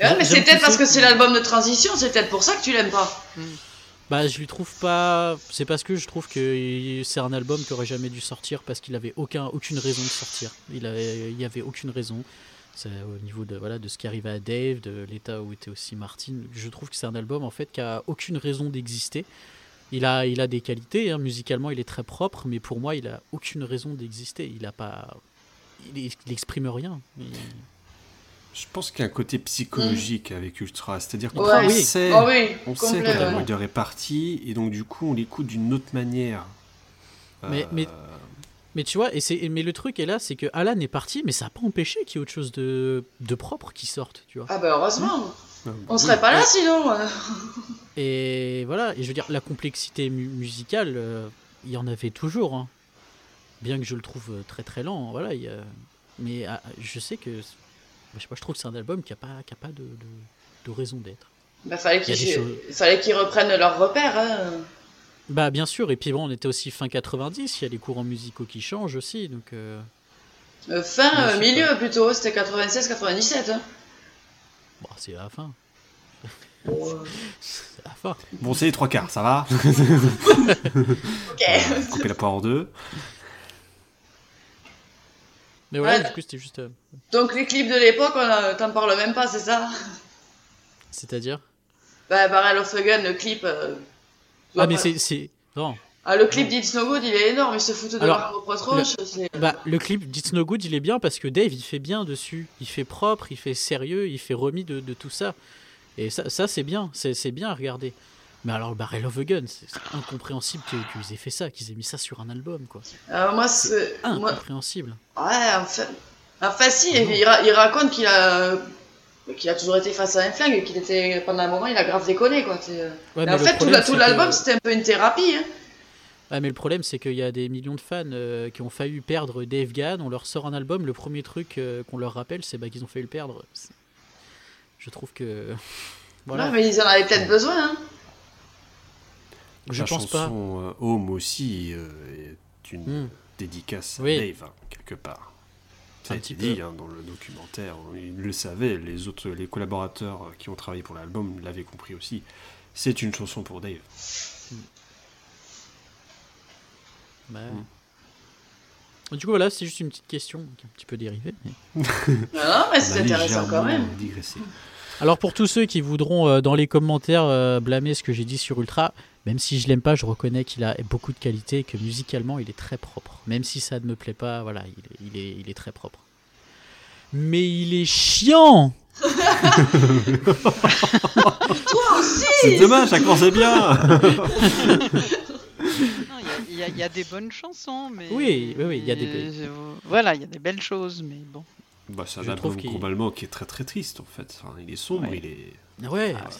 Ouais, mais c'est peut-être parce que c'est l'album de transition, c'est peut-être pour ça que tu l'aimes pas. Bah, je lui trouve pas. C'est parce que je trouve que c'est un album qui aurait jamais dû sortir parce qu'il avait aucun, aucune raison de sortir. Il avait, il y avait aucune raison. C'est au niveau de voilà de ce qui arrivait à Dave, de l'état où était aussi Martin. Je trouve que c'est un album en fait qui a aucune raison d'exister Il a, il a des qualités, hein, musicalement il est très propre, mais pour moi il a aucune raison d'exister. Il a pas, il, il exprime rien. Il- Je pense qu'il y a un côté psychologique avec Ultra, c'est-à-dire qu'on Ouais. oui. sait, Oh oui, on sait que. Wilder est parti, et donc du coup on l'écoute d'une autre manière. Mais- Euh, mais- Mais tu vois, et c'est, mais le truc est là, c'est que Alan est parti, mais ça n'a pas empêché qu'il y ait autre chose de, de propre qui sorte, tu vois. Ah bah heureusement, euh, on serait pas là sinon. euh. Et voilà, et je veux dire, la complexité mu- musicale, euh, il y en avait toujours. hein. Bien que je le trouve euh, très très lent, voilà. il y a- Mais ah, je sais que, je sais pas, je trouve que c'est un album qui a pas, qui a pas de, de- de raison d'être. Bah, fallait Il y a qu'ils des choses- fallait qu'ils reprennent leurs repères. Hein. Bah bien sûr, et puis bon, on était aussi fin 90, il y a les courants musicaux qui changent aussi, donc. euh, Euh, fin, euh, milieu plutôt, c'était 96-97. Hein. bon, c'est à la fin. Bon, C'est la fin. Bon, c'est les trois quarts, ça va ok. Voilà, Couper la poire en deux. Mais voilà, Ouais. du coup, c'était juste. Donc les clips de l'époque, on a- t'en parles même pas, c'est ça? C'est-à-dire? Bah, Barrel of Gun, le clip. Vois Ah, mais pas- c'est. Ah, le clip d'It's No Good, il est énorme, il se fout de Alors, c'est- Bah, le clip d'It's No Good, il est bien parce que Dave, il fait bien dessus. Il fait propre, il fait sérieux, il fait remis de, de tout ça. Et ça, ça c'est bien, c'est c'est bien à regarder. Mais alors, le Barrel of a Gun, c'est incompréhensible qu'ils aient fait ça, qu'ils aient mis ça sur un album, quoi. Euh, moi, c'est. Moi... Incompréhensible. Ouais, en fait. Enfin, si, il, ra- il raconte qu'il a. qu'il a toujours été face à un flingue et qu'il était. pendant un moment, il a grave déconné, quoi. c'est- Ouais, Mais mais en le fait, tout problème, l'album, que- c'était un peu une thérapie. Hein. Ouais, mais le problème, c'est qu'il y a des millions de fans euh, qui ont failli perdre Dave Gann. On leur sort un album, le premier truc euh, qu'on leur rappelle, c'est bah, qu'ils ont failli le perdre. Je trouve que. Voilà. Ouais, mais ils en avaient peut-être besoin. Hein. Je la pense pas. chanson euh, Home aussi euh, est une Hmm. dédicace à Oui. Dave, hein, quelque part. Ça a été dit hein, dans le documentaire, ils le savaient, les autres, les collaborateurs qui ont travaillé pour l'album l'avaient compris aussi. C'est une chanson pour Dave. Bah, Hmm. Du coup, voilà, c'est juste une petite question qui est un petit peu dérivée. mais- Non, mais c'est intéressant quand même. digressé. Alors, pour tous ceux qui voudront euh, dans les commentaires euh, blâmer ce que j'ai dit sur Ultra, même si je l'aime pas, je reconnais qu'il a beaucoup de qualité et que musicalement, il est très propre. Même si ça ne me plaît pas, voilà, il est, il est, il est très propre. Mais il est chiant Toi aussi C'est dommage, ça commençait bien Non, il y a- y, y des bonnes chansons, mais. Oui, oui, oui, il y a des belles- Voilà, il y a des belles choses, mais bon. Bah, C'est un album globalement qui est très très triste en fait. Enfin, il est sombre, Ouais. il est... Ouais, Ah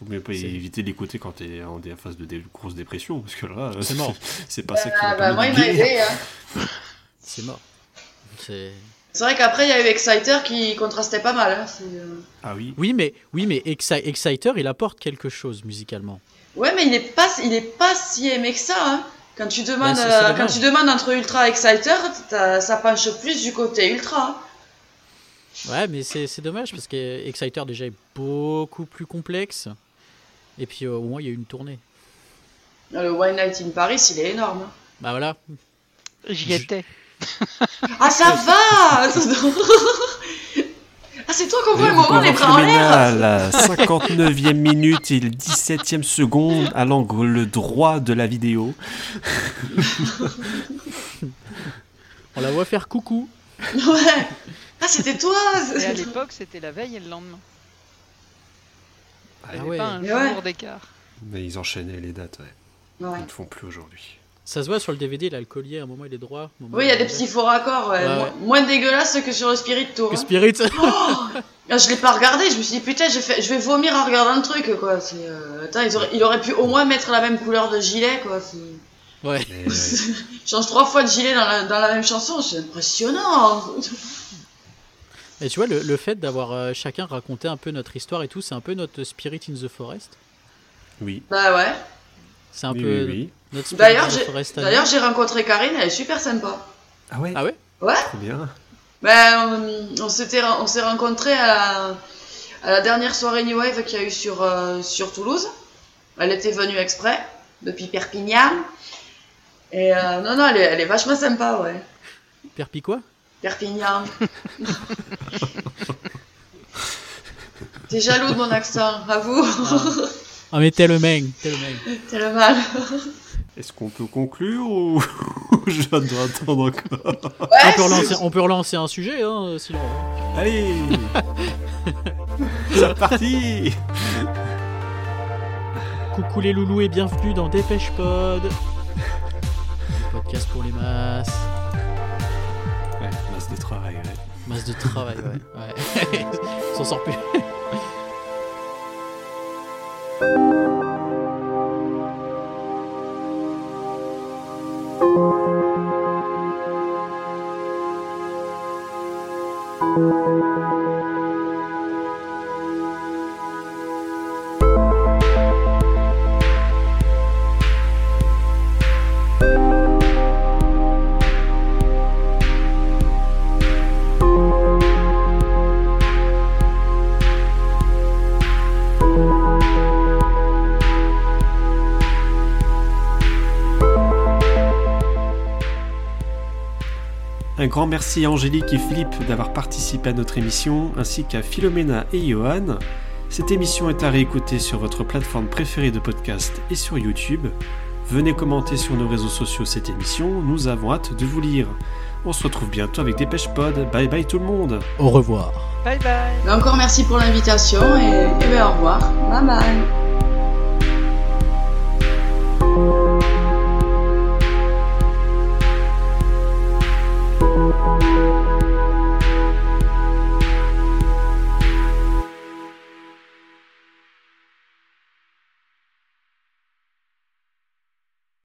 Faut même pas éviter d'écouter quand t'es en en phase de dé- grosse dépression, parce que là, C'est mort. c'est pas ça qui Ah, va bah, moi, il m'a aidé. Hein. c'est mort. C'est... C'est vrai qu'après, il y a eu Exciter qui contrastait pas mal. Hein. euh, Ah oui, Oui, mais, oui, mais Exci- Exciter, il apporte quelque chose musicalement. Ouais, mais il est pas, il est pas si aimé que ça. Hein. Quand tu demandes, Bah, c'est euh, quand tu demandes entre Ultra et Exciter, t'as- ça penche plus du côté Ultra. Ouais, mais c'est, c'est dommage parce que Exciter déjà est beaucoup plus complexe. Et puis euh, au moins il y a eu une tournée. Le One Night in Paris, il est énorme. hein. Bah voilà. J'y étais. Ah, ça va Ah, c'est toi qu'on voit le moment, les bras en l'air à la 59e minute et le 17e seconde à l'angle droit de la vidéo. On la voit faire coucou. Ouais Ah, c'était toi Et à l'époque, c'était la veille et le lendemain. Il n'y Ah avait ouais. pas un Mais ouais. jour d'écart. Mais ils enchaînaient les dates, ouais. Ouais. Ils ne font plus aujourd'hui. Ça se voit sur le DVD, là, le collier, à un moment il est droit. à un moment, Oui, il y a des petits faux raccords, ouais. Ouais, Mo- ouais. Moins dégueulasses que sur le Spirit Tour. Que hein. Spirit. Ah, je l'ai pas regardé, je me suis dit putain, je vais vomir en regardant le truc quoi. C'est, euh, Attends, ils auraient- il aurait pu au moins mettre la même couleur de gilet quoi. ouais. Mais, change trois fois de gilet dans la, dans la même chanson, c'est impressionnant. Et tu vois, le, le fait d'avoir euh, chacun raconté un peu notre histoire et tout, c'est un peu notre Spirit in the Forest. Oui, Bah ouais. C'est un oui, peu oui, oui. notre Spirit D'ailleurs, in the j'ai- Forest. à nous. D'ailleurs, j'ai rencontré Karine, elle est super sympa. Ah ouais, Ah ouais? Ouais. Bien. Ben, on, on s'était, on s'est rencontrés à la, à la dernière soirée New Wave qu'il y a eu sur, euh, sur Toulouse. Elle était venue exprès, depuis Perpignan. Et euh, non, non, elle est, elle est vachement sympa, ouais. Perpi quoi Perpignan. T'es jaloux de mon accent, avoue. Ah mais tellement, tellement. Tellement. Est-ce qu'on peut conclure ou je dois attendre encore on, Ouais, peut relancer, on peut relancer un sujet, hein, sinon. Allez C'est reparti Coucou les loulous et bienvenue dans Dépêche Pod. Le podcast pour les masses. Ouais, masse de travail, ouais. Masse de travail, ouais. ouais. On s'en sort plus. Un grand merci à Angélique et Philippe d'avoir participé à notre émission, ainsi qu'à Philomena et Johan. Cette émission est à réécouter sur votre plateforme préférée de podcast et sur YouTube. Venez commenter sur nos réseaux sociaux cette émission, nous avons hâte de vous lire. On se retrouve bientôt avec Dépêche Pod. Bye bye tout le monde Au revoir. Bye bye encore merci pour l'invitation et, et ben, au revoir. Bye bye.